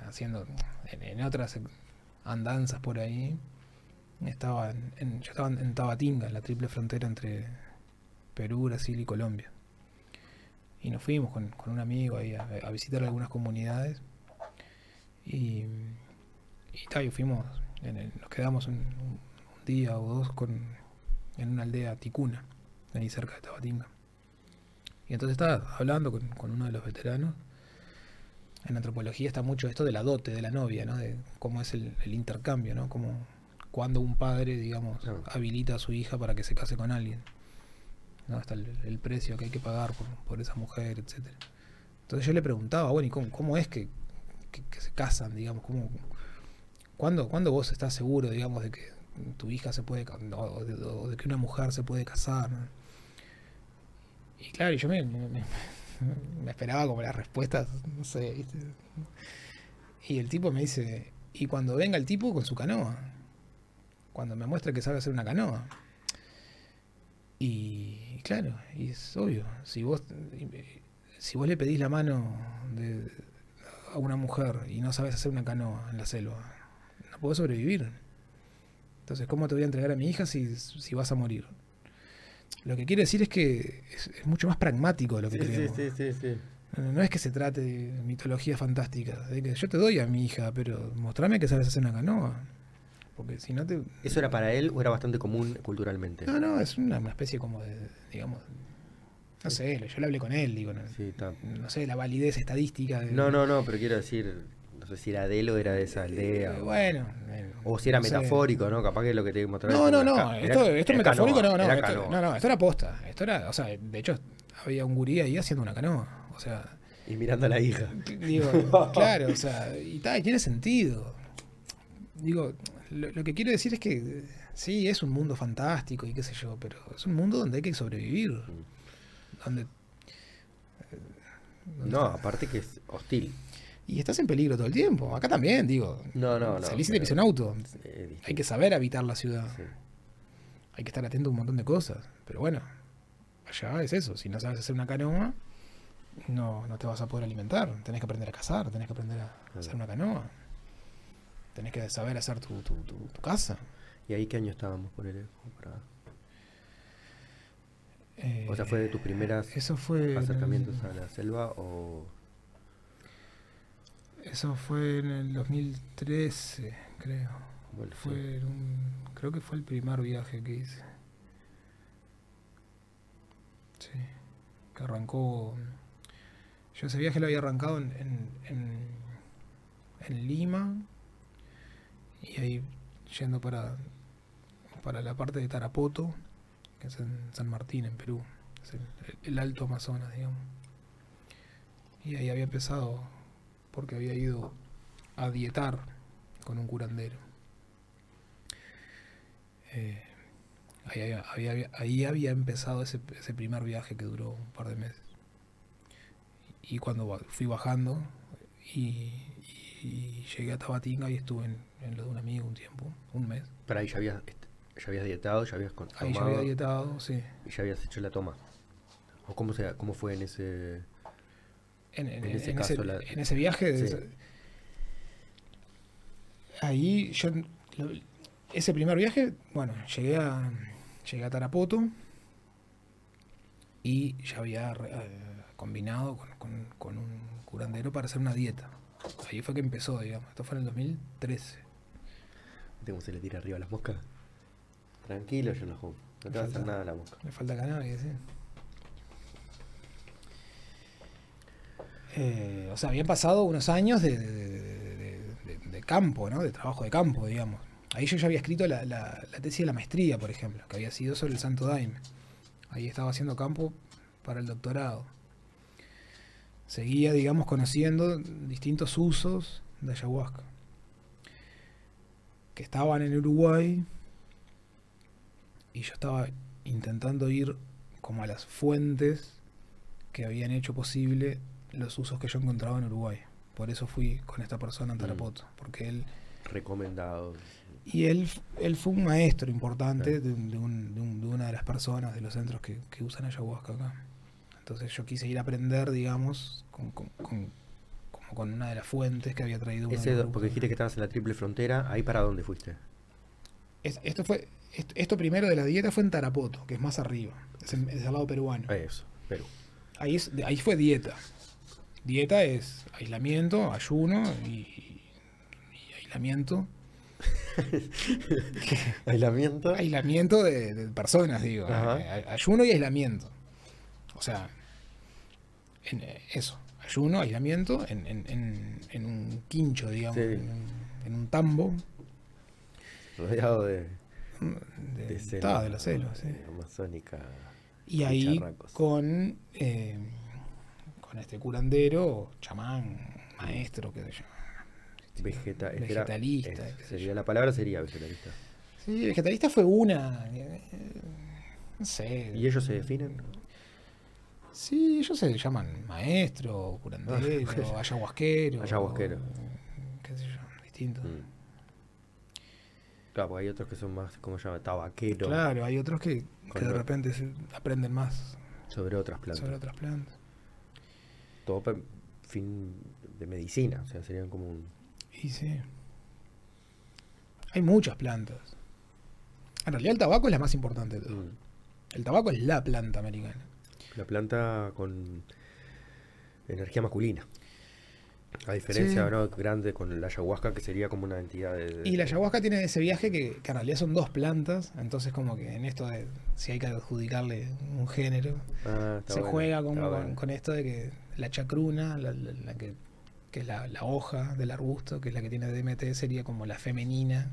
Haciendo en, en otras andanzas por ahí. Estaba en, en- yo estaba en, en Tabatinga, en la triple frontera entre Perú, Brasil y Colombia. Y nos fuimos con, con un amigo ahí a, a visitar algunas comunidades. Y, y tal, y fuimos, en el- nos quedamos un, un día o dos con, en una aldea ticuna, ahí cerca de Tabatinga. Y entonces estaba hablando con, con uno de los veteranos. En antropología está mucho esto de la dote de la novia, ¿no? De cómo es el, el intercambio, ¿no? Como cuando un padre, digamos, Claro. habilita a su hija para que se case con alguien. ¿no? Hasta el, el precio que hay que pagar por, por esa mujer, etcétera. Entonces yo le preguntaba, bueno, ¿y cómo, cómo es que, que- que se casan, digamos? ¿Cómo, ¿cuándo, cuándo vos estás seguro, digamos, de que tu hija se puede, o de, o de que una mujer se puede casar? Y claro, yo me, me- esperaba como las respuestas, no sé. Y el tipo me dice, y cuando venga el tipo con su canoa, cuando me muestre que sabe hacer una canoa. Y claro, y es obvio, si vos, si vos le pedís la mano de, a una mujer y no sabes hacer una canoa en la selva, podés sobrevivir. Entonces, ¿cómo te voy a entregar a mi hija si, si vas a morir? Lo que quiere decir es que es, es mucho más pragmático de lo que Sí, creemos. sí, sí, sí. No, es que se trate de mitología fantástica, de que yo te doy a mi hija, pero mostrame que sabes hacer una canoa. Porque si no te... ¿Eso era para él o era bastante común culturalmente? No, no, es una, una especie como de, digamos, no sé, yo le hablé con él, digo, no, Sí, no sé, la validez estadística. de- No, no, no, pero quiero decir, no sé si era de él o era de esa aldea. Eh, o- bueno. eh, O si era no sé. metafórico, ¿no? Capaz que es lo que te mostraba. No, no, no. Era- Esto, esto es era metafórico, canoa, no, no. era Esto, no, no, esto era posta. Esto era, o sea, de hecho, había un gurí ahí haciendo una canoa. O sea, Y mirando a la hija. digo, <laughs> claro, o sea, y, ta, y tiene sentido. Digo, lo, lo que quiero decir es que eh, sí, es un mundo fantástico y qué sé yo, pero es un mundo donde hay que sobrevivir. Donde, No, aparte que es hostil. Y estás en peligro todo el tiempo. Acá también, digo. No, no, no. Salís y te pisa un auto. Hay que saber habitar la ciudad. Sí. Hay que estar atento a un montón de cosas. Pero bueno, allá es eso. Si no sabes hacer una canoa, no, no te vas a poder alimentar. Tenés que aprender a cazar, tenés que aprender a hacer una canoa. Tenés que saber hacer tu, tu, tu- tu casa. ¿Y ahí qué año estábamos, ponele? Como para- Eh, O sea, ¿fue de tus primeras Eso fue. en el- acercamientos a la selva o...? Eso fue en el 2013, creo. bueno. Fue en un, creo que fue el primer viaje que hice. Sí. Que arrancó. Yo ese viaje lo había arrancado en, en, en, en Lima. Y ahí yendo para, para la parte de Tarapoto, que es en San Martín, en Perú. Es el, el Alto Amazonas, digamos. Y ahí había empezado porque había ido a dietar con un curandero. Eh, ahí, había, ahí había empezado ese, ese primer viaje que duró un par de meses. Y cuando fui bajando y, y llegué a Tabatinga y estuve en, en lo de un amigo un tiempo, un mes. Pero ahí ya habías, ya habías dietado, ya habías Ahí ya había dietado, sí. y ya habías hecho la toma. ¿O cómo, se, cómo fue en ese...? En, en- En ese en caso, ese, la- en ese viaje, Sí. ese- ahí yo, lo- ese primer viaje, bueno, llegué a, llegué a Tarapoto y ya había eh, combinado con, con- con un curandero para hacer una dieta. Ahí fue que empezó, digamos. Esto fue en el 2013. ¿Viste cómo se le tira arriba a las moscas? Tranquilo, Sherlock Holmes. No te va a hacer nada la mosca. Me falta cannabis, sí. Eh, o sea, habían pasado unos años de, campo, ¿no? De trabajo de campo, digamos. Ahí yo ya había escrito la- la tesis de la maestría, por ejemplo, que había sido sobre el Santo Daime. Ahí estaba haciendo campo para el doctorado. Seguía, digamos, conociendo distintos usos de ayahuasca. Que estaban en Uruguay y yo estaba intentando ir como a las fuentes que habían hecho posible los usos que yo encontraba en Uruguay. Por eso fui con esta persona en Mm. Tarapoto, porque él Recomendado. y él, él fue un maestro importante Claro. de, un- de un- de un- de una de las personas de los centros que, que usan ayahuasca acá. Entonces yo quise ir a aprender, digamos, con, con- con- como con una de las fuentes que había traído Ese, porque dijiste que estabas en la triple frontera, ¿ahí para dónde fuiste? Es- esto fue esto, esto primero de la dieta fue en Tarapoto, que es más arriba, es, en- es al lado peruano. Eso, Perú. Ahí, es, ahí fue dieta. Dieta es aislamiento, ayuno y, y aislamiento. <laughs> Aislamiento. Aislamiento de, de personas, digo. Ajá. eh, ayuno y aislamiento. O sea, en, eh, eso. Ayuno, aislamiento en, en, en, en un quincho, digamos. Sí. En, un, en un tambo Rodeado de, de, de selva. ta, de la selva, sí. Amazónica. Y ahí con, eh, con este curandero, chamán, maestro, qué sé yo. Vegeta, Vegetalista, es- sería la palabra sería vegetalista. Sí, vegetalista fue una. eh, No sé. ¿Y ellos se definen? Sí, ellos se llaman maestro, curandero, <laughs> Ah, ayahuasquero. Ayahuasquero. Qué sé yo, distinto. Mm. Claro, porque hay otros que son más, ¿cómo se llama? Tabaquero. Claro, hay otros que, de repente se aprenden más Sobre otras plantas. sobre otras plantas. Todo fin de medicina, o sea, serían como un... Y sí. Hay muchas plantas. En realidad el tabaco es la más importante de todo. Mm. El tabaco es la planta americana. La planta con energía masculina. A diferencia Sí. ¿no? grande con la ayahuasca, que sería como una entidad de... de- Y la ayahuasca tiene ese viaje que, que en realidad son dos plantas, entonces como que en esto de si hay que adjudicarle un género, Ah, se bueno, juega como con, bueno. con esto de que la chacruna, la, la- la que que es la, la hoja del arbusto, que es la que tiene DMT, sería como la femenina,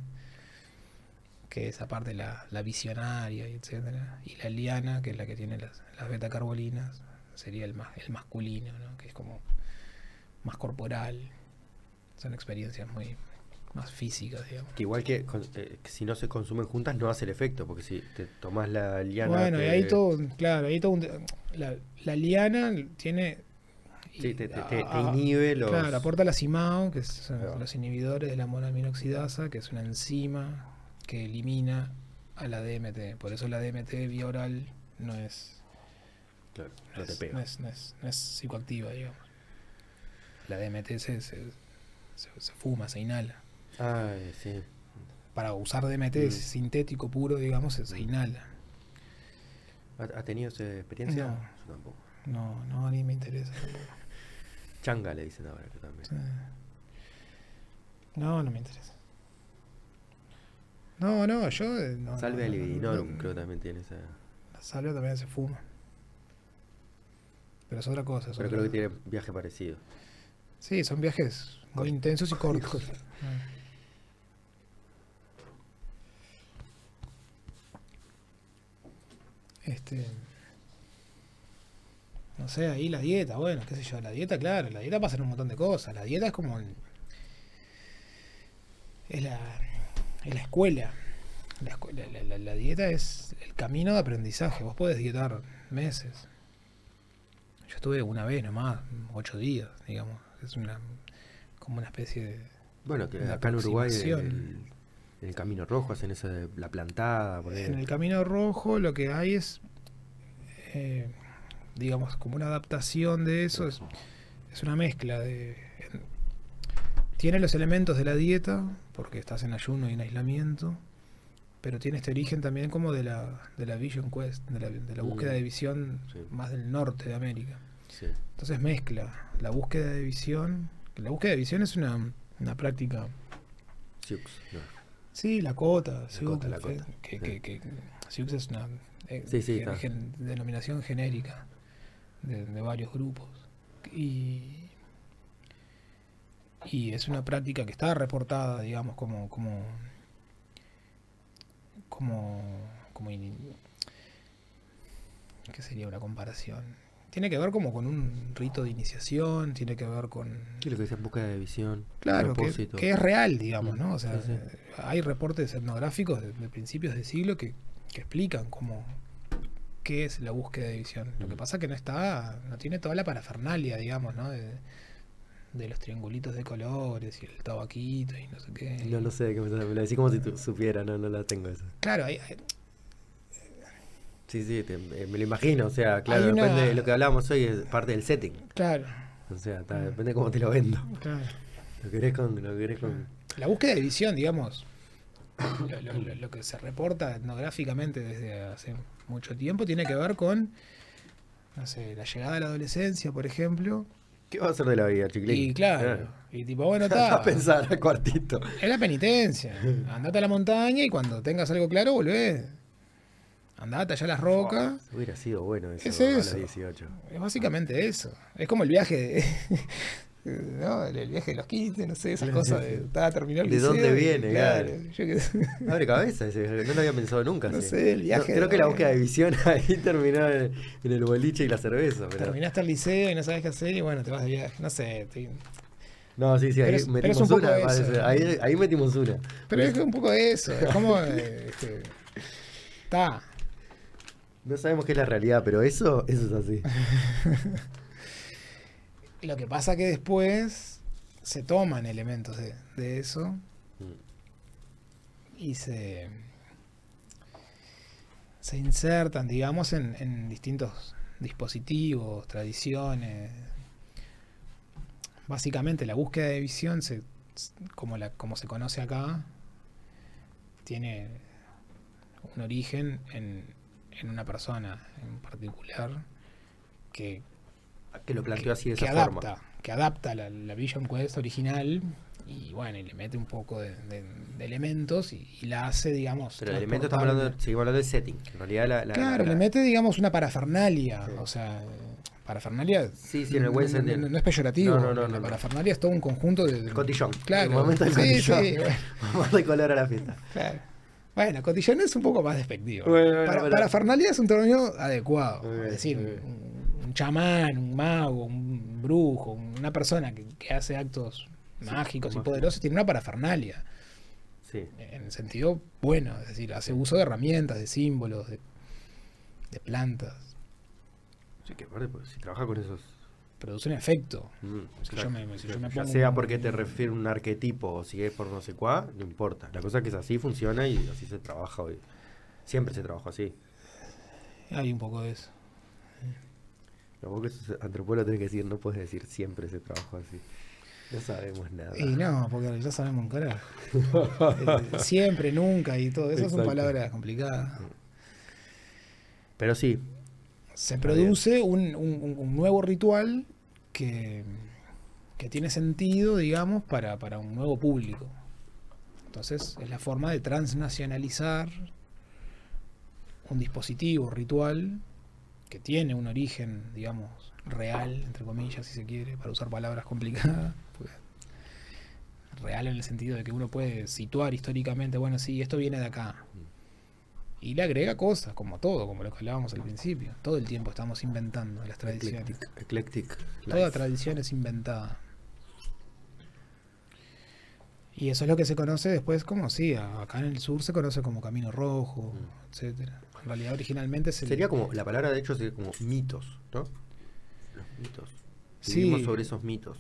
que es aparte la, visionaria, etcétera. Y la liana, que es la que tiene las, las betacarbolinas, sería el, más, el masculino, ¿no? que es como más corporal. Son experiencias muy más físicas, digamos. Que igual que, con- eh, que si no se consumen juntas no hace el efecto, porque si te tomás la liana... Bueno, y ahí todo, claro, ahí todo un- la, la liana tiene... Sí, te, te- te- te a- a- inhibe los... Claro, aporta la CIMAO, que son va. los inhibidores de la monoaminoxidasa, que es una enzima que elimina a la DMT. Por eso la DMT vía oral no es, Claro, no es, no es- no es- no es psicoactiva, digamos. La DMT se, se, se- se fuma, se inhala. Ay, sí. Para usar DMT Mm. sintético puro, digamos, se, se inhala. ¿Ha, ha tenido esa experiencia? No. Yo tampoco. No, no, ni me interesa. Changa le dicen ahora que también. Sí. No, no me interesa. No, no, yo. eh, No, Salve al no, no, libidinorum, no. creo que también tiene esa... La salvia también se fuma. Pero es otra cosa. es Pero otra- creo que tiene viaje parecido. Sí, son viajes muy intensos y <laughs> cortos. Este. No sé, ahí la dieta, bueno, qué sé yo, la dieta, claro, la dieta pasa en un montón de cosas. La dieta es como. el- es la, es la escuela. La, escuela- la- la- la dieta es el camino de aprendizaje. Vos podés dietar meses. Yo estuve una vez nomás, ocho días, digamos. Es una como una especie de. Bueno, que acá en Uruguay, el, en el Camino Rojo, hacen esa de la plantada. En el camino rojo lo que hay es, eh, digamos, como una adaptación de eso. Es, es una mezcla de. Tiene los elementos de la dieta, porque estás en ayuno y en aislamiento, pero tiene este origen también como de la, de la Vision Quest, de la, de la búsqueda de visión sí. más del norte de América. Sí. Entonces mezcla la búsqueda de visión. que La búsqueda de visión es una, una práctica Sioux, no. Sí, la cota. Sioux, cota, la fe- cota, Que, sí. que, que Sioux es una eh, Sí, gen- denominación genérica de, de varios grupos. Y, y es una práctica que está reportada, digamos, como... como como, como in- ¿qué sería una comparación? Tiene que ver como con un rito de iniciación, tiene que ver con Sí, lo que decía búsqueda de visión. Claro, que, que es real, digamos, Mm, ¿no? O sea, sí, sí. hay reportes etnográficos de, de principios de siglo que, que explican cómo qué es la búsqueda de visión. Lo que pasa es que no está, no tiene toda la parafernalia, digamos, ¿no? De, de los triangulitos de colores y el tabaquito y no sé qué. No lo sé, que me, me lo decís como si tú supiera, no, no la tengo esa. Claro, hay, hay- Sí, sí, te- eh, me lo imagino, o sea, claro, una- depende de lo que hablábamos hoy, es parte del setting. claro, O sea, Mm. depende de cómo te lo vendo. claro. Lo querés con. Lo querés con La búsqueda de visión, digamos, lo, lo- lo- lo que se reporta etnográficamente desde hace mucho tiempo tiene que ver con, no sé, la llegada de la adolescencia, por ejemplo. ¿Qué va a hacer de la vida, chiquilín? Y claro, y tipo, bueno, <laughs> está. a pensar al cuartito. Es la penitencia. Andate a la montaña y cuando tengas algo claro, volvés. Andate allá a las rocas. Hubiera sido bueno eso, Es a los eso. 18. Es básicamente eso. Es como el viaje de. <laughs> ¿no? El, viaje de los 15, no sé, esas cosas de. Estaba terminó el ¿De dónde viene, claro? <laughs> Abre cabeza, ese, no lo había pensado nunca. No sí. sé, el viaje creo de- que la búsqueda de visión <laughs> ahí terminó en, en el boliche y la cerveza. Pero... Terminaste el liceo y no sabes qué hacer y bueno, te vas de viaje. No sé. te- No, sí, sí, ahí Pero pero metimos un una. eso. Ahí, ahí metimos una. Pero es un poco eso. Es como. eh, este, <laughs> Está. No sabemos qué es la realidad, pero eso, eso es así. Lo que pasa que después se toman elementos de, de eso y se, se insertan, digamos, en, en distintos dispositivos, tradiciones. Básicamente la búsqueda de visión, se, como, la, como se conoce acá, tiene un origen en, en una persona en particular que Que lo planteó así de que esa adapta, forma. que adapta la, la Vision Quest original y bueno, y le mete un poco de, de- de elementos y, y la hace, digamos. Pero el elemento estamos hablando, seguimos hablando del setting. En realidad la, la- Claro, la- le mete, digamos, una parafernalia. Sí. O sea, Parafernalia. Sí, sí, en el buen sentido. No, no es peyorativo. No, no, no, la no, no. parafernalia es todo un conjunto de. El cotillón. Claro. El momento del sí, cotillón. sí, <laughs> bueno, Vamos de color a la fiesta. claro. Bueno, cotillón es un poco más despectivo. Bueno, bueno, Para, parafernalia es un término adecuado. Es decir, un, un chamán, un mago, un brujo, una persona que, que hace actos Sí, mágicos y poderosos tiene una parafernalia. Sí. En el sentido bueno, es decir, hace uso de herramientas, de símbolos, de, de plantas. Sí, que aparte, pues, si trabaja con esos. Produce un efecto. mm, Si claro. yo me- si yo me ya sea porque te refiere un arquetipo o si es por no sé cuál, no importa. La cosa es que es así, funciona y así se trabaja hoy. Siempre se trabaja así. Hay un poco de eso. Lo vos que antropólogo tenés que decir, no puedes decir siempre se trabaja así. No sabemos nada. Y no, porque ya sabemos un carajo. <laughs> Eh, Siempre, nunca y todo. Esas son palabras complicadas. Pero sí, Se produce un, un- un- un nuevo ritual que, que tiene sentido, digamos, para, para un nuevo público. Entonces, es la forma de transnacionalizar un dispositivo ritual que tiene un origen, digamos, real, entre comillas, si se quiere, para usar palabras complicadas. <laughs> porque real en el sentido de que uno puede situar históricamente, bueno, sí, esto viene de acá. Y le agrega cosas, como todo, como lo que hablábamos al principio. Todo el tiempo estamos inventando las tradiciones. eclectic. eclectic Toda tradición es inventada. Y eso es lo que se conoce después como, sí, acá en el sur se conoce como Camino Rojo, Mm. etcétera. En realidad originalmente se... Sería como, la palabra de hecho sería como mitos, ¿no? Los mitos. Sí. Vivimos sobre esos mitos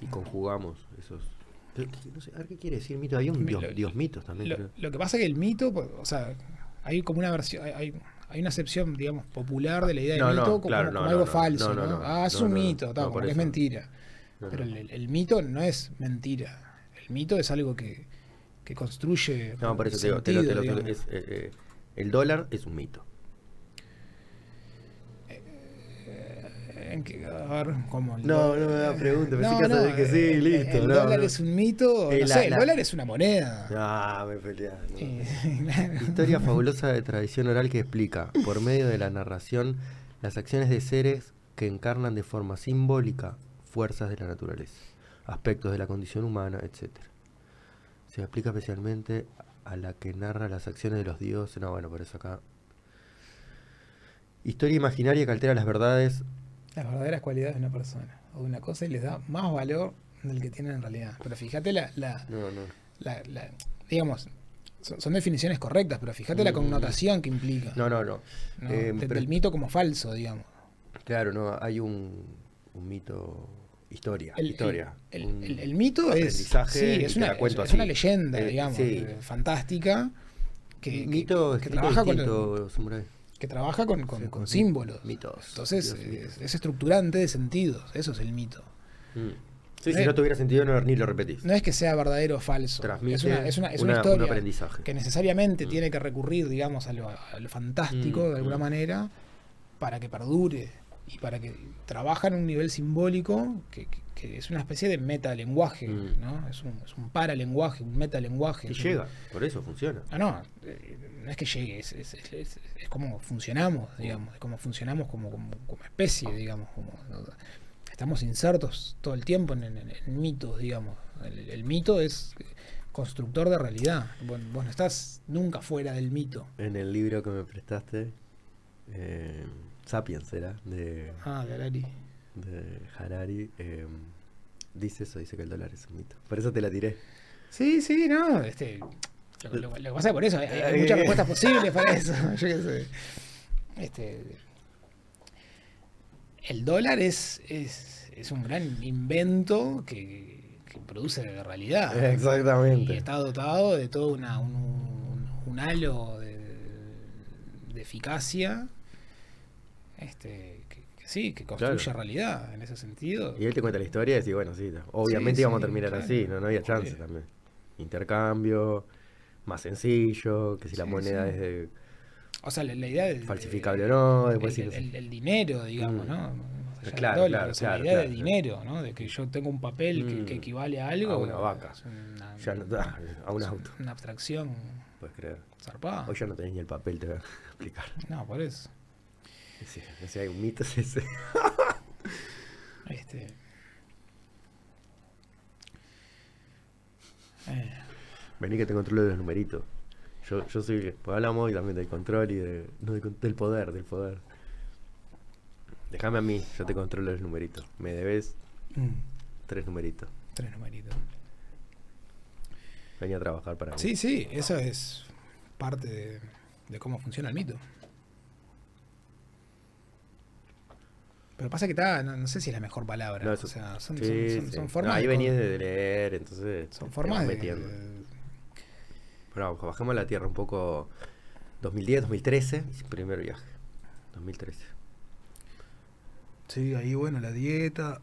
y conjugamos esos. Pero, ¿qué- no sé, a ver qué quiere decir mito. Hay un dios, lo- dios mitos también. Lo, que pasa es que el mito, pues, o sea, hay como una versión, hay- hay, una acepción, digamos, popular de la idea de No, no, mito como, claro, como no, algo falso, ah, es un mito, tal, como que es mentira. Pero el, el mito no es mentira. El mito es algo que, que construye. No, por eso te digo, te lo- te lo- es, eh, eh, el dólar es un mito. A ver, ¿cómo? No, no me da pregunta, pensé No, que no, que sí, el- listo, El no, dólar es un mito. Eh, no la- sé, el la- dólar es una moneda. Ah, me <laughs> claro. Historia fabulosa de tradición oral que explica, por medio de la narración, las acciones de seres que encarnan de forma simbólica fuerzas de la naturaleza, aspectos de la condición humana, etc. Se aplica especialmente a la que narra las acciones de los dioses. No, bueno, por eso acá. Historia imaginaria que altera las verdades. Las verdaderas cualidades de una persona o de una cosa y les da más valor del que tienen en realidad. Pero fíjate la, la, No, no. la- la- digamos, son, son definiciones correctas, pero fíjate la Mm. connotación que implica. No, no, no. ¿no? Eh, De- pero- del mito como falso, digamos. Claro, no, hay un, un mito. Historia. El, historia. el- el- el mito es, sí, es, una, es- una leyenda, Eh, digamos, sí. eh, fantástica, que, mito que trabaja distinto, que trabaja con, con- Sí, con con símbolos. mitos, Entonces, Dios, es, estructurante de sentidos, eso es el mito. Mm. Sí, si no tuviera sentido, no, ni lo repetís. No es que sea verdadero o falso, Transmite es una, es una, es una una- un historia aprendizaje. que necesariamente Mm. tiene que recurrir, digamos, a lo, a lo fantástico Mm, de alguna mm. manera para que perdure y para que trabaja en un nivel simbólico que, que- que es una especie de metalenguaje, Mm. ¿no? Es un, es un paralenguaje, un metalenguaje. Un- llega, por eso funciona. No, no, eh, no es que llegue, es, es, es- es- es como funcionamos, digamos, es como funcionamos como, como, como especie, digamos, como ¿no? estamos insertos todo el tiempo en, en- en mitos, digamos. El, el mito es constructor de realidad. Vos, vos no estás nunca fuera del mito. En el libro que me prestaste, eh, Sapiens era, de, Ah, de Harari. de Harari, eh, dice eso, dice que el dólar es un mito. Por eso te la tiré. Sí, sí, no, este, lo, lo- lo que pasa es por eso hay, hay Eh, muchas eh. respuestas posibles para <laughs> eso. <laughs> Yo qué sé. Este, el dólar es, es, es un gran invento que, que produce realidad. Y Exactamente. está dotado de todo una, un, un- un halo de, de eficacia. Este, que, que sí, que construye Claro. realidad en ese sentido. Y él te cuenta la historia y decís, bueno, sí, obviamente Sí, íbamos sí, a terminar claro. así, no, no había chance también. Intercambio, más sencillo, que si la moneda es de O sea, la, la idea de. falsificable o no, después el, el- el dinero, digamos, Mm. ¿no? Del Claro, dólar, claro, o sea, claro, la idea claro, de dinero, ¿no? De que yo tengo un papel que, Mm. que equivale a algo. A una vaca. es una, Ya no- ah, <laughs> a un auto. Una abstracción Puedes creer. zarpada. Hoy ya no tenés ni el papel, te voy a <laughs> explicar. No, por eso. Sí, o sea, hay un mito <laughs> es ese. Este. eh, Vení que te controlo de los numeritos. Yo, yo soy. Pues hablamos y también del control y de, no, del poder, del poder. Déjame a mí, yo te controlo los numeritos. Me debes mm, tres numeritos. tres numeritos. Vení a trabajar para mí. Sí, sí, eso es parte de, de cómo funciona el mito. Pero pasa que está, no, no sé si es la mejor palabra. No, eso- o sea, son, Sí, son- son- sí. son No, formas. ahí venías de leer, entonces. Son formas de, metiendo. de- Pero vamos, bajemos a la tierra un poco. 2010, 2013, y primer viaje. 2013. Sí, ahí bueno, la dieta.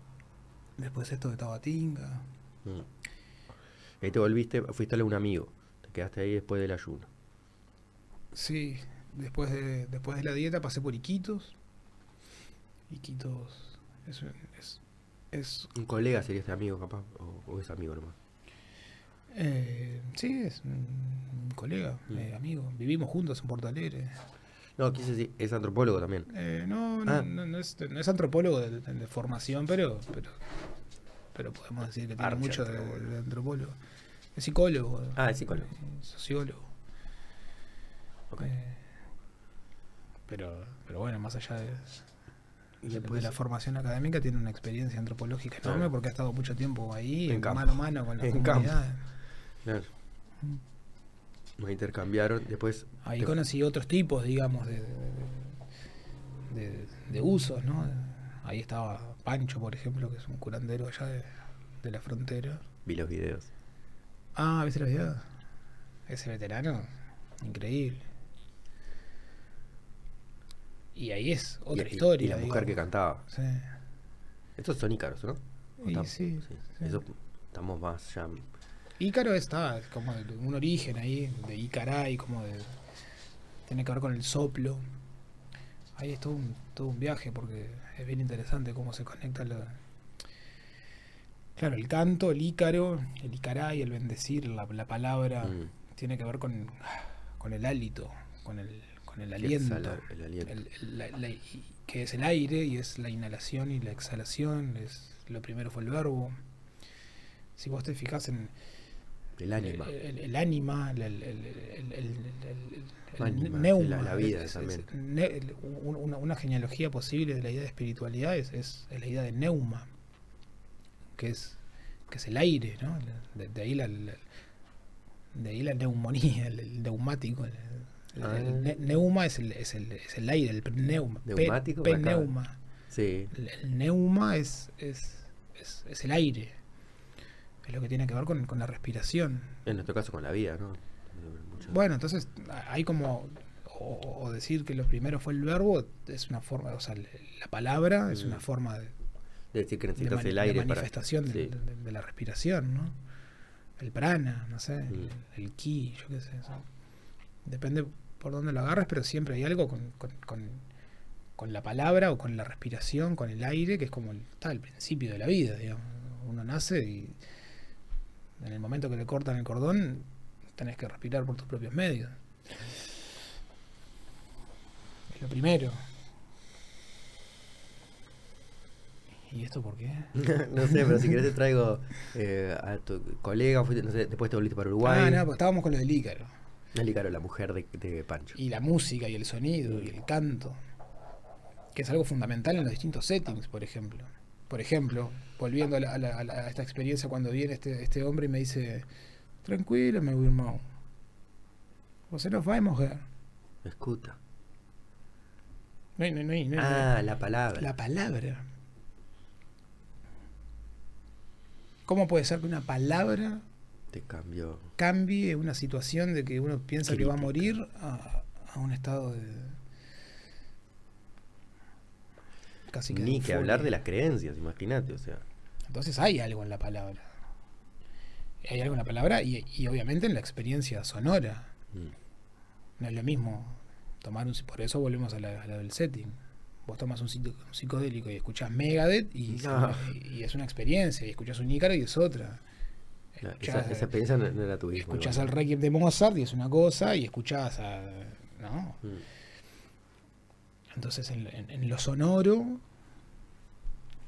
Después esto de Tabatinga. Mm. Ahí te volviste, fuiste a un amigo. Te quedaste ahí después del ayuno. Sí, después de, después de la dieta pasé por Iquitos. Iquitos es, es, es Un colega sería este amigo, capaz. O, o es amigo nomás. eh, sí, es un colega, Mm. eh, amigo. Vivimos juntos en Porto Alegre. No, quise decir, es antropólogo también. Eh, no, no, Ah. no, no es, no es antropólogo de, de- de formación, pero, pero, pero podemos decir que tiene mucho de, antropólogo. de antropólogo. Es psicólogo. Ah, es psicólogo. eh, sociólogo. Ok. Eh, pero, pero bueno, más allá de, Y de después- la formación académica, tiene una experiencia antropológica enorme Claro. porque ha estado mucho tiempo ahí, En mano a mano con la En comunidad. Claro. Mm. Nos intercambiaron. Después. Ahí te- conocí otros tipos, digamos, de, de, de- de usos, ¿no? Ahí estaba Pancho, por ejemplo, que es un curandero allá de, de la frontera. Vi los videos. Ah, ¿viste la vida? Ese veterano, increíble. Y ahí es otra y, historia. Y la mujer que cantaba. Sí. Estos son ícaros, ¿no? ¿O Y tam- sí, sí. Eso estamos más ya. Ícaro está como un origen ahí, de Icaray, como de. Tiene que ver con el soplo. Ahí es todo un, todo un viaje porque es bien interesante cómo se conecta la. Claro, el canto, el ícaro, el icaray, el bendecir, la, la palabra, Mm. tiene que ver con, con el hálito, con el, con el aliento. exhala el aliento. el- el- la- la- y- que es el aire y es la inhalación y la exhalación. Es, lo primero fue el verbo. Si vos te fijas en, El ánima. el, el- ánima, el, neuma, la- vida es- ne- una, una genealogía posible de la idea de espiritualidad es, la idea de neuma, que es, que es el aire, ¿no? De, de ahí la, de ahí la neumonía, el neumático. Ah. el ne- neuma es el, es, el, es el aire, el neuma. pe- Neumático, Pneuma. Sí. El, el neuma es, es, es, es el aire. Es lo que tiene que ver con, con la respiración. En nuestro caso con la vida, ¿no? Mucho- Bueno, entonces hay como. O, o decir que lo primero fue el verbo es una forma. O sea, la palabra es Mm. una forma de, de decir que de necesitas el de aire para. manifestación de, Sí. de- de la respiración, ¿no? El prana, no sé, el, Mm. el ki, yo qué sé. eso. Depende por dónde lo agarres, pero siempre hay algo con, con, con- con la palabra o con la respiración, con el aire, que es como el, está, el principio de la vida, digamos. Uno nace y en el momento que le cortan el cordón, tenés que respirar por tus propios medios. Es lo primero. ¿Y esto por qué? <laughs> no sé, pero si querés te traigo eh, a tu colega, fuiste- no sé, después te volviste para Uruguay. Ah, no, pues estábamos con lo del Ícaro. Nelly Caro, la mujer de, de Pancho. Y la música y el sonido y el canto. Que es algo fundamental en los distintos settings, por ejemplo. Por ejemplo, volviendo a, la- a la- a la- a esta experiencia cuando viene este, este hombre y me dice, tranquilo, meu irmão. Você não vai morrer. Escuta. No no no no Ah, la palabra. La palabra. ¿Cómo puede ser que una palabra Te cambió. cambie una situación de que uno piensa que va a morir a, a un estado de... Casi que Ni que hablar de las creencias, imagínate, o sea. Entonces hay algo en la palabra. Hay algo en la palabra y, y obviamente en la experiencia sonora. mm. No es lo mismo tomar un... Por eso volvemos a la, a la del setting. Vos tomas un, psico- un psicodélico y escuchás Megadeth y, <laughs> No. y es una experiencia. Y escuchás un Ícaro y es otra. Escuchás, esa, esa experiencia no, era tu hijo. escuchás el Requiem de Mozart y es una cosa. Y escuchás a... ¿no? Mm. Entonces, en, en- en lo sonoro,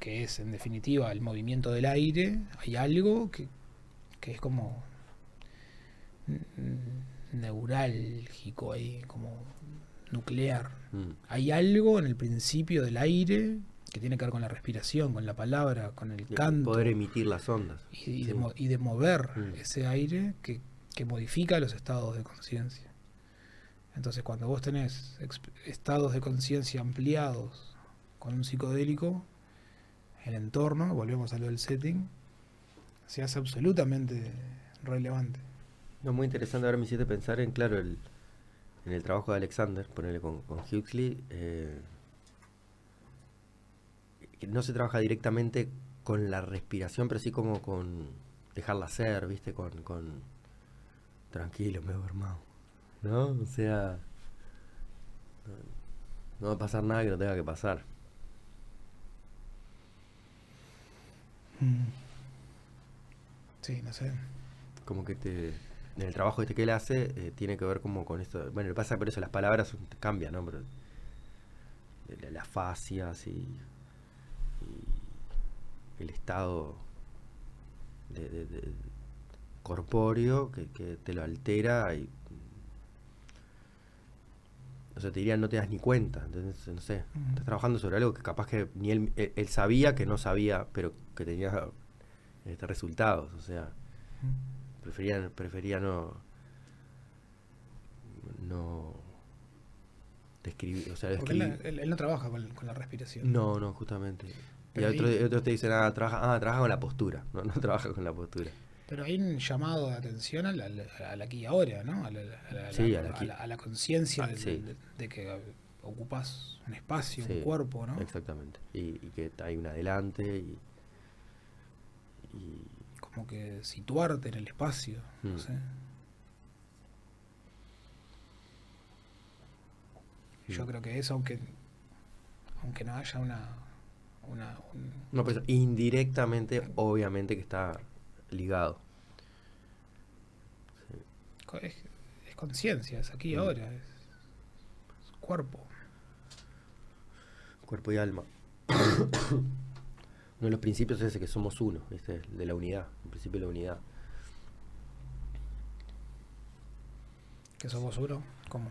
que es en definitiva el movimiento del aire, hay algo que, que es como neurálgico ahí, como nuclear. Mm. Hay algo en el principio del aire que tiene que ver con la respiración, con la palabra, con el canto Poder emitir las ondas. y, y de, Sí. mo- y de mover Mm. ese aire que, que modifica los estados de conciencia. Entonces, cuando vos tenés estados de conciencia ampliados con un psicodélico, el entorno, volvemos a lo del setting, se hace absolutamente relevante. No, muy interesante. Ahora me hiciste pensar en, claro, el, en el trabajo de Alexander, ponerle con, con Huxley. eh, que no se trabaja directamente con la respiración, pero sí como con dejarla ser, ¿viste? Con, con tranquilo, me he dormado. ¿No? O sea, no, va a pasar nada que no tenga que pasar. Sí, no sé. como que te en el trabajo este que él hace eh, tiene que ver como con esto bueno que pasa por eso las palabras cambian no pero la- las fascias y el estado de, de- de- corpóreo que, que te lo altera y o sea te diría no te das ni cuenta entonces no sé estás trabajando sobre algo que capaz que ni él, él, él sabía que no sabía pero que tenía este, resultados o sea prefería prefería no no describir o sea Porque él, él- él no trabaja con, con la respiración. no no justamente Pero otros, ahí- otros te dicen ah trabaja ah trabaja con la postura <laughs> no no trabaja con la postura Pero hay un llamado de atención a la, a la aquí y ahora, ¿no? A la, a la- Sí, a la a la- a la conciencia Ah, de, sí. de- de que ocupas un espacio, Sí, un cuerpo, ¿no? exactamente y, y que hay un adelante y, y Como que situarte en el espacio, no Mm. sé. Yo Mm. creo que eso, aunque aunque no haya una, una un- no pero indirectamente obviamente que está ligado es, es conciencia, es aquí y Mm. ahora, es, es cuerpo. cuerpo y alma <coughs> uno de los principios es ese que somos uno. El de la unidad el principio de la unidad Que somos uno, ¿cómo?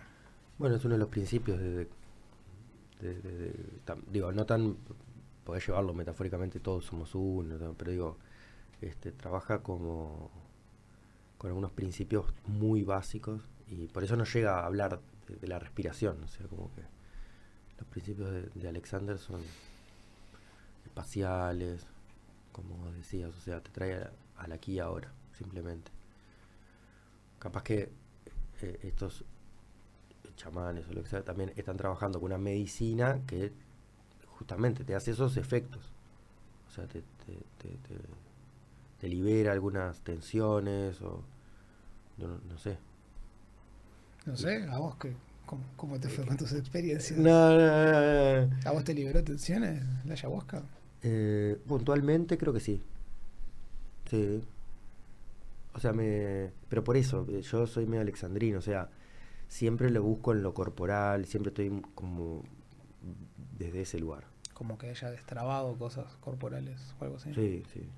Bueno, es uno de los principios de, de- de- de- de- tam- digo, no tan, podés llevarlo metafóricamente, todos somos uno, ¿no? pero digo, este, trabaja como con algunos principios muy básicos y por eso no llega a hablar de, la respiración, o sea, como que los principios de, de Alexander son espaciales, como decías, o sea, te trae al aquí y ahora, simplemente. Capaz que eh, estos chamanes o lo que sea, también están trabajando con una medicina que justamente te hace esos efectos. O sea, te, te, te- te- libera algunas tensiones o no, no- sé. No sé, a vos, que, ¿cómo, cómo te fue con tus experiencias? No, no, no. ¿A vos te liberó tensiones la ayahuasca? Eh, puntualmente creo que sí. Sí. O sea, me... Pero por eso, eh, yo soy medio alexandrino, o sea, siempre lo busco en lo corporal, siempre estoy como desde ese lugar. Como que haya destrabado cosas corporales o algo así. Sí, sí.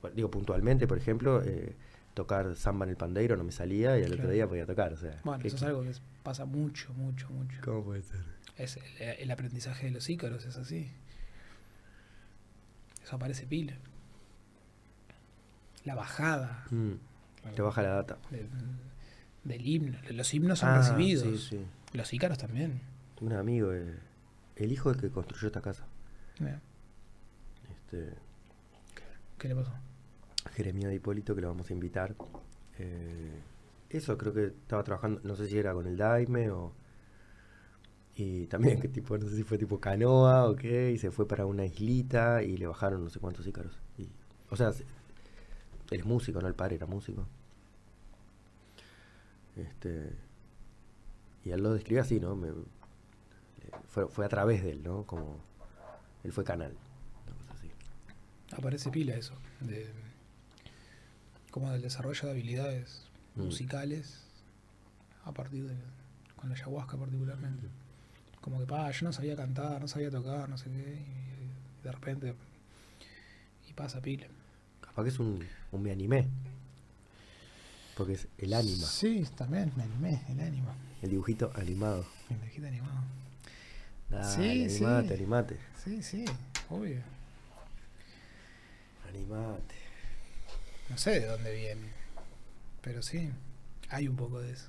Bueno, Digo, puntualmente, por ejemplo, eh, tocar samba en el pandeiro no me salía y al otro día podía tocar, o sea. Bueno, ¿qué- eso es algo que pasa mucho, mucho, mucho. ¿Cómo puede ser? Es el, el aprendizaje de los ícaros es así. Eso aparece pila. La bajada Mm, te baja la data. del, del himno. Los himnos son Ah, recibidos. Sí, sí. Los ícaros también. Un amigo, eh, el hijo del que construyó esta casa. Mira, Este, ¿Qué le pasó? Jeremía de Hipólito, que lo vamos a invitar. Eh, eso creo que estaba trabajando, no sé si era con el Daime o. Y también que tipo, no sé si fue tipo canoa o qué, y se fue para una islita y le bajaron no sé cuántos ícaros. Y, o sea, se- él es músico, no el padre era músico. Este. Y él lo describe así, ¿no? Me- fue, fue a través de él, ¿no? Como. Él fue canal. Una cosa así. Aparece pila eso. De, como del desarrollo de habilidades Mm. musicales a partir de. con la ayahuasca particularmente. como que, pa, yo no sabía cantar, no sabía tocar, no sé qué, y de repente, y pasa pila. Capaz que es un, un me animé. Porque es el ánima, Sí, también, me animé, el ánimo, el dibujito animado. el dibujito animado. Dale, Sí, sí. animate, animate. Sí, sí, obvio. Animate. No sé de dónde viene, pero sí, hay un poco de eso.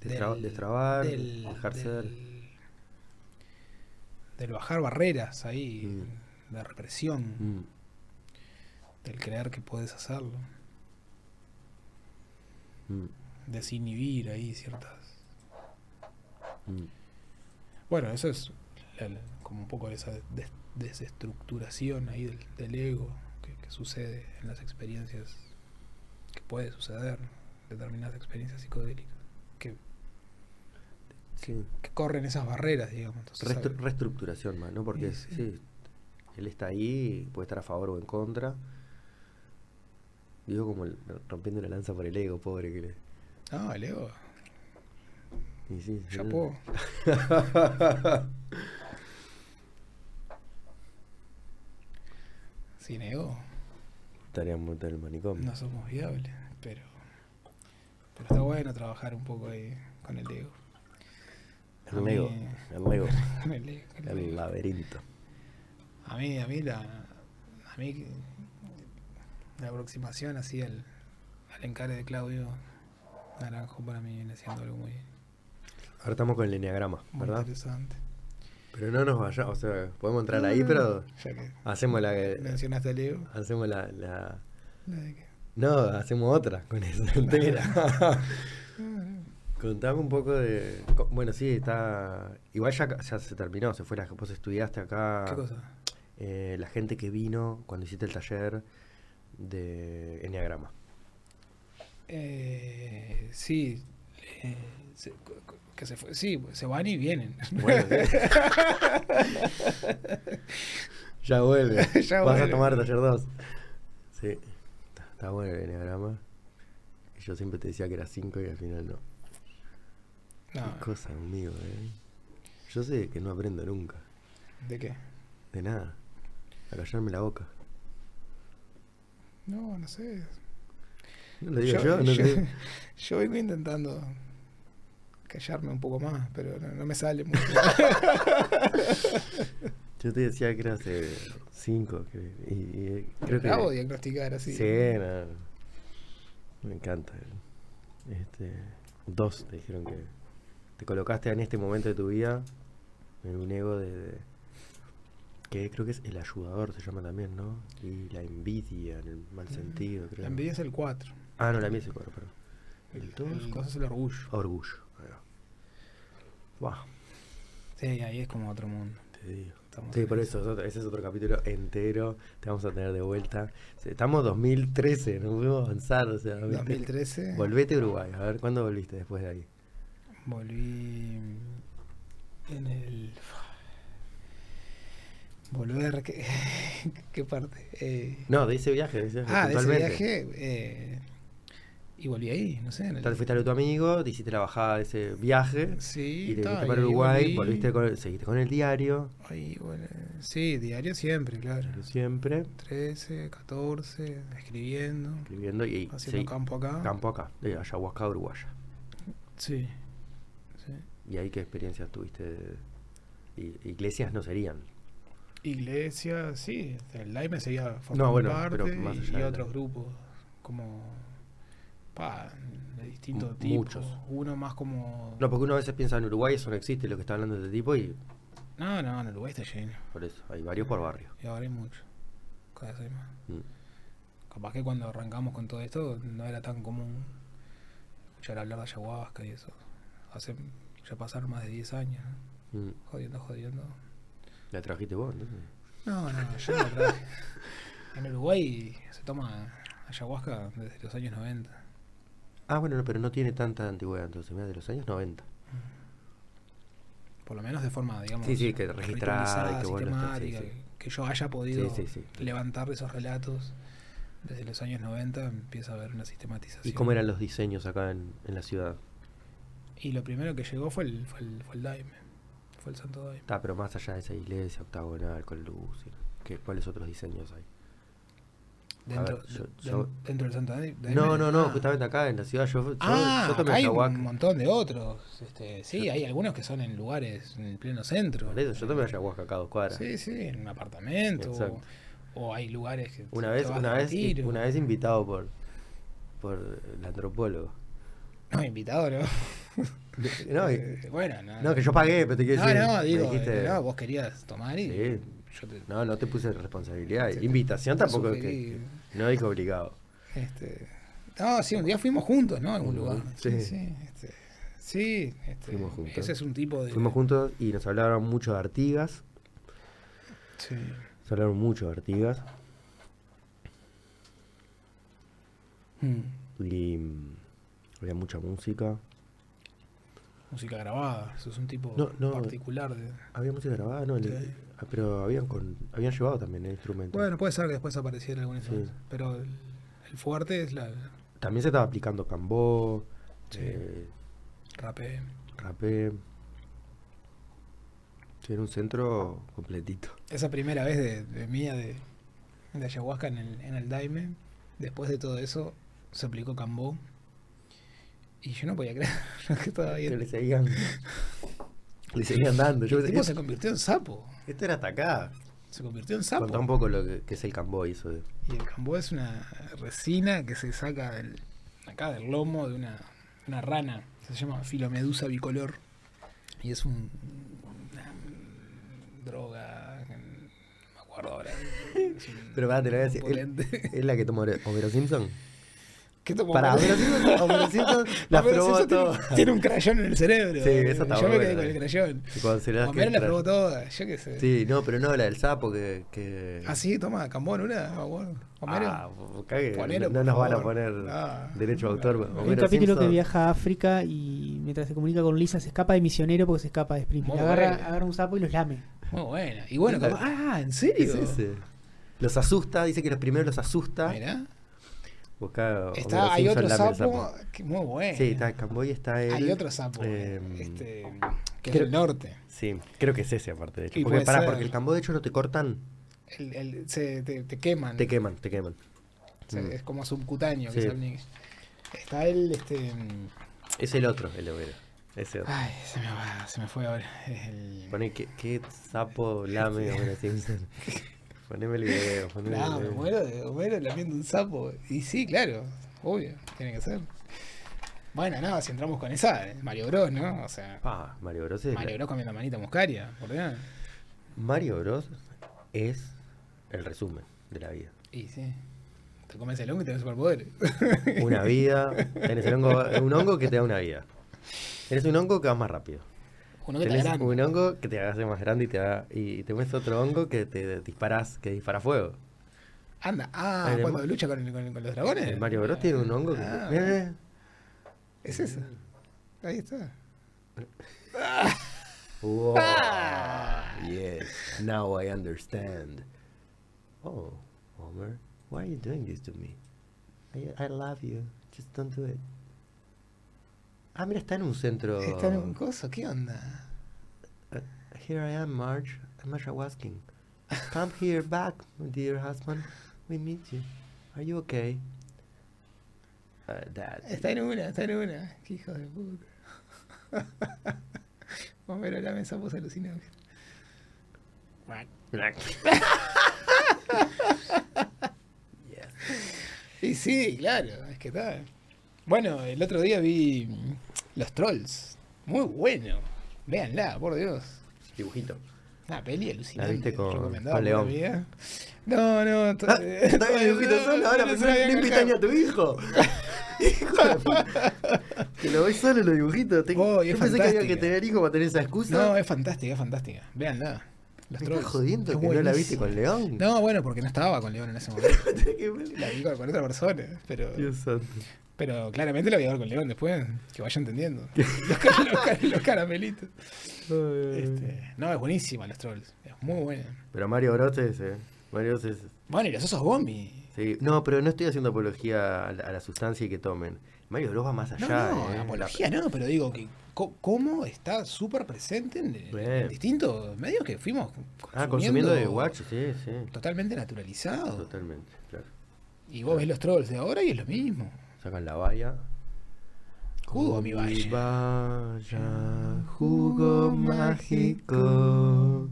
Destra- Del- destrabar, del, dejarse del, del bajar barreras ahí, Mm. de represión, Mm, del creer que puedes hacerlo, mm, desinhibir ahí ciertas... mm. Bueno, eso es la- la- como un poco esa des- desestructuración ahí del, del ego que, que sucede en las experiencias, que puede suceder, determinadas experiencias psicodélicas, que, Sí. que corren esas barreras, digamos. Entonces, Restru- ¿sabe? reestructuración más, ¿no? Porque Sí, él está ahí, puede estar a favor o en contra. Digo como el- rompiendo la lanza por el ego, pobre que le... No, el ego, y sí, sí. chapó. <laughs> Sin ego Estaríamos en el manicomio. no somos viables, pero, pero está bueno trabajar un poco ahí con el ego. El ego, el ego, <laughs> con el ego, el el ego. laberinto. A mí, a mí la, a mí la aproximación así al, al encare de Claudio Naranjo para mí viene siendo algo muy, Ahora estamos con el enneagrama, muy ¿verdad? interesante. Pero no nos vayamos, o sea, podemos entrar ahí, pero Ya que hacemos la... mencionaste el ego. Hacemos la... la- la de que- No, hacemos otra con eso entera. <laughs> Contame un poco de... Bueno, sí, está... Igual ya, ya se terminó, se fue la... Vos estudiaste acá... ¿Qué cosa? eh, la gente que vino cuando hiciste el taller de Enneagrama. Eh, sí, eh, se- que se fue, sí, se van y vienen. Bueno, <laughs> ya vuelve. <laughs> Ya Vas a tomar taller 2. Sí. Está, está bueno el Enneagrama. Yo siempre te decía que era 5 y al final no. No, Qué cosa, amigo, eh. Yo sé que no aprendo nunca. ¿De qué? De nada. A callarme la boca. No, no sé. No lo digo yo, no lo digo. <laughs> yo vengo intentando callarme un poco más, pero no, no me sale mucho. <laughs> Yo te decía que era hace 5. Y, y creo que. Diagnosticar así. Sí, no. Me encanta. Este, dos te dijeron que te colocaste en este momento de tu vida en un ego de, de- que creo que es el ayudador se llama también, ¿no? Y la envidia en el mal sentido, creo. La envidia es el 4. Ah, no, la envidia es el cuatro, perdón. El dos, El cosa es el orgullo. orgullo. Buah, Sí, ahí es como otro mundo. te digo. Estamos Sí, por eso. eso, es otro- ese es otro capítulo entero. Te vamos a tener de vuelta. Estamos 2013, no podemos avanzar. O sea, ¿viste? 2013 Volvete a Uruguay, a ver cuándo volviste después de ahí. volví en el... Volver, ¿qué, <laughs> qué parte? Eh, No, de ese viaje, de ese viaje. ah, de ese viaje. eh, y volví ahí, no sé. En el, Tal, fuiste a tu amigo, te hiciste la bajada de ese viaje sí, y te ta, viniste para Uruguay, volví. volviste con, seguiste con el diario, Ahí, bueno, sí, diario siempre, claro. siempre, 13, 14, escribiendo, escribiendo y haciendo sí, campo acá. campo acá, de ayahuasca uruguaya. Sí, sí. ¿Y ahí qué experiencias tuviste? iglesias no serían. Iglesia, sí, el Laime seguía formando bueno, parte pero más allá y otros grupos como pa, de distinto M- tipo. muchos. Uno más como No, porque uno a veces piensa en Uruguay, eso no existe, lo que está hablando de este tipo, y no, no, en Uruguay está lleno. por eso, hay varios por barrio. Y ahora hay mucho. Cada vez hay más. Mm. Capaz que cuando arrancamos con todo esto no era tan común escuchar hablar de ayahuasca y eso. Hace ya pasaron más de 10 años, ¿no? Mm. jodiendo, jodiendo. ¿La trajiste vos? entonces? No, no, yo la traje. <laughs> En Uruguay se toma ayahuasca desde los años 90. Ah, bueno, no, pero no tiene tanta antigüedad, entonces, mira, de los años 90. Por lo menos de forma, digamos, Sí, sí, que registrada que sistemática, sí. que- yo haya podido levantar esos relatos desde los años 90, empieza a haber una sistematización. ¿Y cómo eran los diseños acá en, en la ciudad? Y lo primero que llegó fue el, fue el, fue el Daime. Fue el Santo Daime. Está, pero más allá de esa iglesia octagonal con luz. ¿qué, ¿Cuáles otros diseños hay? Dentro, ver, yo- de- yo- dentro del Santo Daime. No, no, no, Ah. justamente acá en la ciudad. Yo, yo, Ah, yo tomé hay ayahuasca. un montón de otros. Este, sí, hay algunos que son en lugares en el pleno centro. Por eso, yo tomé ayahuasca acá a dos cuadras. Sí, sí, en un apartamento. O, o hay lugares que Una vez, una de vez, una vez invitado por, por el antropólogo. No, invitado, ¿no? No, y- <laughs> Eh, bueno, no. no, que yo pagué, pero te quiero No, decir. no, digo, dijiste- no, vos querías tomar y Sí, yo te, no, no te puse responsabilidad. te- Invitación tampoco es que. No dijo obligado. Este, no, sí, un día fuimos juntos, ¿no? A algún lugar. Sí, sí. sí. este, sí, este, Fuimos juntos. Ese es un tipo de. Fuimos juntos y nos hablaron mucho de Artigas. Sí. Nos hablaron mucho de Artigas. Mm, Y mm, había mucha música. Música grabada, eso es un tipo No, no. particular de. Había música grabada, ¿no? El- Sí. Ah, pero habían con habían llevado también el instrumento. Bueno, puede ser que después apareciera algún Sí. instrumento, pero el, el fuerte es la También se estaba aplicando cambó, Sí. eh, rapé. rapé. Sí, era un centro completito. Esa primera vez de, de mía de, de ayahuasca en el, en el Daime, después de todo eso, se aplicó Cambó. Y yo no podía creer <laughs> que Que bien. le seguían, le seguían dando. Yo El tipo "Esto- se convirtió en sapo. Esto era hasta acá. Se convirtió en sapo. Contá un poco lo que, que es el cambó y eso de. Y el cambó es una resina que se saca del, acá del lomo de una, una rana. Se llama filomedusa bicolor. Y es un, una droga. No me acuerdo ahora. <laughs> Es un Pero pará, te lo voy a decir. ¿Es la que tomó Homero Simpson? ¿Qué tomó? Para Homero Homero Simpson la Homero probó tiene, tiene un crayón en el cerebro. Sí, esa está Yo me quedé con el crayón. Y cuando se le da Homero que la probó toda. Yo qué sé. Sí, no, pero no, la del sapo que. que... Ah, sí, toma, Cambón una. Acuerdo. Homero. Ah, cague, Ponelo, no nos van a poner Ah. derecho a autor. Hay un Homero capítulo que viaja a África y mientras se comunica con Lisa se escapa de misionero porque se escapa de Springfield. Agarra, un sapo y los lame. Muy buena. Y bueno, como- ah, ¿en ¿Qué serio? es ese? Los asusta, dice que los primeros los asusta. Mirá. Busca Está, hay otro el sapo, que muy bueno. Sí, está en Camboya, está el. Hay otro sapo, eh, este, que es creo- del norte. Sí, creo que es ese aparte de hecho. Y Porque, pará, ser. porque el Cambo de hecho no te cortan, El, el- se, te, te queman. te queman, te queman. O sea, Mm. Es como subcutáneo. Sí. Que Está el, este... Es el otro, el Homero. Ese otro. Ay, se me, va, se me fue ahora. Es el... Poné ¿qué, qué sapo lame. <laughs> <laughs> Poneme el video, poneme el me muero de Homero lamiendo un sapo. Y sí, claro, obvio, tiene que ser. Bueno, no, si entramos con esa, eh, Mario Bros, ¿no? O sea, Ah, Mario Bros. es la- Mario Bros comiendo manita muscaria, por Dios. Mario Bros. es el resumen de la vida. Y sí, te comes el hongo y tenés superpoderes. Una vida, <laughs> tenés el hongo, un hongo que te da una vida. Tenés un hongo que va más rápido. Uno que te un hongo que te hace más grande y te da, y te pones otro hongo que te disparas, que dispara fuego. Anda, ah, cuando lucha con, con- con los dragones. El Mario Bros tiene un hongo que. Ah, mirá. Es eso. Ahí está. <laughs> Wow. Ah. Yes. Now I understand. Oh, Homer, why are you doing this to me? I, I love you. Just don't do it. Ah, mira, está en un centro. Está en un coso, ¿qué onda? Uh, here I am, Marge. I'm asking. Come here back, my dear husband. We meet you. Are you okay? Uh, Dad. Está en una, está en una. Qué hijo de puta. <laughs> Homero lame sapos alucinógenos. <laughs> <laughs> yes. Y sí, claro, es que está. Bueno, el otro día vi Los Trolls. Muy bueno. Véanla, por Dios. Dibujito. Una peli alucinante. ¿La viste con- León? No, no. Ah, está bien dibujito solo, ahora pensé que no invitan a tu hijo. <laughs> Hijo de puta. Que lo ves solo en los dibujitos. Oh, Yo pensé que había que tener hijo para tener esa excusa. No, es fantástica, es fantástica. Véanla. Los Me estás jodiendo Es que no la viste con León. No, bueno, porque no estaba con León en ese <laughs> momento. La vi con, con otra persona. Pero, Dios santo. pero claramente la voy a ver con León después. Que vaya entendiendo. <laughs> los, car- <laughs> los car- los caramelitos. Este, no, es buenísima Los Trolls. Es muy buena. Pero Mario Bros es. eh, Mario Bros es. Bueno, y los osos Gombi. Sí. No, pero no estoy haciendo apología a la, a la sustancia y que tomen. Mario Bros va más allá. no, ¿eh? apología no, pero digo que cómo está súper presente en, distintos medios que fuimos Ah, consumiendo de Watch, sí, sí. Totalmente naturalizado. Totalmente, claro. Y vos ves los trolls de ahora y es lo mismo. Sacan la valla. Jugo, mi valla. valla, jugo mágico.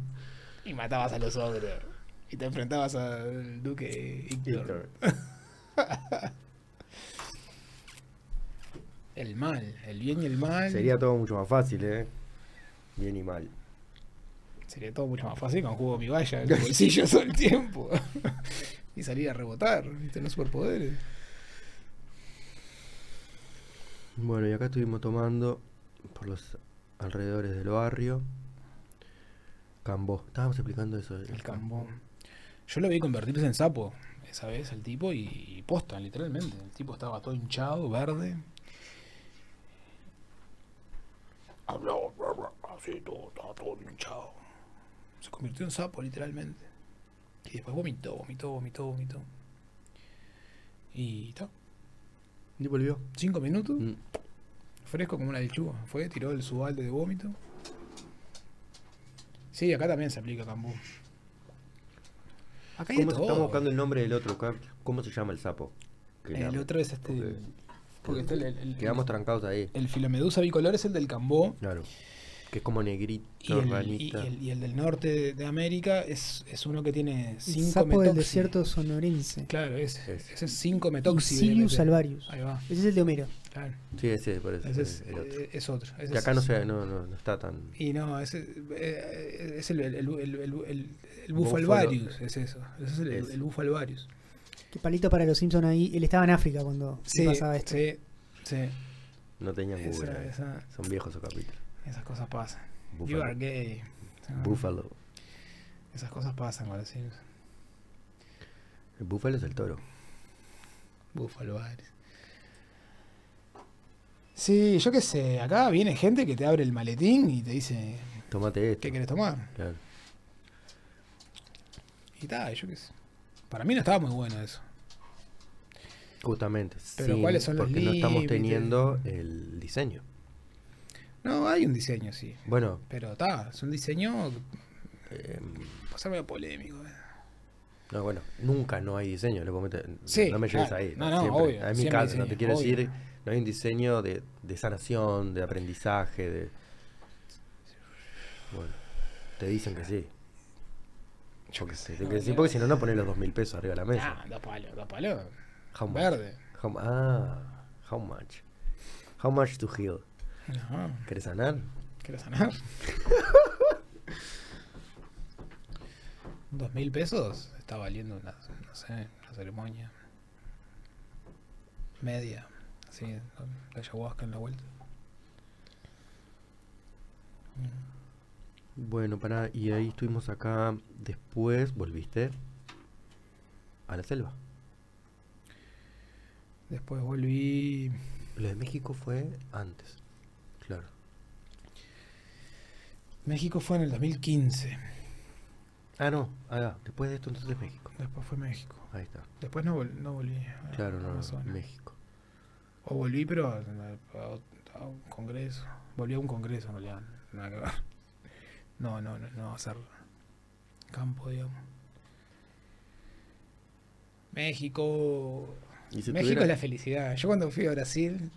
Y matabas a los otros. Y te enfrentabas al duque Ictor. <laughs> El mal, el bien y el mal. Sería todo mucho más fácil, ¿eh? Bien y mal. Sería todo mucho más fácil con jugo mi valla en <laughs> el bolsillo todo el tiempo. <laughs> y salir a rebotar, ¿viste? Los superpoderes. Bueno, y acá estuvimos tomando por los alrededores del barrio. Cambó. Estábamos explicando eso. El cambón. Yo lo vi convertirse en sapo esa vez, el tipo, y, y posta, literalmente. El tipo estaba todo hinchado, verde. Hablaba, bla, bla, así, todo, estaba todo hinchado. Se convirtió en sapo, literalmente. Y después vomitó, vomitó, vomitó, vomitó. Y está. Y volvió. Cinco minutos, Mm. fresco como una lechuga. Fue, tiró el subalde de vómito. Sí, acá también se aplica cambú. Acá hay de ¿Cómo se- todo. estamos buscando el nombre del otro? ¿Cómo- ¿Cómo se llama el sapo? Que El otro es este. porque- Porque está el, el, el- Quedamos trancados ahí. el filomedusa bicolor es el del Cambó. Claro. Que es como negrito, Y el, y, el, y el del norte de, de América es, es uno que tiene El 5 sapo del desierto sonorense. Claro, ese. Es 5 metoxi. Sirius alvarius. Ahí va, Ese es el de Homero. Claro. Sí, ese, por eso. Ese es, el otro. eh, es otro. Ese que acá es- no, se, no, no, no está tan... Y no, ese eh, es el, el, el, el, el, el, el Búfalo. Bufalvarius, es eso. Ese es el, Es. el. Qué palito para los Simpsons ahí. Él estaba en África cuando Sí, pasaba esto. sí, sí. No tenían Google. Esa- esa- Son viejos esos capítulos. esas cosas pasan. You are gay. Ah, Búfalo. Esas cosas pasan con los Simpsons. El búfalo es el toro. Búfalo Aires. Sí, yo qué sé. Acá viene gente que te abre el maletín y te dice, Tómate esto. ¿qué querés tomar? Claro. Y tal, yo qué sé. Para mí no estaba muy bueno eso. Justamente. Pero sí, ¿cuáles son los Porque no estamos teniendo el diseño. No, hay un diseño, sí. Bueno, Pero está, es un diseño. eh, Pasa medio polémico. eh. no, bueno, nunca no hay diseño. Lo Sí, no me lleves claro. ahí. No, no, obvio, En mi caso, no te quiero obvio. decir, no hay un diseño de, de sanación, de aprendizaje, de... Bueno, te dicen que sí. Yo qué sé. Te decir, porque si no, no pones los dos mil pesos arriba de la mesa. Ah, dos palos, dos palos. How much? Verde. How- ah, how much? How much to heal? No, ¿Querés sanar? quiero sanar. <laughs> Dos mil pesos está valiendo una, no sé, una ceremonia. Media. Así, de ayahuasca en la vuelta. Bueno, para y ahí estuvimos acá. Después volviste a la selva. Después volví. Lo de México fue antes. Claro. México fue en el 2015. Ah, no. Ah, después de esto entonces México. Después fue México. Ahí está. Después no, vol- no volví. a- Claro, no, no, Amazonas. México. O volví, pero a, a- a un congreso. Volví a un congreso, en realidad. Nada que ver. No, no, no, no va a ser campo, digamos. México. Si México tuviera- es la felicidad. Yo cuando fui a Brasil,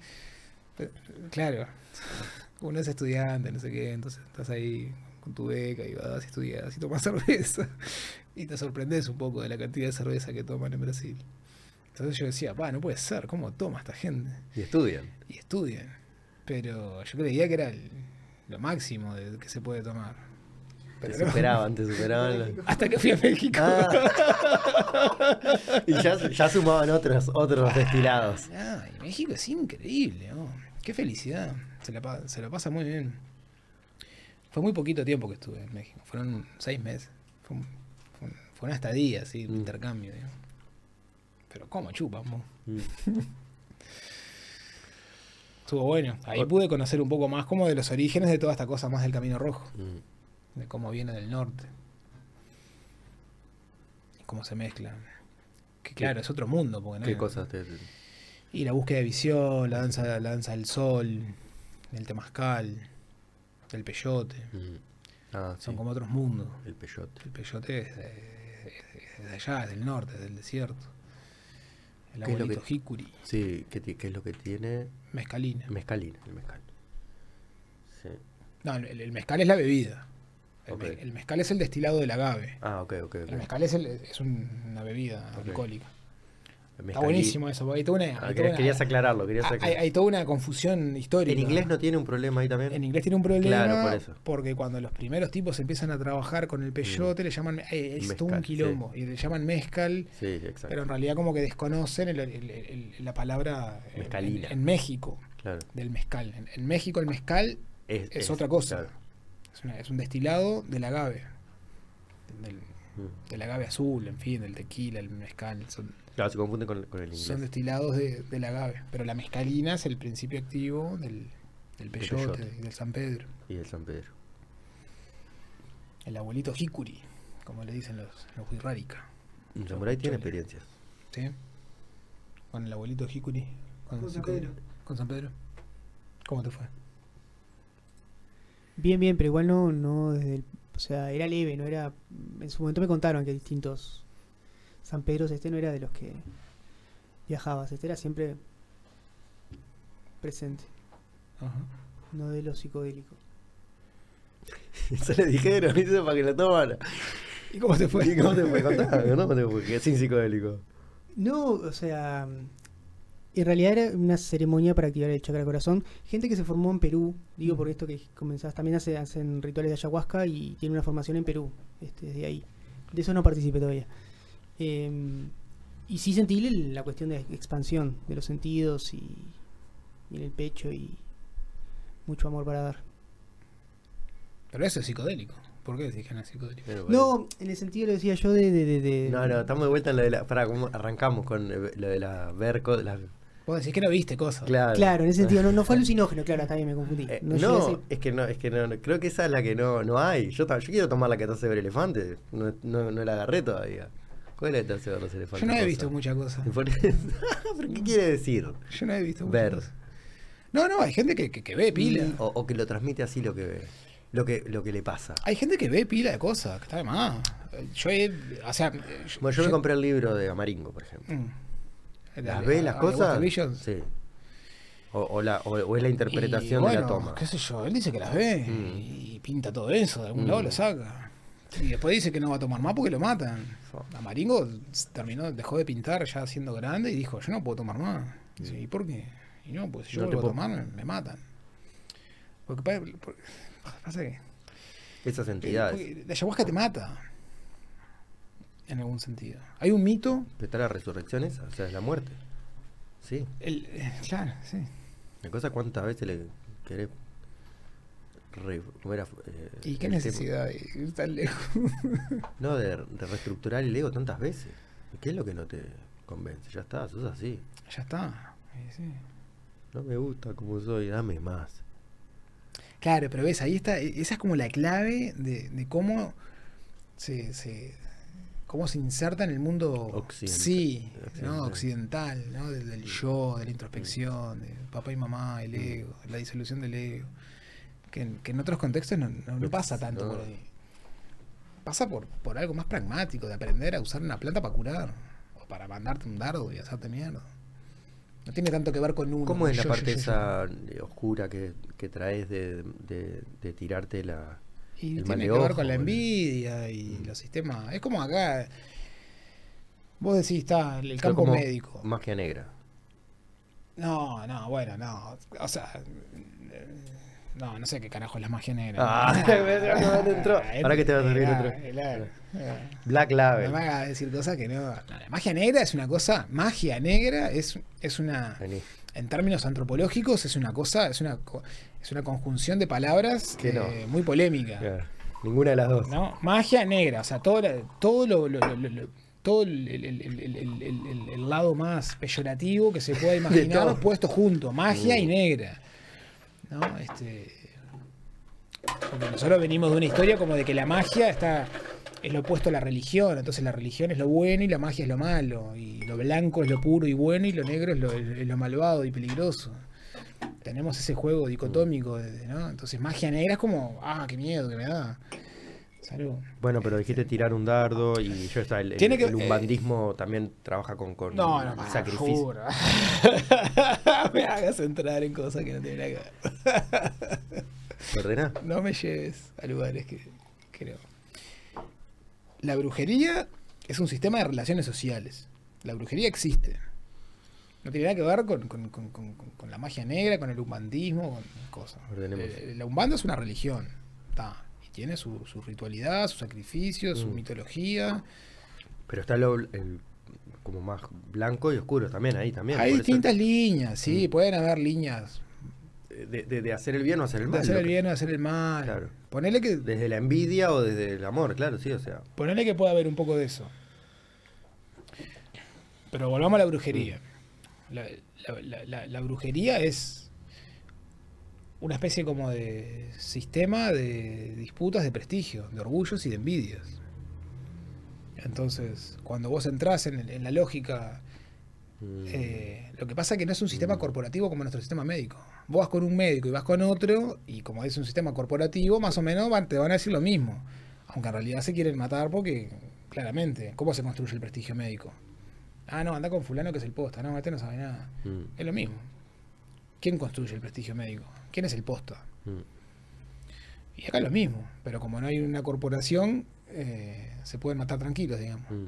eh, claro, uno es estudiante, no sé qué, entonces estás ahí con tu beca y vas y estudias y tomas <laughs> cerveza y te sorprendes un poco de la cantidad de cerveza que toman en Brasil. Entonces yo decía, pa, no puede ser, ¿cómo toma esta gente? Y estudian. Y estudian. Pero yo creía que era el- lo máximo de que se puede tomar. Te Pero no. superaban, te superaban. los- <laughs> Hasta que fui a México. Ah. <laughs> y ya, ya sumaban otros, otros destilados. Ah, y México es increíble, ¿no? Qué felicidad. Se la, se la pasa muy bien. Fue muy poquito tiempo que estuve en México. Fueron seis meses. Fue, fue fue una estadía, así, un Mm. intercambio. digamos. Pero ¿cómo chupan? Mm. <laughs> Estuvo bueno. Ahí pude conocer un poco más como de los orígenes de toda esta cosa más del Camino Rojo. Mm. De cómo viene del norte. Y cómo se mezclan. Que claro, es otro mundo. Porque no ¿Qué cosas te.? Y la búsqueda de visión, la danza, la danza del sol, el temazcal, el peyote. Mm. Ah, sí. Son como otros mundos. El peyote. El peyote es de, es de allá, es del norte, es del desierto. El ¿Qué es lo abuelito que- Hikuri, Sí, ¿qué, es lo que tiene? mezcalina. Mezcalina, el mezcal. Sí. No, el, el mezcal es la bebida. El, Ok. me- el mezcal es el destilado del agave. Ah, ok, ok. ok. El mezcal es, el- es un- una bebida alcohólica. Está buenísimo eso, porque hay toda una, Ah, hay toda querías, una- querías aclararlo, querías hay- hay, aclararlo. hay toda una confusión histórica. ¿En inglés no tiene un problema ahí también? En inglés tiene un problema Claro, por eso. porque cuando los primeros tipos empiezan a trabajar con el peyote le llaman eh, es todo un Mezcal, quilombo y le llaman mezcal Sí, exacto. pero en realidad como que desconocen el- el- el- la palabra en- Mezcalina. en, en México Claro. del mezcal en, en México el mezcal Es, es, otra cosa claro. es, una- es un destilado del agave del, Mm. del agave azul en fin del tequila el mezcal son, Claro, se confunde con, con el inglés. son destilados de- del agave pero la mezcalina es el principio activo del, del peyote peyote. y del San Pedro Y el San Pedro. El abuelito Hikuri, como le dicen los, los Wirrárica. Un samurái tiene experiencias. ¿Sí? Con el abuelito Hikuri. Con, Con San Pedro. con San Pedro. ¿Cómo te fue? Bien, bien, pero igual no, no desde el, o sea, era leve, no era, en su momento me contaron que distintos San Pedro este no era de los que viajabas, este era siempre presente, Ajá. no de los psicodélicos. <laughs> Eso le dijeron, eso para que lo tomara. ¿Y cómo te fue? ¿Y cómo te fue? Contá, ¿no? ¿Cómo te fue? Que es sin psicodélico. No, o sea, en realidad era una ceremonia para activar el chakra corazón. Gente que se formó en Perú, digo Mm. por esto que comenzás, también hace- hacen rituales de ayahuasca y tienen una formación en Perú, este, desde ahí. De eso no participé todavía. Eh, y sí sentí la cuestión de expansión de los sentidos y, y en el pecho y mucho amor para dar. Pero eso es psicodélico. ¿Por qué decís que no es psicodélico? Bueno. No, en el sentido lo decía yo de... de, de- de- No, no, estamos de vuelta en lo de la. ¿cómo arrancamos con eh, lo de la ver co- la- Vos decís que no viste cosas. Claro. Claro, en ese sentido, no, no fue <laughs> alucinógeno, claro, está bien, me confundí. Eh, No, es que no, es que no, no, creo que esa es la que no, no hay. Yo, yo quiero tomar la que te hace ver elefantes. No, no, no la agarré todavía. ¿Cuál es la que te hace ver los elefantes? Yo no he Cosa? visto mucha cosa. <laughs> <laughs> ¿Pero qué quiere decir? Yo no he visto mucha Ver. cosa. No, no, hay gente que, que, que ve pila. O, o que lo transmite así lo que ve. Lo que, lo que le pasa. Hay gente que ve pila de cosas, que está de más. Yo he. O sea. yo- Bueno, yo me compré el libro de Amaringo, por ejemplo. Mm. ¿Las ve las cosas? Sí. O, o la, o, o es la interpretación Y, de la toma. qué sé yo, él dice que las ve Mm. y pinta todo eso, de algún Mm. lado lo saca. Y después dice que no va a tomar más porque lo matan. A Maringo terminó, dejó de pintar ya siendo grande y dijo, yo no puedo tomar más. Mm. Dice, ¿y por qué? Y no, pues si yo No vuelvo a tomar, me, me matan. Porque, pa- porque- pasa que Esas eh, entidades. porque la ayahuasca te mata. En algún sentido. Hay un mito. ¿Qué tal la resurrección esa? O sea, es la muerte. Sí. El, eh, claro, sí. La cosa cuántas veces le querés re-. Eh, ¿Y qué necesidad de ir tan lejos? <laughs> No, de, de reestructurar el ego tantas veces. ¿Y ¿Qué es lo que no te convence? Ya está, sos así. ya está. Sí. No me gusta como soy, dame más. Claro, pero ves, ahí está, e- esa es como la clave de, de cómo se, se- cómo se inserta en el mundo Occidental. sí, Occidental. ¿no? occidental, ¿no? Del, del yo, de la introspección, de papá y mamá, el ego, la disolución del ego. Que, en- que en otros contextos no, no- no pasa tanto por ahí. Pasa por, por algo más pragmático, de aprender a usar una planta para curar, o para mandarte un dardo y hacerte mierda. No tiene tanto que ver con uno. ¿Cómo es la yo, parte yo, yo. esa oscura que, que traes de, de, de tirarte la... Y el tiene que ver ojo, con la envidia y Mm. los sistemas. Es como acá. Vos decís, está el campo como médico. Magia negra. No, no, bueno, no. O sea. eh, No, no sé qué carajo es la magia negra. Ah. <laughs> Ahora que te va a salir otro. Black No Label. me hagas decir cosas que no. no, La magia negra es una cosa. Magia negra es, es una. Vení. En términos antropológicos, es una cosa. Es una, es una conjunción de palabras Que no. muy polémica. Claro. Ninguna de las dos. ¿no? Magia negra, o sea, todo, la- todo lo, lo- lo- lo- lo- todo el, lado más peyorativo que se pueda <laughs> imaginar puesto junto, magia y Mm. negra. ¿No? Este, porque nosotros venimos de una historia como de que la magia está es lo opuesto a la religión. Entonces la religión es lo bueno y la magia es lo malo. Y lo blanco es lo puro y bueno y lo negro es lo, es lo malvado y peligroso. Tenemos ese juego dicotómico, ¿no? Entonces magia negra es como, ah, qué miedo que me da. Salud. Bueno, pero dijiste tirar un dardo y yo está el, el, que- el umbandismo también trabaja con, con No, no, pará, sacrificio. <laughs> me hagas entrar en cosas que no tienen nada que ver. ¿Te ordenás? No me lleves a lugares que creo. La brujería es un sistema de relaciones sociales. La brujería existe. No tiene nada que ver con, con- con- con- la magia negra, con el umbandismo, con cosas. Eh, La umbanda es una religión. ta, y tiene su, su ritualidad, su sacrificio, su Mm. mitología. Pero está lo, el, como más blanco y oscuro también ahí también. Hay eso- distintas líneas, sí, Mm. pueden haber líneas de, de- de hacer el bien o hacer el de mal. hacer lo el bien o hacer el mal. Claro. Ponele que Desde la envidia o desde el amor, claro, sí, o sea. Ponele que pueda haber un poco de eso. Pero volvamos a la brujería. La, brujería es una especie como de sistema de disputas de prestigio, de orgullos y de envidias. Entonces, cuando vos entrás en, en la lógica, mm, eh, lo que pasa es que no es un sistema Mm. corporativo como nuestro sistema médico. Vos vas con un médico y vas con otro, y como es un sistema corporativo, más o menos van- te van a decir lo mismo. Aunque en realidad se quieren matar porque, claramente, ¿cómo se construye el prestigio médico? Ah, no, anda con fulano que es el posta. No, este no sabe nada. mm, Es lo mismo. ¿Quién construye el prestigio médico? ¿Quién es el posta? mm. Y acá es lo mismo. Pero como no hay una corporación, eh, se pueden matar tranquilos, digamos. Mm.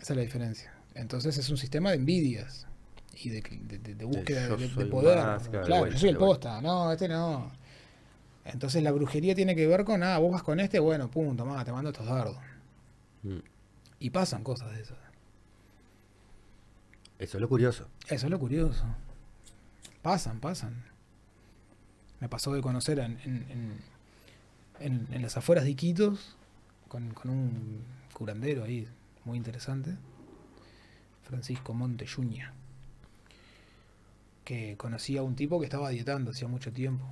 Esa es la diferencia. Entonces es un sistema de envidias y de, de- de- de búsqueda de, poder. más, claro, yo soy el posta. No, este no. Entonces la brujería tiene que ver con, ah, vos vas con este, bueno, pum, tomá, te mando estos dardos. Mm. Y pasan cosas de esas. Eso es lo curioso. Eso es lo curioso. Pasan, pasan. Me pasó de conocer en, en, en- las afueras de Iquitos con, con un curandero ahí muy interesante, Francisco Montejuña, que conocía a un tipo que estaba dietando hacía mucho tiempo,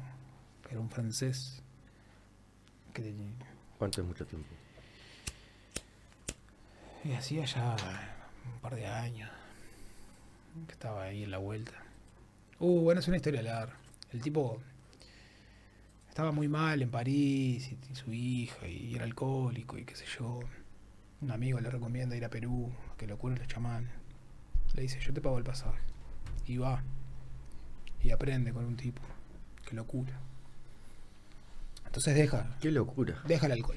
era un francés, que ¿Cuánto es mucho tiempo? y hacía ya un par de años que estaba ahí en la vuelta. Uh, bueno, es una historia larga. El tipo estaba muy mal en París y, y su hija y era alcohólico y qué sé yo. Un amigo le recomienda ir a Perú, que lo curen los chamanes. Le dice, yo te pago el pasaje. Y va. Y aprende con un tipo que lo cura. Entonces deja, Qué locura. deja el alcohol.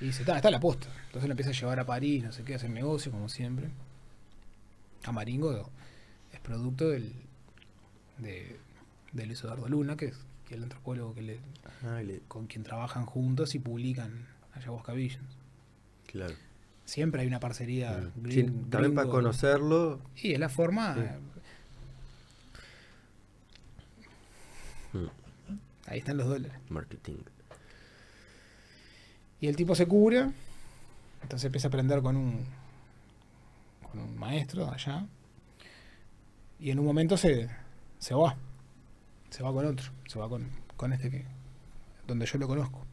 Y dice, está, está la posta. Entonces lo empieza a llevar a París, no sé qué, hacer negocio, como siempre. A Maringo es producto del, de, de Luis Eduardo Luna, que es que es el antropólogo que le, Ah, le- con quien trabajan juntos y publican Ayahuasca Visions. claro. Siempre hay una parcería. Sí, también para conocerlo. Y es la forma. Sí. eh, mm, Ahí están los dólares. Marketing. Y el tipo se cura, entonces empieza a aprender con un, con un maestro allá. Y en un momento se, se va. Se va con otro. Se va con, con este que. donde yo lo conozco.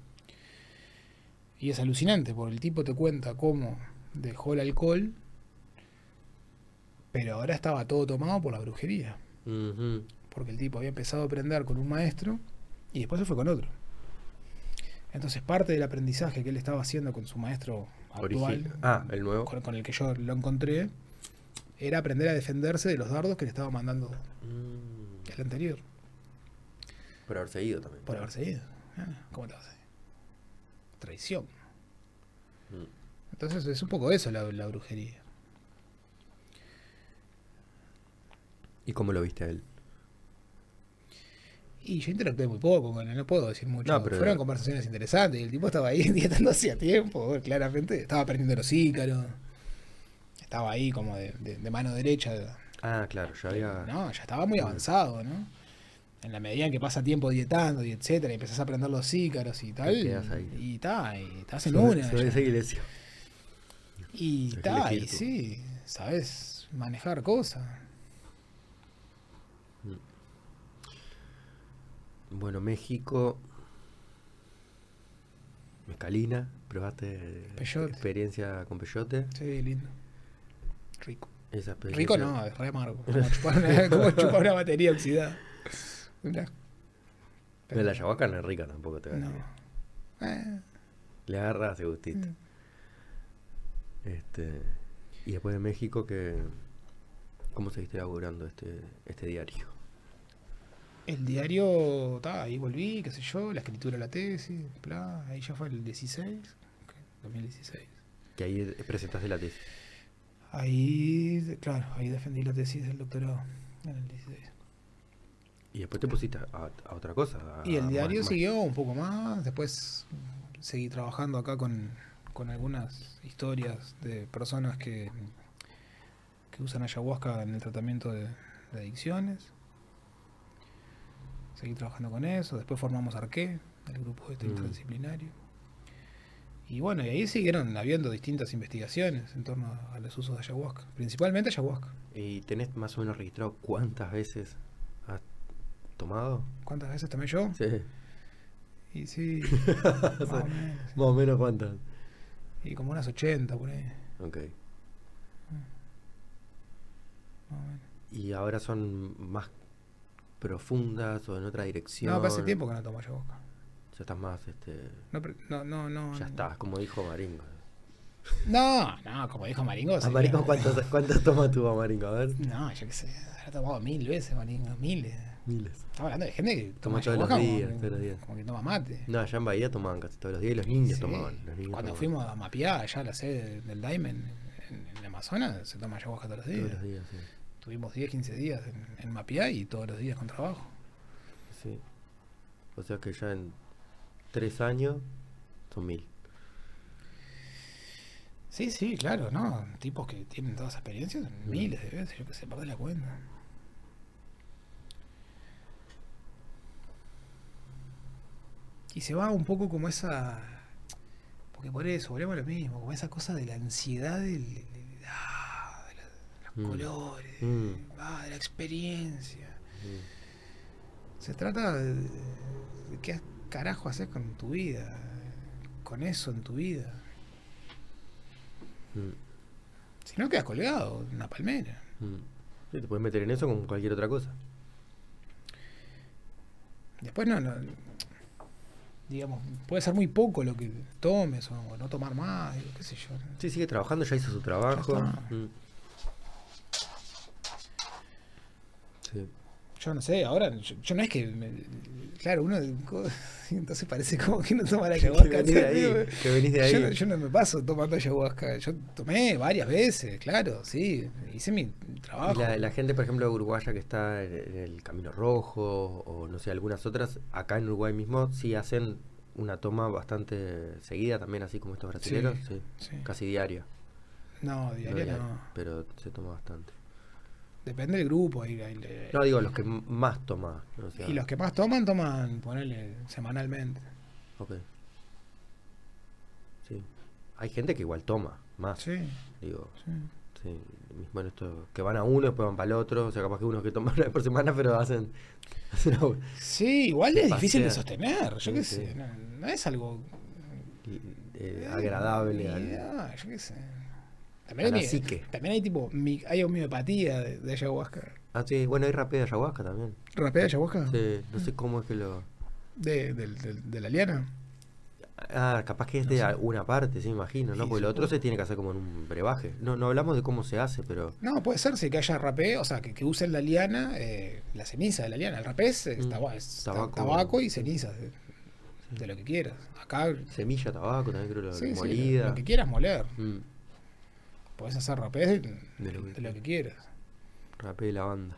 Y es alucinante, porque el tipo te cuenta cómo dejó el alcohol, pero ahora estaba todo tomado por la brujería. Porque el tipo había empezado a aprender con un maestro y después se fue con otro. Entonces parte del aprendizaje que él estaba haciendo con su maestro actual, Ah, el nuevo. con, con el que yo lo encontré, era aprender a defenderse de los dardos que le estaba mandando Mm, el anterior, Por haberse ido también. por haberse ido. Ah, ¿Cómo te vas a? Traición. Mm. Entonces es un poco eso la, la brujería. ¿Y cómo lo viste a él? Y yo interactué muy poco con él, no puedo decir mucho. No, pero- Fueron conversaciones interesantes y el tipo estaba ahí <laughs> dietando hacía tiempo, claramente. Estaba aprendiendo los ícaros. Estaba ahí como de, de- de mano derecha. Ah, claro, ya había. No, ya estaba muy avanzado, ¿no? En la medida en que pasa tiempo dietando y etcétera, y empezás a aprender los ícaros y tal. Y está, y estás en Soy- una. soy esa iglesia. Y está, y sí, sabes manejar cosas. Bueno, México. Mezcalina, ¿Probaste Peyote. experiencia con peyote? Sí, lindo. Rico. Esa Rico no, es re amargo. <laughs> Como chupar una, <laughs> como chupar una batería oxidada. Una- Pero la ayahuasca no es rica tampoco, te voy a No. Eh, Le agarra ese gustito. mm. Este, y después de México, que ¿cómo seguiste laburando este, este diario? El diario, ta, ahí volví, qué sé yo, la escritura de la tesis, bla, ahí ya fue el 16, ok, 2016. Que ahí presentaste la tesis. Ahí, claro, ahí defendí la tesis del doctorado en el 16. Y después te pusiste a, a otra cosa. a- Y el diario más- siguió un poco más, después seguí trabajando acá con, con algunas historias de personas que, que usan ayahuasca en el tratamiento de, de adicciones. Trabajando con eso, después formamos Arqué, el grupo este Mm. interdisciplinario. Y bueno, y ahí siguieron habiendo distintas investigaciones en torno a los usos de ayahuasca, principalmente ayahuasca. ¿Y tenés más o menos registrado cuántas veces has tomado? ¿Cuántas veces tomé yo? Sí. Y sí, <laughs> más o menos. Más o menos cuántas. Y como unas 80 por ahí. Ok. más o menos. ¿Y ahora son más profundas o en otra dirección? No, hace tiempo que no tomo ayahuasca. Ya estás más, este... No, no, no. no Ya estás, como dijo Maringo. No, no, como dijo Maringo. ¿A sería- Maringo cuántas, cuántas tomas tuvo Maringo? A ver. No, yo qué sé. Habrá tomado mil veces Maringo, miles. Miles. Estamos hablando de gente que Toma toma todos los días, como, todos los días. como que toma mate. No, allá en Bahía tomaban casi todos los días y los niños Sí. tomaban. Los niños Cuando tomaban fuimos a mapear allá a la sede del Daime en, en- en el Amazonas, se toma ayahuasca todos los días. Todos los días, sí. Tuvimos 10, 15 días en, en mapear y todos los días con trabajo. Sí. O sea que ya en tres años son mil. Sí, sí, claro, ¿no? Tipos que tienen todas experiencias, Mm. miles de veces, yo que sé, perdí la cuenta. Y se va un poco como esa. Porque por eso, volvemos a lo mismo, como esa cosa de la ansiedad del, del- ah, de, la- de los Mm. colores, Mm. ah, de la experiencia. Mm. Se trata de, de qué carajo haces con tu vida, con eso en tu vida. Mm. Si no, quedas colgado en una palmera. Sí, te puedes meter en eso como cualquier otra cosa. Después no, no- digamos, puede ser muy poco lo que tomes o, no tomar más, qué sé yo. Sí, sigue trabajando, ya hizo su trabajo. Mm. Sí. Yo no sé, ahora yo, yo no es que, me- claro, uno <laughs> entonces parece como que no toma la ayahuasca. venís de ahí, ¿entendés? que venís de ahí. Yo, no- yo no me paso tomando ayahuasca, yo tomé varias veces, claro, sí, hice mi Y trabajo. la, la gente, por ejemplo, uruguaya que está en, en el Camino Rojo o no sé, algunas otras, acá en Uruguay mismo sí hacen una toma bastante seguida también, así como estos brasileños, sí, Sí. casi diaria. No, diaria, no. Pero se toma bastante. Depende del grupo. ahí- ahí le- No, digo, los que más toma. o sea, y los que más toman, toman, ponele, semanalmente. Ok. Sí. Hay gente que igual toma más. Sí, Digo, sí. en esto, que van a uno, después van para el otro. O sea, capaz que unos que toman <laughs> una vez por semana, pero hacen. <laughs> Sí, igual es difícil de sostener, yo qué sé, no, no es algo eh, agradable. eh, al- yo qué sé. También hay, también hay tipo, hay homeopatía de, de ayahuasca. Ah, sí, bueno, hay rapé de ayahuasca también. ¿Rapé de ayahuasca? Sí, no sé cómo es que lo. De, del- de la liana. Ah, capaz que es No de sé. alguna parte, sí, imagino, ¿no? Sí, Porque lo otro se tiene que hacer como en un brebaje. No, no hablamos de cómo se hace, pero. No, puede ser, sí, que haya rapé, o sea, que, que usen la liana, eh, la ceniza de la liana. El rapé es, es Mm, taba- es ta- tabaco. tabaco. y ceniza, de, de lo que quieras. Acá, Semilla, tabaco, también creo, lo- sí, molida. lo que quieras moler. Mm, Podés hacer rapé de, lo que de lo que quieras. rapé de lavanda.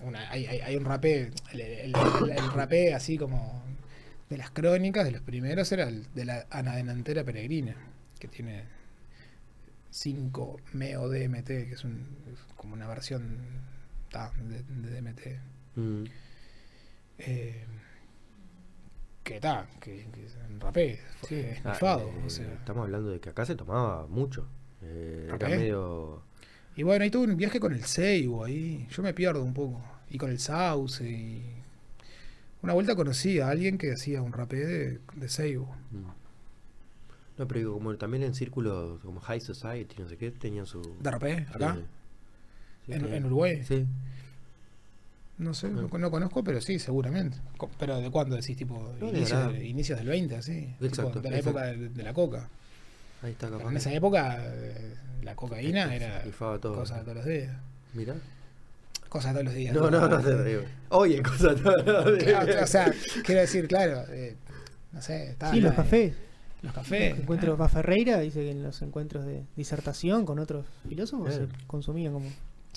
Una, hay, hay, hay un rapé, el, el- el- el rapé así como de las crónicas, de los primeros, era el de la anadenantera peregrina, que tiene 5 MEO DMT, que es, un, es como una versión ta, de, de DMT. Mm, Eh, que está, que, que rapé, fue ah, esnifado. eh, o sea. Estamos hablando de que acá se tomaba mucho. Eh, era ¿Rapé? medio. Y bueno, ahí tuve un viaje con el Seibo ahí. Yo me pierdo un poco. Y con el Sauce. Y... Una vuelta conocí a alguien que hacía un rapé de, de Seibo. mm. No, pero digo, como también en círculos como High Society, no sé qué, tenían su... ¿DRP? ¿Acá? Sí. Sí, ¿En, Uruguay? Sí. No sé, no, no conozco, pero sí, seguramente. Co- ¿Pero de cuándo decís? Tipo, No, de inicios, de- del 20, así. Tipo, Exacto, de la época de, de la coca. Ahí está, Pero capaz. en que- esa época, eh, la cocaína Se era todo. cosa de todos los días. Mirá. Cosa de todos los días. No, no, no te digo. Oye, cosa todos los días. Claro, o sea, quiero decir, claro, eh, no sé, está Sí, los cafés. Los cafés. Los encuentros, va Ferreira dice que en los encuentros de disertación con otros filósofos Claro. se consumían como.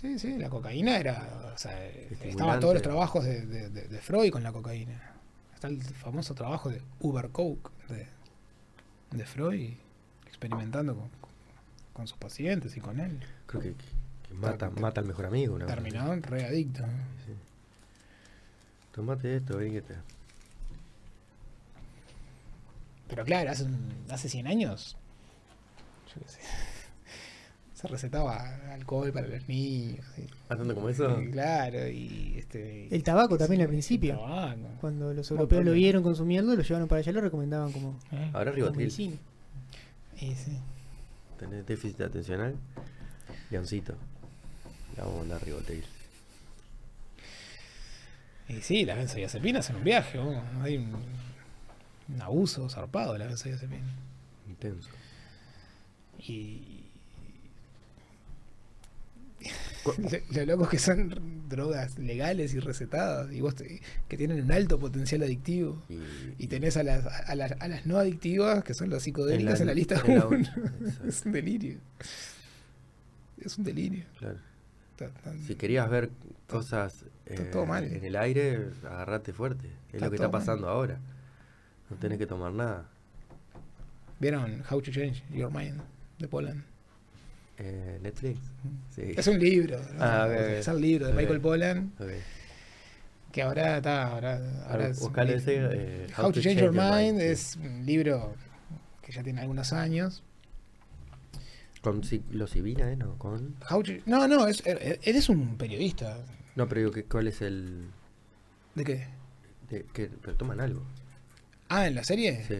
Sí, sí, la cocaína era. O sea, eh, estaban todos los trabajos de, de- de- de Freud con la cocaína. Está el famoso trabajo de Uber Coke de, de Freud, experimentando con, con sus pacientes y con él. Creo que, que mata, mata al mejor amigo. Una. Terminó re adicto. ¿no? Sí. Tomate esto, ven que te. Pero claro, hace, hace 100 años, yo qué sé, <laughs> se recetaba alcohol para los niños. y- ¿Haciendo como eso? y claro, y este. El tabaco también al el principio. tabaco. Cuando los europeos lo vieron consumiendo, lo llevaron para allá y lo recomendaban como, ¿Eh? Ahora como Y sí. Tenés déficit atencional. Leoncito. Le vamos a mandar ribotil. Y sí, las benzodiazepinas en un viaje, hay un, un abuso zarpado de las benzodiazepinas. Intenso. Y. Lo, lo loco es que son drogas legales y recetadas, y vos te- que tienen un alto potencial adictivo. Y, Y tenés a las, a, las, a las no adictivas, que son las psicodélicas, en la, lista en la- 1. Exacto, <laughs> es un delirio. Es un delirio. claro. Está- está- Si querías ver cosas está eh, todo mal. en el aire, agarrate fuerte. Es lo que está pasando ahora. No tenés que tomar nada. ¿Vieron How to Change Your Mind de Poland? Eh, Netflix. Sí. Es un libro. ¿no? Ah. Es el libro de. Michael Pollan, que ahora está. Ahora, ahora es ese, eh, How, to Change, Your Mind es un libro que ya tiene algunos años. Con psilocibina, ¿eh? No, con... How to- no, no, es, er- eres un periodista. No, pero digo, ¿cuál es el...? ¿De qué? de- que, pero toman algo. Ah, en la serie. Sí.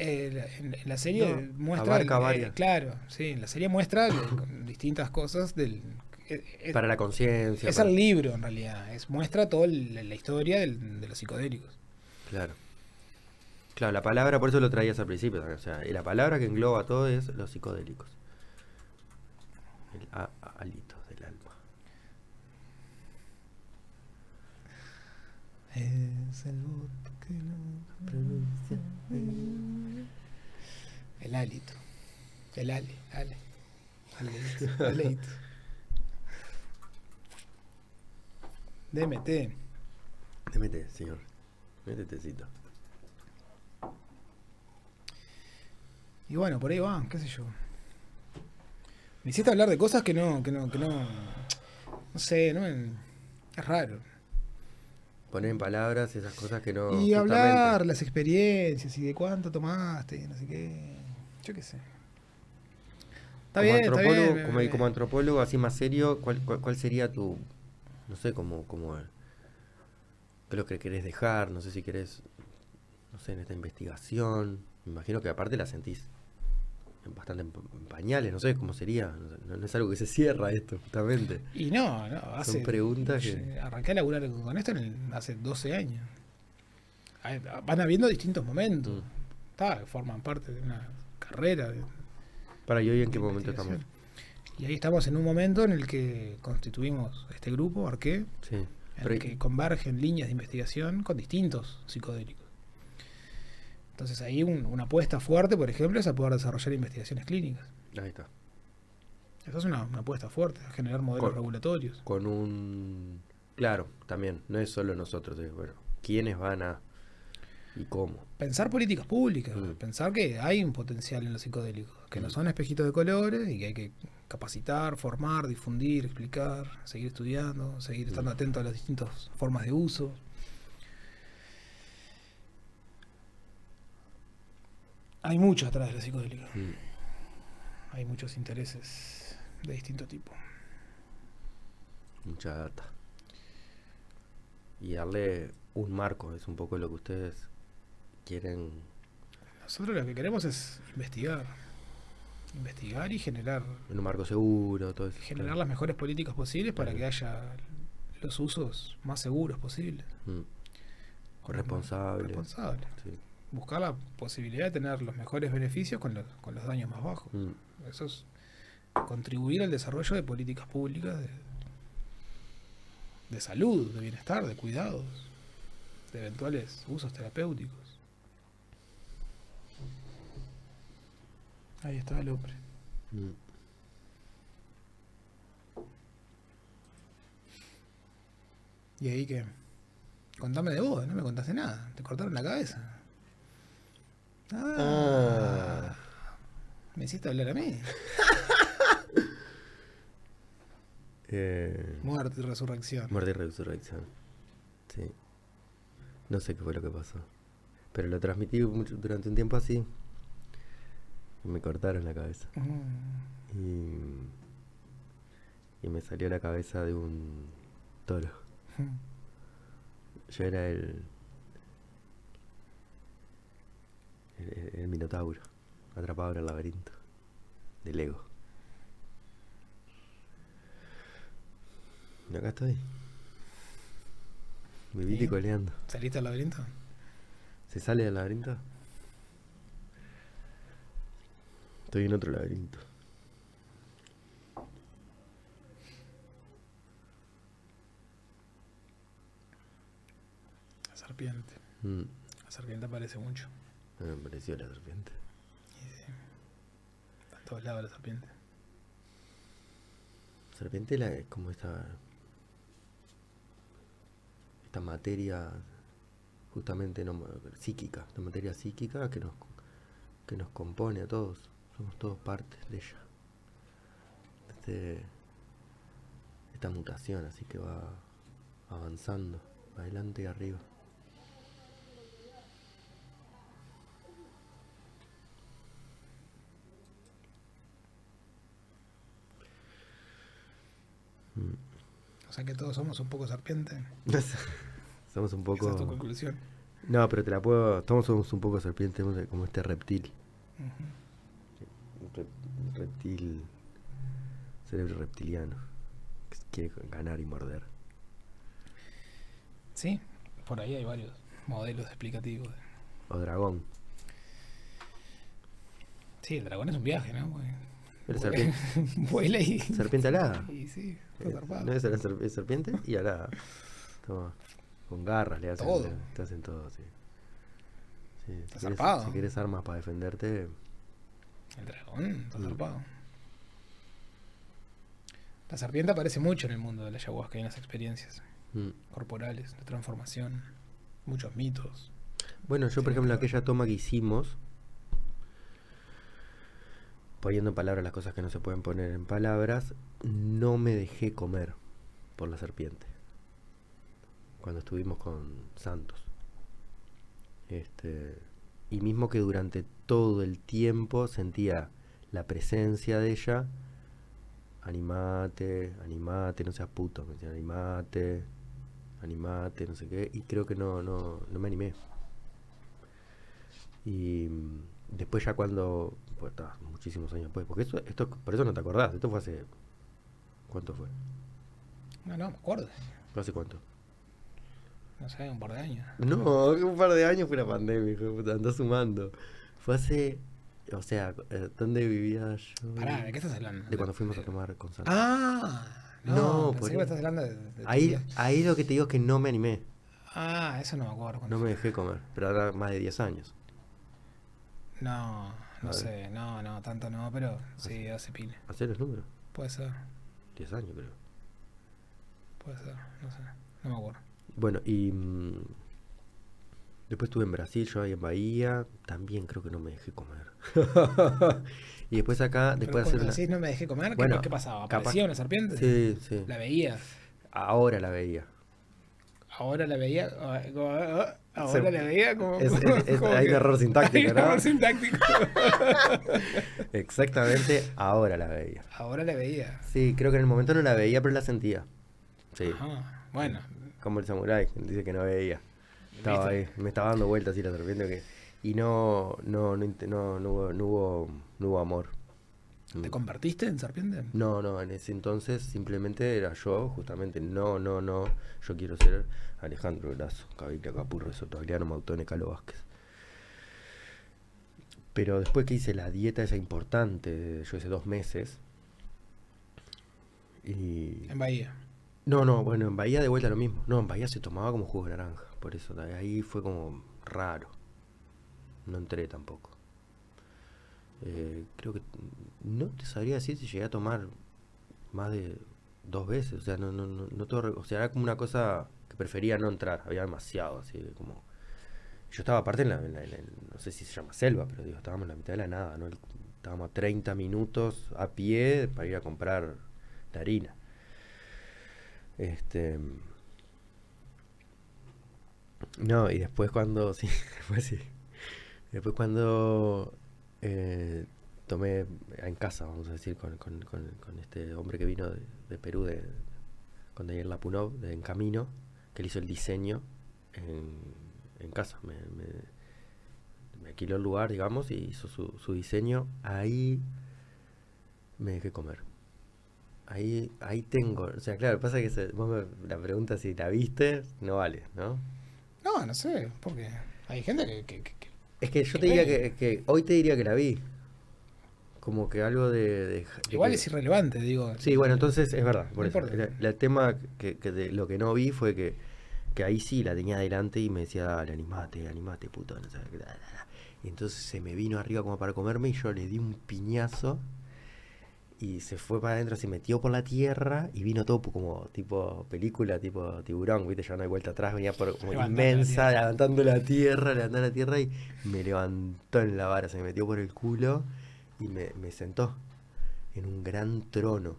Eh, la- en, en la serie No, muestra. abarca el- eh, varias. claro, sí, en la serie muestra distintas cosas del. eh, Para la conciencia. es para- el libro en realidad, es muestra toda la historia del- de los psicodélicos. Claro. Claro, la palabra, por eso lo traías al principio. O sea, y la palabra que engloba todo es los psicodélicos. El a- a- alito del alma. Es el que no El hálito. El ale, ale. Aleito, aleito. <laughs> DMT. Démete, señor. Métetecito. Y bueno, por ahí va, qué sé yo. Me hiciste hablar de cosas que no, que no, que no. No sé, no me- es raro. Poner en palabras esas cosas que no. y justamente- hablar las experiencias y de cuánto tomaste no sé qué. Yo qué sé. Está como bien, está antropólogo, bien. como, eh, como antropólogo así más serio, ¿cuál, cuál, cuál sería tu, no sé, como, como, qué es lo que querés dejar? No sé si querés, no sé, en esta investigación. Me imagino que aparte la sentís en bastante en, en pañales, no sé cómo sería. No, es algo que se cierra esto, justamente. Y no, no, hace. Son preguntas que- Arranqué a laburar con esto en el- hace 12 años. Van habiendo distintos momentos. Mm. Está, forman parte de una carrera. Para, ¿y hoy en qué momento estamos? Y ahí estamos en un momento en el que constituimos este grupo, Arqué, Sí. en el que convergen líneas de investigación con distintos psicodélicos. Entonces ahí un- una apuesta fuerte, por ejemplo, es a poder desarrollar investigaciones clínicas. ahí está. Eso es una, una apuesta fuerte, a generar modelos Con- regulatorios. Con un... Claro, también, no es solo nosotros, es, bueno, ¿quiénes van a... y cómo? Pensar políticas públicas, Mm. pensar que hay un potencial en los psicodélicos, que no Mm. son espejitos de colores y que hay que capacitar, formar, difundir, explicar, seguir estudiando, seguir estando Mm. atento a las distintas formas de uso. Hay mucho atrás de los psicodélicos, hay muchos intereses de distinto tipo. Mucha data. Y darle un marco, es un poco lo que ustedes quieren Nosotros lo que queremos es investigar. Investigar y generar En un marco seguro, todo eso. generar las mejores políticas posibles para Claro. que haya los usos más seguros posibles. Mm, Responsable. sí. Buscar la posibilidad de tener los mejores beneficios con los, con los daños más bajos. Mm, Eso es contribuir al desarrollo de políticas públicas de, de salud, de bienestar, de cuidados, de eventuales usos terapéuticos. Ahí está el hombre. mm. Y ahí que. Contame de vos, no me contaste nada. Te cortaron la cabeza. Ah, Ah. Me hiciste hablar a mí. <laughs> Eh, Muerte y resurrección. muerte y resurrección. Sí. No sé qué fue lo que pasó. Pero lo transmití mucho- durante un tiempo así. Me cortaron la cabeza. Mm. Y, y me salió la cabeza de un toro. Yo era el. El, minotauro. Atrapado en el laberinto. Del ego. Y acá estoy. Vivito y Bien. coleando. ¿Saliste al laberinto? ¿Se sale del laberinto? Estoy en otro laberinto. La serpiente. Mm, La serpiente aparece mucho. no me pareció la serpiente. Y sí. Está en todos lados la serpiente. Serpiente la, es como esta. Esta materia justamente no, psíquica, esta materia psíquica que nos, que nos compone a todos. Somos todos partes de ella. Este, esta mutación así que va avanzando, adelante y arriba. O sea que todos somos un poco serpiente. <laughs> Somos un Esa es tu poco... conclusión. No, pero te la puedo... Todos somos un poco serpientes como este reptil. Ujú. Reptil, cerebro reptiliano, que quiere ganar y morder. Sí, por ahí hay varios modelos explicativos. O dragón. Sí, el dragón es un viaje, ¿no? Porque Pero vuela- serpiente, <laughs> Vuela y. serpiente alada. <laughs> Y sí, está Eh. No es la serpiente y alada. Toma, con garras le hacen Todo. le- te hacen todo, sí. Sí, si. Si quieres armas para defenderte, El dragón está Mm. zarpado. La serpiente aparece mucho en el mundo de la ayahuasca y en las experiencias mm. corporales, de transformación, muchos mitos. Bueno, yo por ejemplo, aquella toma que hicimos, poniendo en palabras las cosas que no se pueden poner en palabras, no me dejé comer por la serpiente. Cuando estuvimos con Santos. Este, y mismo que durante todo el tiempo sentía la presencia de ella, animate, animate, no seas puto, me decían animate, animate, no sé qué, y creo que no, no, no me animé. Y mm, después ya cuando, pues está, muchísimos años después, porque eso, esto, por eso no te acordás, esto fue hace, ¿cuánto fue? No, no, me acuerdo. ¿Fue hace cuánto? No sé, un par de años. No, un par de años fue la pandemia, hijo de puta, andá sumando. Fue hace, o sea, eh, ¿dónde vivía yo? Pará, ¿de qué estás hablando? De cuando fuimos a tomar con Santos. Ah, no, No, pensé que estás hablando de, ahí, ahí lo que te digo es que no me animé, Ah, eso no me acuerdo. no me dejé comer, pero ahora más de 10 años. No, no sé, no, no, tanto no, pero sí, hace pile. ¿Hacer los números? Puede ser, 10 años creo. puede ser, no sé, no me acuerdo. Bueno, y mm, después estuve en Brasil, yo ahí en Bahía, también creo que no me dejé comer. <laughs> y después acá, después de hacer una... decís no me dejé comer, ¿qué, Bueno, qué pasaba? capaz- ¿Aparecía una serpiente? Sí, sí. ¿La veías? Ahora la veía. Ahora la veía, ah, ah, ahora Se- la veía como... es- es- <laughs> es- como hay un que- error sintáctico, <laughs> hay un ¿no? error sintáctico. Exactamente, ahora la veía. ahora la veía. Sí, creo que en el momento no la veía, pero la sentía. Sí, Ajá, bueno, como el samurái, dice que no veía. Estaba ahí, me estaba dando vueltas así la serpiente que... Y no, no, no, no, no hubo, no, hubo, no hubo amor. ¿Te convertiste en serpiente? No, no, en ese entonces simplemente era yo, justamente, no, no, no, yo quiero ser Alejandro Grasso, Caviglia Capurro, Sotogliano, Mautone, Calo Vázquez. Pero después que hice la dieta esa importante, yo hice dos meses, y... En Bahía. No, no, bueno, en Bahía de vuelta lo mismo. No, en Bahía se tomaba como jugo de naranja, por eso, ahí fue como raro. No entré tampoco. Eh, creo que no te sabría decir si llegué a tomar más de dos veces, o sea, no, no, no, no todo o sea, era como una cosa que prefería no entrar, había demasiado, así como... Yo estaba aparte en la, en la- en la- no sé si se llama selva, pero digo, estábamos en la mitad de la nada, ¿no? Estábamos a 30 minutos a pie para ir a comprar la harina. Este. No, y después cuando. <laughs> Sí, después sí. Después cuando eh, tomé en casa, vamos a decir, con, con- con- con este hombre que vino de, Perú, de, con Daniel Lapunov, de En Camino, que él hizo el diseño en, en casa. Me, me- me alquiló el lugar, digamos, y hizo su, su diseño. Ahí me dejé comer. Ahí, ahí tengo, o sea, claro, pasa que se- vos me- la pregunta si la viste, no vale, ¿no? No, no sé, porque hay gente que... que- que- que- Es que yo te diría que, hoy te diría que la vi. Como que algo de... Igual es irrelevante, digo. Sí, bueno, entonces es verdad. Por No eso. El tema que, que de lo que no vi fue que, que ahí sí la tenía adelante y me decía, dale, animate, animate, puto. No sé qué, da, da, da". Y entonces se me vino arriba como para comerme y yo le di un piñazo y se fue para adentro, se metió por la tierra y vino todo como tipo película, tipo tiburón, viste, ya no hay vuelta atrás, venía por como Levantando inmensa, levantando la tierra, levantando la tierra y me levantó en la vara, se me metió por el culo y me, me sentó en un gran trono,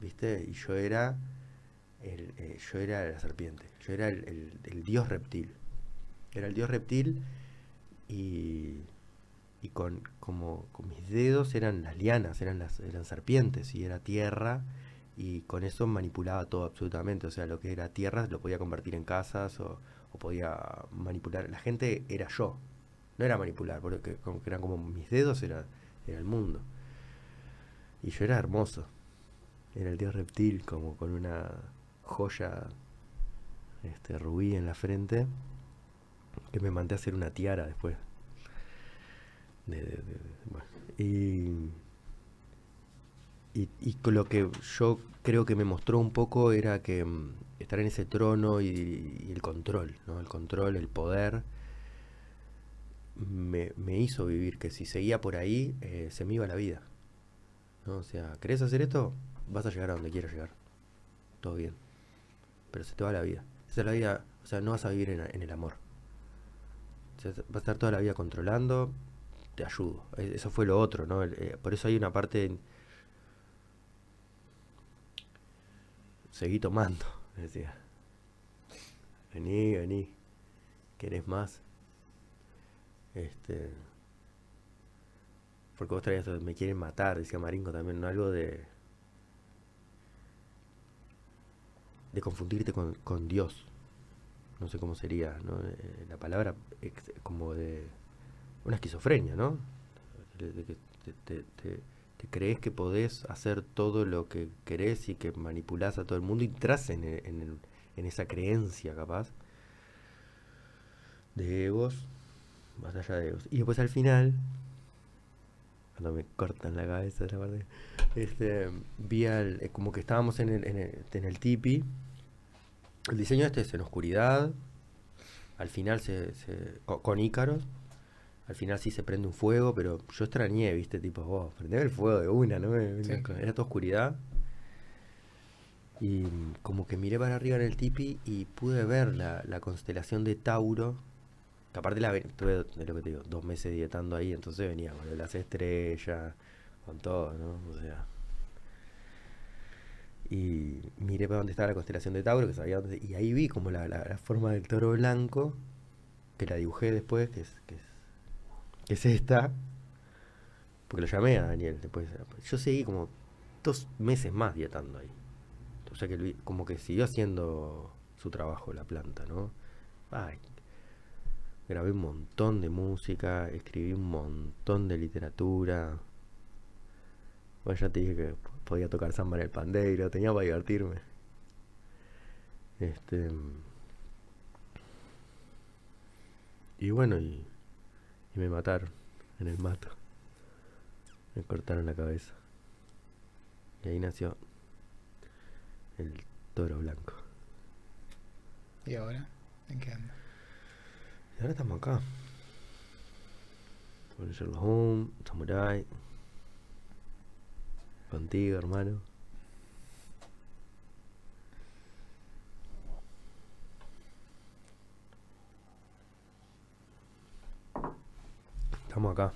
viste, y yo era el, eh, yo era la serpiente, yo era el, el- el dios reptil, era el dios reptil y, y con como con mis dedos eran las lianas, eran las eran serpientes y era tierra y con eso manipulaba todo absolutamente, o sea, lo que era tierra lo podía convertir en casas o, podía manipular, la gente era yo, no era manipular, porque como eran como mis dedos era, era el mundo. Y yo era hermoso. Era el dios reptil, como con una joya este, rubí en la frente, que me mandé a hacer una tiara después. Y, y, y lo que yo creo que me mostró un poco era que mm, estar en ese trono y, el control, ¿no? El control, el poder, me, me hizo vivir que si seguía por ahí, eh, se me iba la vida. ¿no? O sea, ¿querés hacer esto? Vas a llegar a donde quieras llegar. Todo bien. Pero se te va la vida. Esa es la vida, o sea, no vas a vivir en, el amor. Vas a estar toda la vida controlando, ayudo. E- Eso fue lo otro, ¿no? Eh, por eso hay una parte... en- Seguí tomando, <laughs> decía. Vení, vení. ¿Querés más? Este... Porque vos traías, me quieren matar, decía Maringo también, ¿no? Algo de... De confundirte con, con Dios. No sé cómo sería, ¿no? Eh, la palabra como de... Una esquizofrenia, ¿no? De, que te, crees que podés hacer todo lo que querés y que manipulás a todo el mundo y entras en, esa creencia capaz de egos, batalla de egos. Y después al final, cuando me cortan la cabeza este, vi al- eh, como que estábamos en el, en el, tipi. El diseño este es en oscuridad. Al final se, se- co- con ícaros. Al final sí se prende un fuego, pero yo extrañé, viste, tipo, vos, prendeme el fuego de una, ¿no? Sí. Era toda oscuridad. Y como que miré para arriba en el tipi y pude ver la, la constelación de Tauro. Que aparte la ve- tuve, de lo que te digo, dos meses dietando ahí, entonces venía con las estrellas, con todo, ¿no? O sea. Y miré para dónde estaba la constelación de Tauro, que sabía dónde, y ahí vi como la, la- la forma del toro blanco, que la dibujé después, que es, que es, es esta. Porque lo llamé a Daniel después. Yo seguí como dos meses más dietando ahí. O sea que como que siguió haciendo su trabajo la planta, ¿no? Ay, grabé un montón de música, escribí un montón de literatura. Bueno, ya te dije que podía tocar samba en el pandeiro, tenía para divertirme. Este. Y bueno, y, y me mataron en el mato. Me cortaron la cabeza. Y ahí nació el toro blanco. ¿Y ahora? ¿En qué anda? Y ahora estamos acá. Con Sherlock Holmes, Samurai. Contigo, hermano. Estamos acá.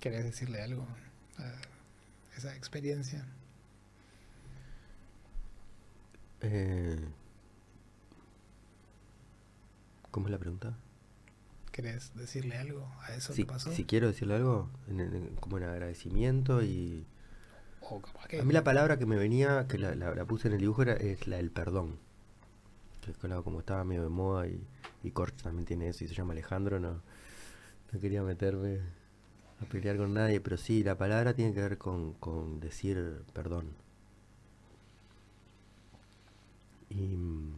¿Querés decirle algo a esa experiencia? Eh, ¿Cómo es la pregunta? ¿Querés decirle algo a eso Si, que pasó? si quiero decirle algo, en- en- como en agradecimiento y... A mí la palabra que me venía, que la, la- la puse en el dibujo, era, es la del perdón. Que claro, como estaba medio de moda y, y Korch también tiene eso y se llama Alejandro, no, no quería meterme a pelear con nadie, pero sí, la palabra tiene que ver con, con decir perdón. Y mm,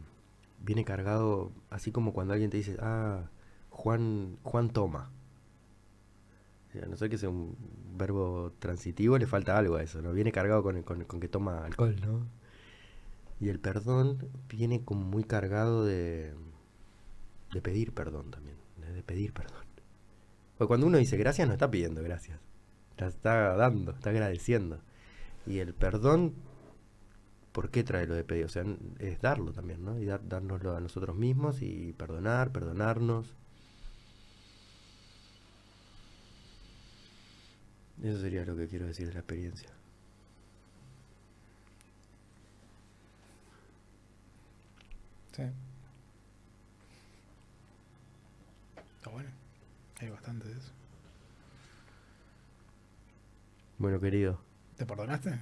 viene cargado, así como cuando alguien te dice, ah, Juan, Juan toma. A no ser que sea un verbo transitivo, le falta algo a eso, ¿no? Viene cargado con, con- con que toma alcohol, ¿no? Y el perdón viene como muy cargado de, de pedir perdón también, de pedir perdón. Cuando uno dice gracias, no está pidiendo gracias, la está dando, está agradeciendo. Y el perdón, ¿por qué trae lo de pedir? O sea, es darlo también, ¿no? Y dar, dárnoslo a nosotros mismos y perdonar, perdonarnos. Eso sería lo que quiero decir de la experiencia. Sí. Está bueno. Hay bastante de eso. Bueno, querido, ¿Te perdonaste?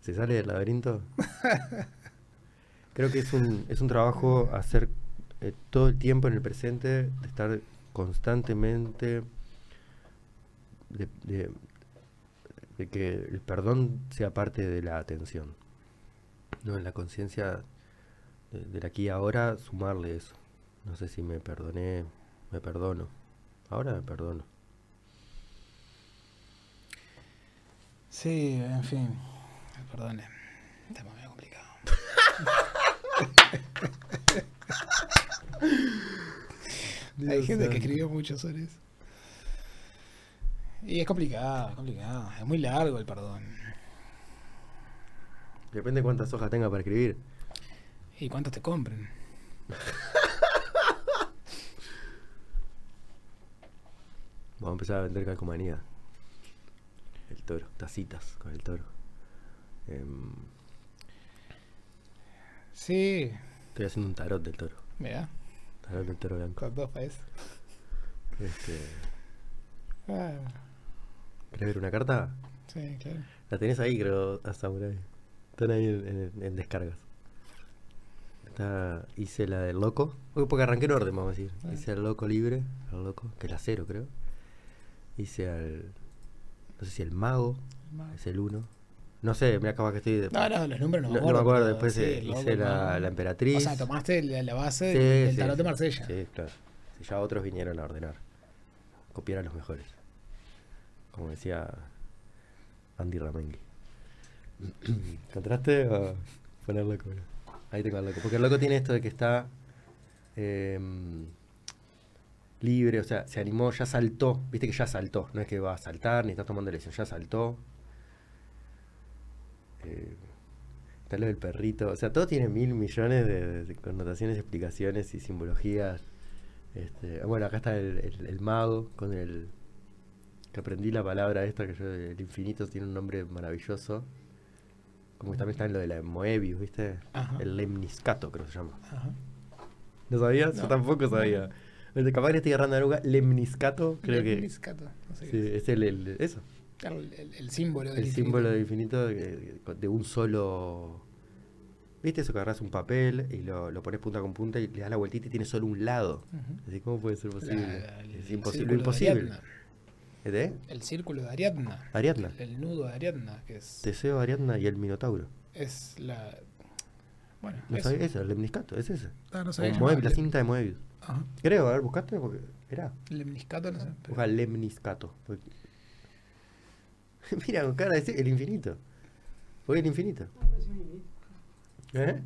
¿se sale del laberinto? <laughs> Creo que es un, es un trabajo hacer eh, todo el tiempo en el presente, de estar constantemente, de, de- de que el perdón sea parte de la atención. ¿no? En la conciencia de- del aquí y ahora, sumarle eso. No sé si me perdoné, me perdono. Ahora me perdono. Sí, en fin. Perdone. Está muy complicado. <laughs> Hay gente que escribió mucho sobre eso. Y es complicado, es complicado. Es muy largo el perdón. Depende cuántas hojas tenga para escribir. ¿Y cuántos te compren? <laughs> Vamos a empezar a vender calcomanía. El toro, tacitas con el toro. Em, Sí, estoy haciendo un tarot del toro. mira, Tarot del toro blanco. con dos países. Este, Ah, ¿Querés ver una carta? sí, claro. La tenés ahí, creo, a Samurai. Están ahí en, en- en descargas. Está, hice la del loco. Porque arranqué en orden, vamos a decir. Ah. Hice al loco libre, al loco, que es la cero, creo. Hice al. No sé si el mago, es el uno. No sé, me acaba que estoy. de- No, no, los números no, No, me no acuerdo. me acuerdo, después sí, eh, hice la, no. la emperatriz. O sea, tomaste la, la base Sí, del sí, tarot de. Marsella. Sí, claro. Ya otros vinieron a ordenar. Copiar a los mejores. Como decía Andy Ramengui. <clears throat> ¿Encontraste o poner loco? no? Ahí tengo al loco. Porque el loco tiene esto de que está em, libre, o sea, se animó, ya saltó. Viste que ya saltó. No es que va a saltar ni está tomando elección, ya saltó. Eh, está lo del perrito. O sea, todo tiene mil millones de, de connotaciones, explicaciones y simbologías. Este, bueno, acá está el, el- el mago con el. que aprendí la palabra esta, que yo, el infinito tiene un nombre maravilloso. Como que también está en lo de la Moebius, ¿viste? Ajá. El lemniscato, creo que se llama. Ajá. ¿No sabías? Yo tampoco sabía. Capaz que estoy agarrando la nuca. Lemniscato, creo que. Lemniscato, no sé Sí, qué es. es el, el- eso. El, el- el símbolo del El infinito. símbolo del infinito de, de un solo ¿Viste eso que agarras un papel y lo, lo pones punta con punta y le das la vueltita y tiene solo un lado? Así, ¿Cómo puede ser posible? La- es imposible. imposible. Ariadna. ¿Es de? El círculo de Ariadna. Ariadna. El nudo de Ariadna, que es, Teseo, Ariadna y el Minotauro. es la. Bueno, ¿No eso. eso? El lemniscato, es ese. Ah, no sabía que Moebius, la cinta de Moebius. Ajá. Creo, a ver, buscaste porque era. Lemniscato, no sé. pero- Busca lemniscato. porque- <laughs> Mira, con cara de el infinito. Fue el infinito. ¿Eh?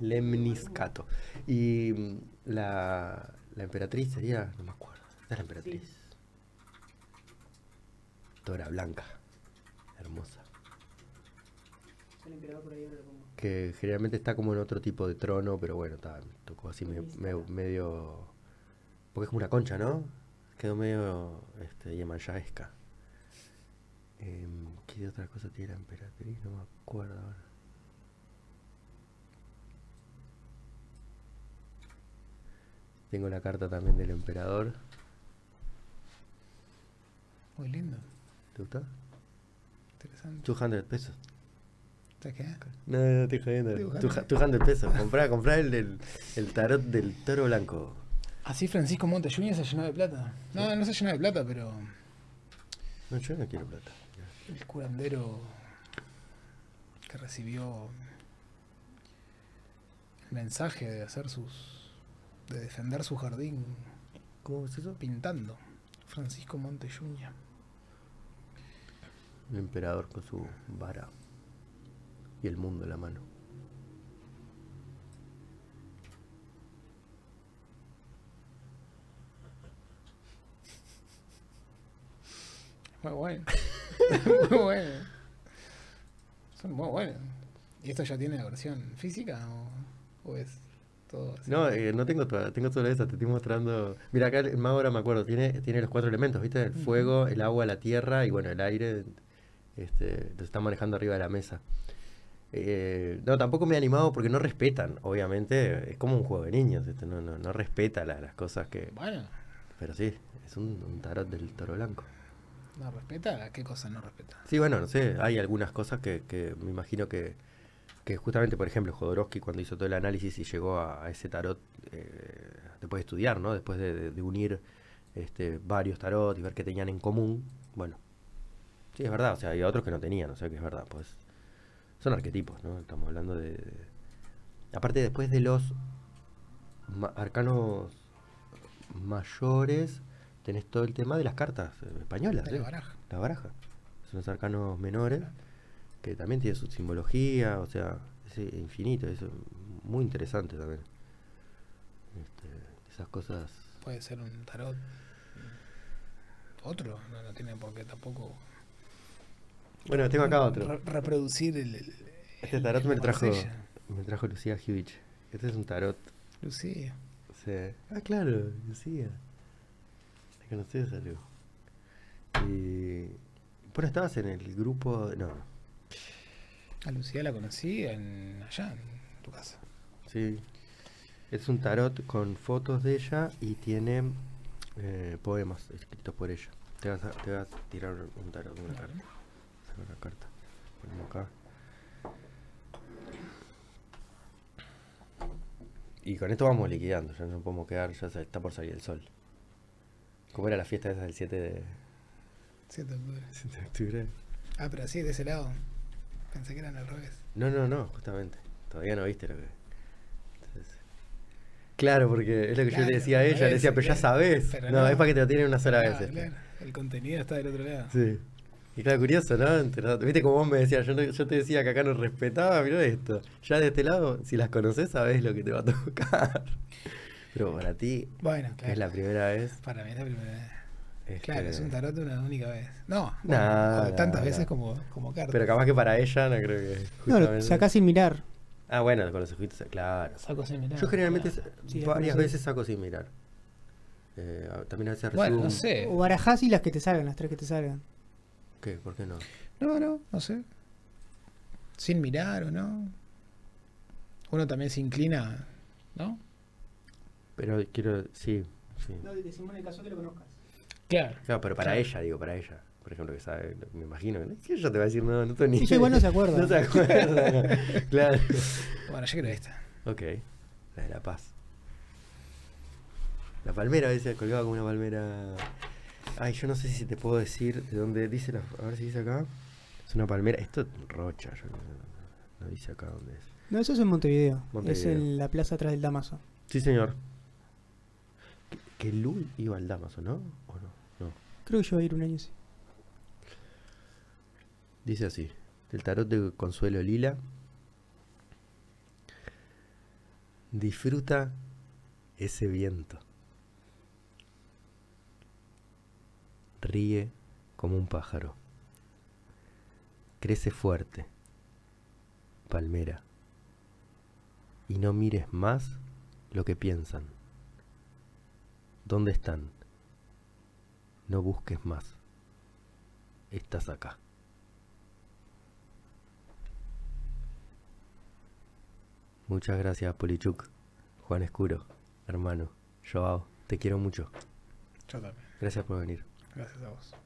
Lemniscato. Y mm, la, la emperatriz sería, no me acuerdo. Esta es la emperatriz. Dora Blanca. Hermosa. Que generalmente está como en otro tipo de trono, pero bueno, está, tocó así medio, medio, medio- Porque es como una concha, ¿no? Quedó medio este, yemanyaesca. Em, ¿Qué otra cosa tiene la emperatriz? No me acuerdo ahora. Tengo la carta también del emperador. Muy lindo. ¿Te gusta? Interesante. 200 pesos. No, no, estoy jodiendo. Buscando. 200 pesos. Comprá, comprá el, del- el tarot del toro blanco. Así Francisco Monte Jr. se llenó de plata. No, no se llenó de plata, pero No, yo no quiero plata. el curandero que recibió el mensaje de hacer sus. de defender su jardín ¿Cómo es eso? pintando. Francisco Monte Jr. El emperador con su vara y el mundo en la mano. Muy bueno. <laughs> muy bueno. Son muy buenos. ¿Y esto ya tiene la versión física o, o es todo así? No, eh, no tengo toda, tengo solo esa, te estoy mostrando. Mira, acá el mago ahora me acuerdo, tiene, tiene los cuatro elementos, ¿viste? El fuego, el agua, la tierra y bueno, el aire. Este, los están manejando arriba de la mesa. Eh, no, tampoco me he animado porque no respetan, obviamente. Es como un juego de niños, este, no, no, no respeta la- las cosas que. Bueno, Pero sí, es un, un tarot del toro blanco. ¿no respeta? ¿Qué cosa no respeta? Sí, bueno, no sé, hay algunas cosas que, que me imagino que, que justamente, por ejemplo, Jodorowsky cuando hizo todo el análisis y llegó a, a ese tarot, eh, después de estudiar, ¿no? Después de, de- de unir este, varios tarot y ver qué tenían en común, bueno, sí, es verdad, o sea, hay otros que no tenían, o sea que es verdad, pues son arquetipos, ¿no? Estamos hablando de... de- Aparte, después de los ma- arcanos mayores, tenés todo el tema de las cartas eh, españolas. De la ¿eh? baraja. La baraja. Son los arcanos menores que también tiene su simbología, o sea, es infinito, es muy interesante también. Este, esas cosas. Puede ser un tarot. Otro, no, no tiene por qué tampoco. Bueno, tengo acá otro. re- reproducir el. el- Este tarot el me lo trajo, me trajo Lucía Huge. Este es un tarot. Lucía. sí. Ah, claro, Lucía. La conocés, algo. Y. Bueno, estabas en el grupo. No, A Lucía la conocí en, allá, en tu casa. Sí. Es un tarot con fotos de ella y tiene eh, poemas escritos por ella. Te vas a, te vas a tirar un tarot, una carta. Saca una carta. Ponemos acá. Y con esto vamos liquidando, ya no podemos quedar, ya se está por salir el sol. ¿Cómo era la fiesta esa del 7 de, 7 de octubre. <laughs> 7 de octubre? Ah, pero así, de ese lado. Pensé que eran al revés. No, no, no, justamente. Todavía no viste lo que. Entonces, claro, porque es lo que yo le decía a ella. Le decía, pero ya sabes. No, no. es para que te lo tienen una sola vez. claro. El contenido está del otro lado. Sí. Y claro, curioso, ¿no? Entre- Viste como vos me decías, yo, no- yo te decía que acá no respetaba, mirá esto. Ya de este lado, si las conoces, sabés lo que te va a tocar. Pero para ti, Bueno, claro. es la primera vez. Para mí es la primera vez. este, Claro, es un tarot una única vez. No, No, bueno, tantas no, veces no. como, como carta. Pero capaz que para ella no creo que. No, lo justamente- sacás sin mirar. Ah, bueno, con los ojitos, claro. Saco sin mirar. Yo generalmente Claro. Sí, varias sí. veces saco sin mirar. Eh, también a veces recibo Bueno, no sé. O barajás y las que te salgan, las tres que te salgan. ¿Qué? ¿Por qué no? No, no, no sé. Sin mirar o no. Uno también se inclina, ¿no? Pero quiero, sí, sí. decimos en el caso que lo conozcas. Claro. Claro, pero para Claro. ella, digo, para ella. por ejemplo, que sabe, me imagino, que yo te va a decir, no, no tengo ni Sí, igual no se acuerda. No se acuerda, <laughs> claro. Bueno, yo creo esta. Ok, la de La Paz. La palmera, a veces colgaba como una palmera. Ay, yo no sé si te puedo decir de dónde dice la. A ver si dice acá. Es una palmera. Esto es Rocha, yo no, no dice acá dónde es. No, eso es en Montevideo. Es Montevideo. en la plaza atrás del Damaso. Sí, señor. Que, que Lul iba al Damaso, ¿no? ¿O no? No. Creo que yo voy a ir un año así. Dice así: Del tarot de Consuelo Lila. Disfruta ese viento. Ríe como un pájaro. Crece fuerte. Palmera. Y no mires más lo que piensan. ¿Dónde están? No busques más. Estás acá. Muchas gracias, Polichuk. Juan Escuro, hermano. Joao, te quiero mucho. Yo también. Gracias por venir. Gracias a vos.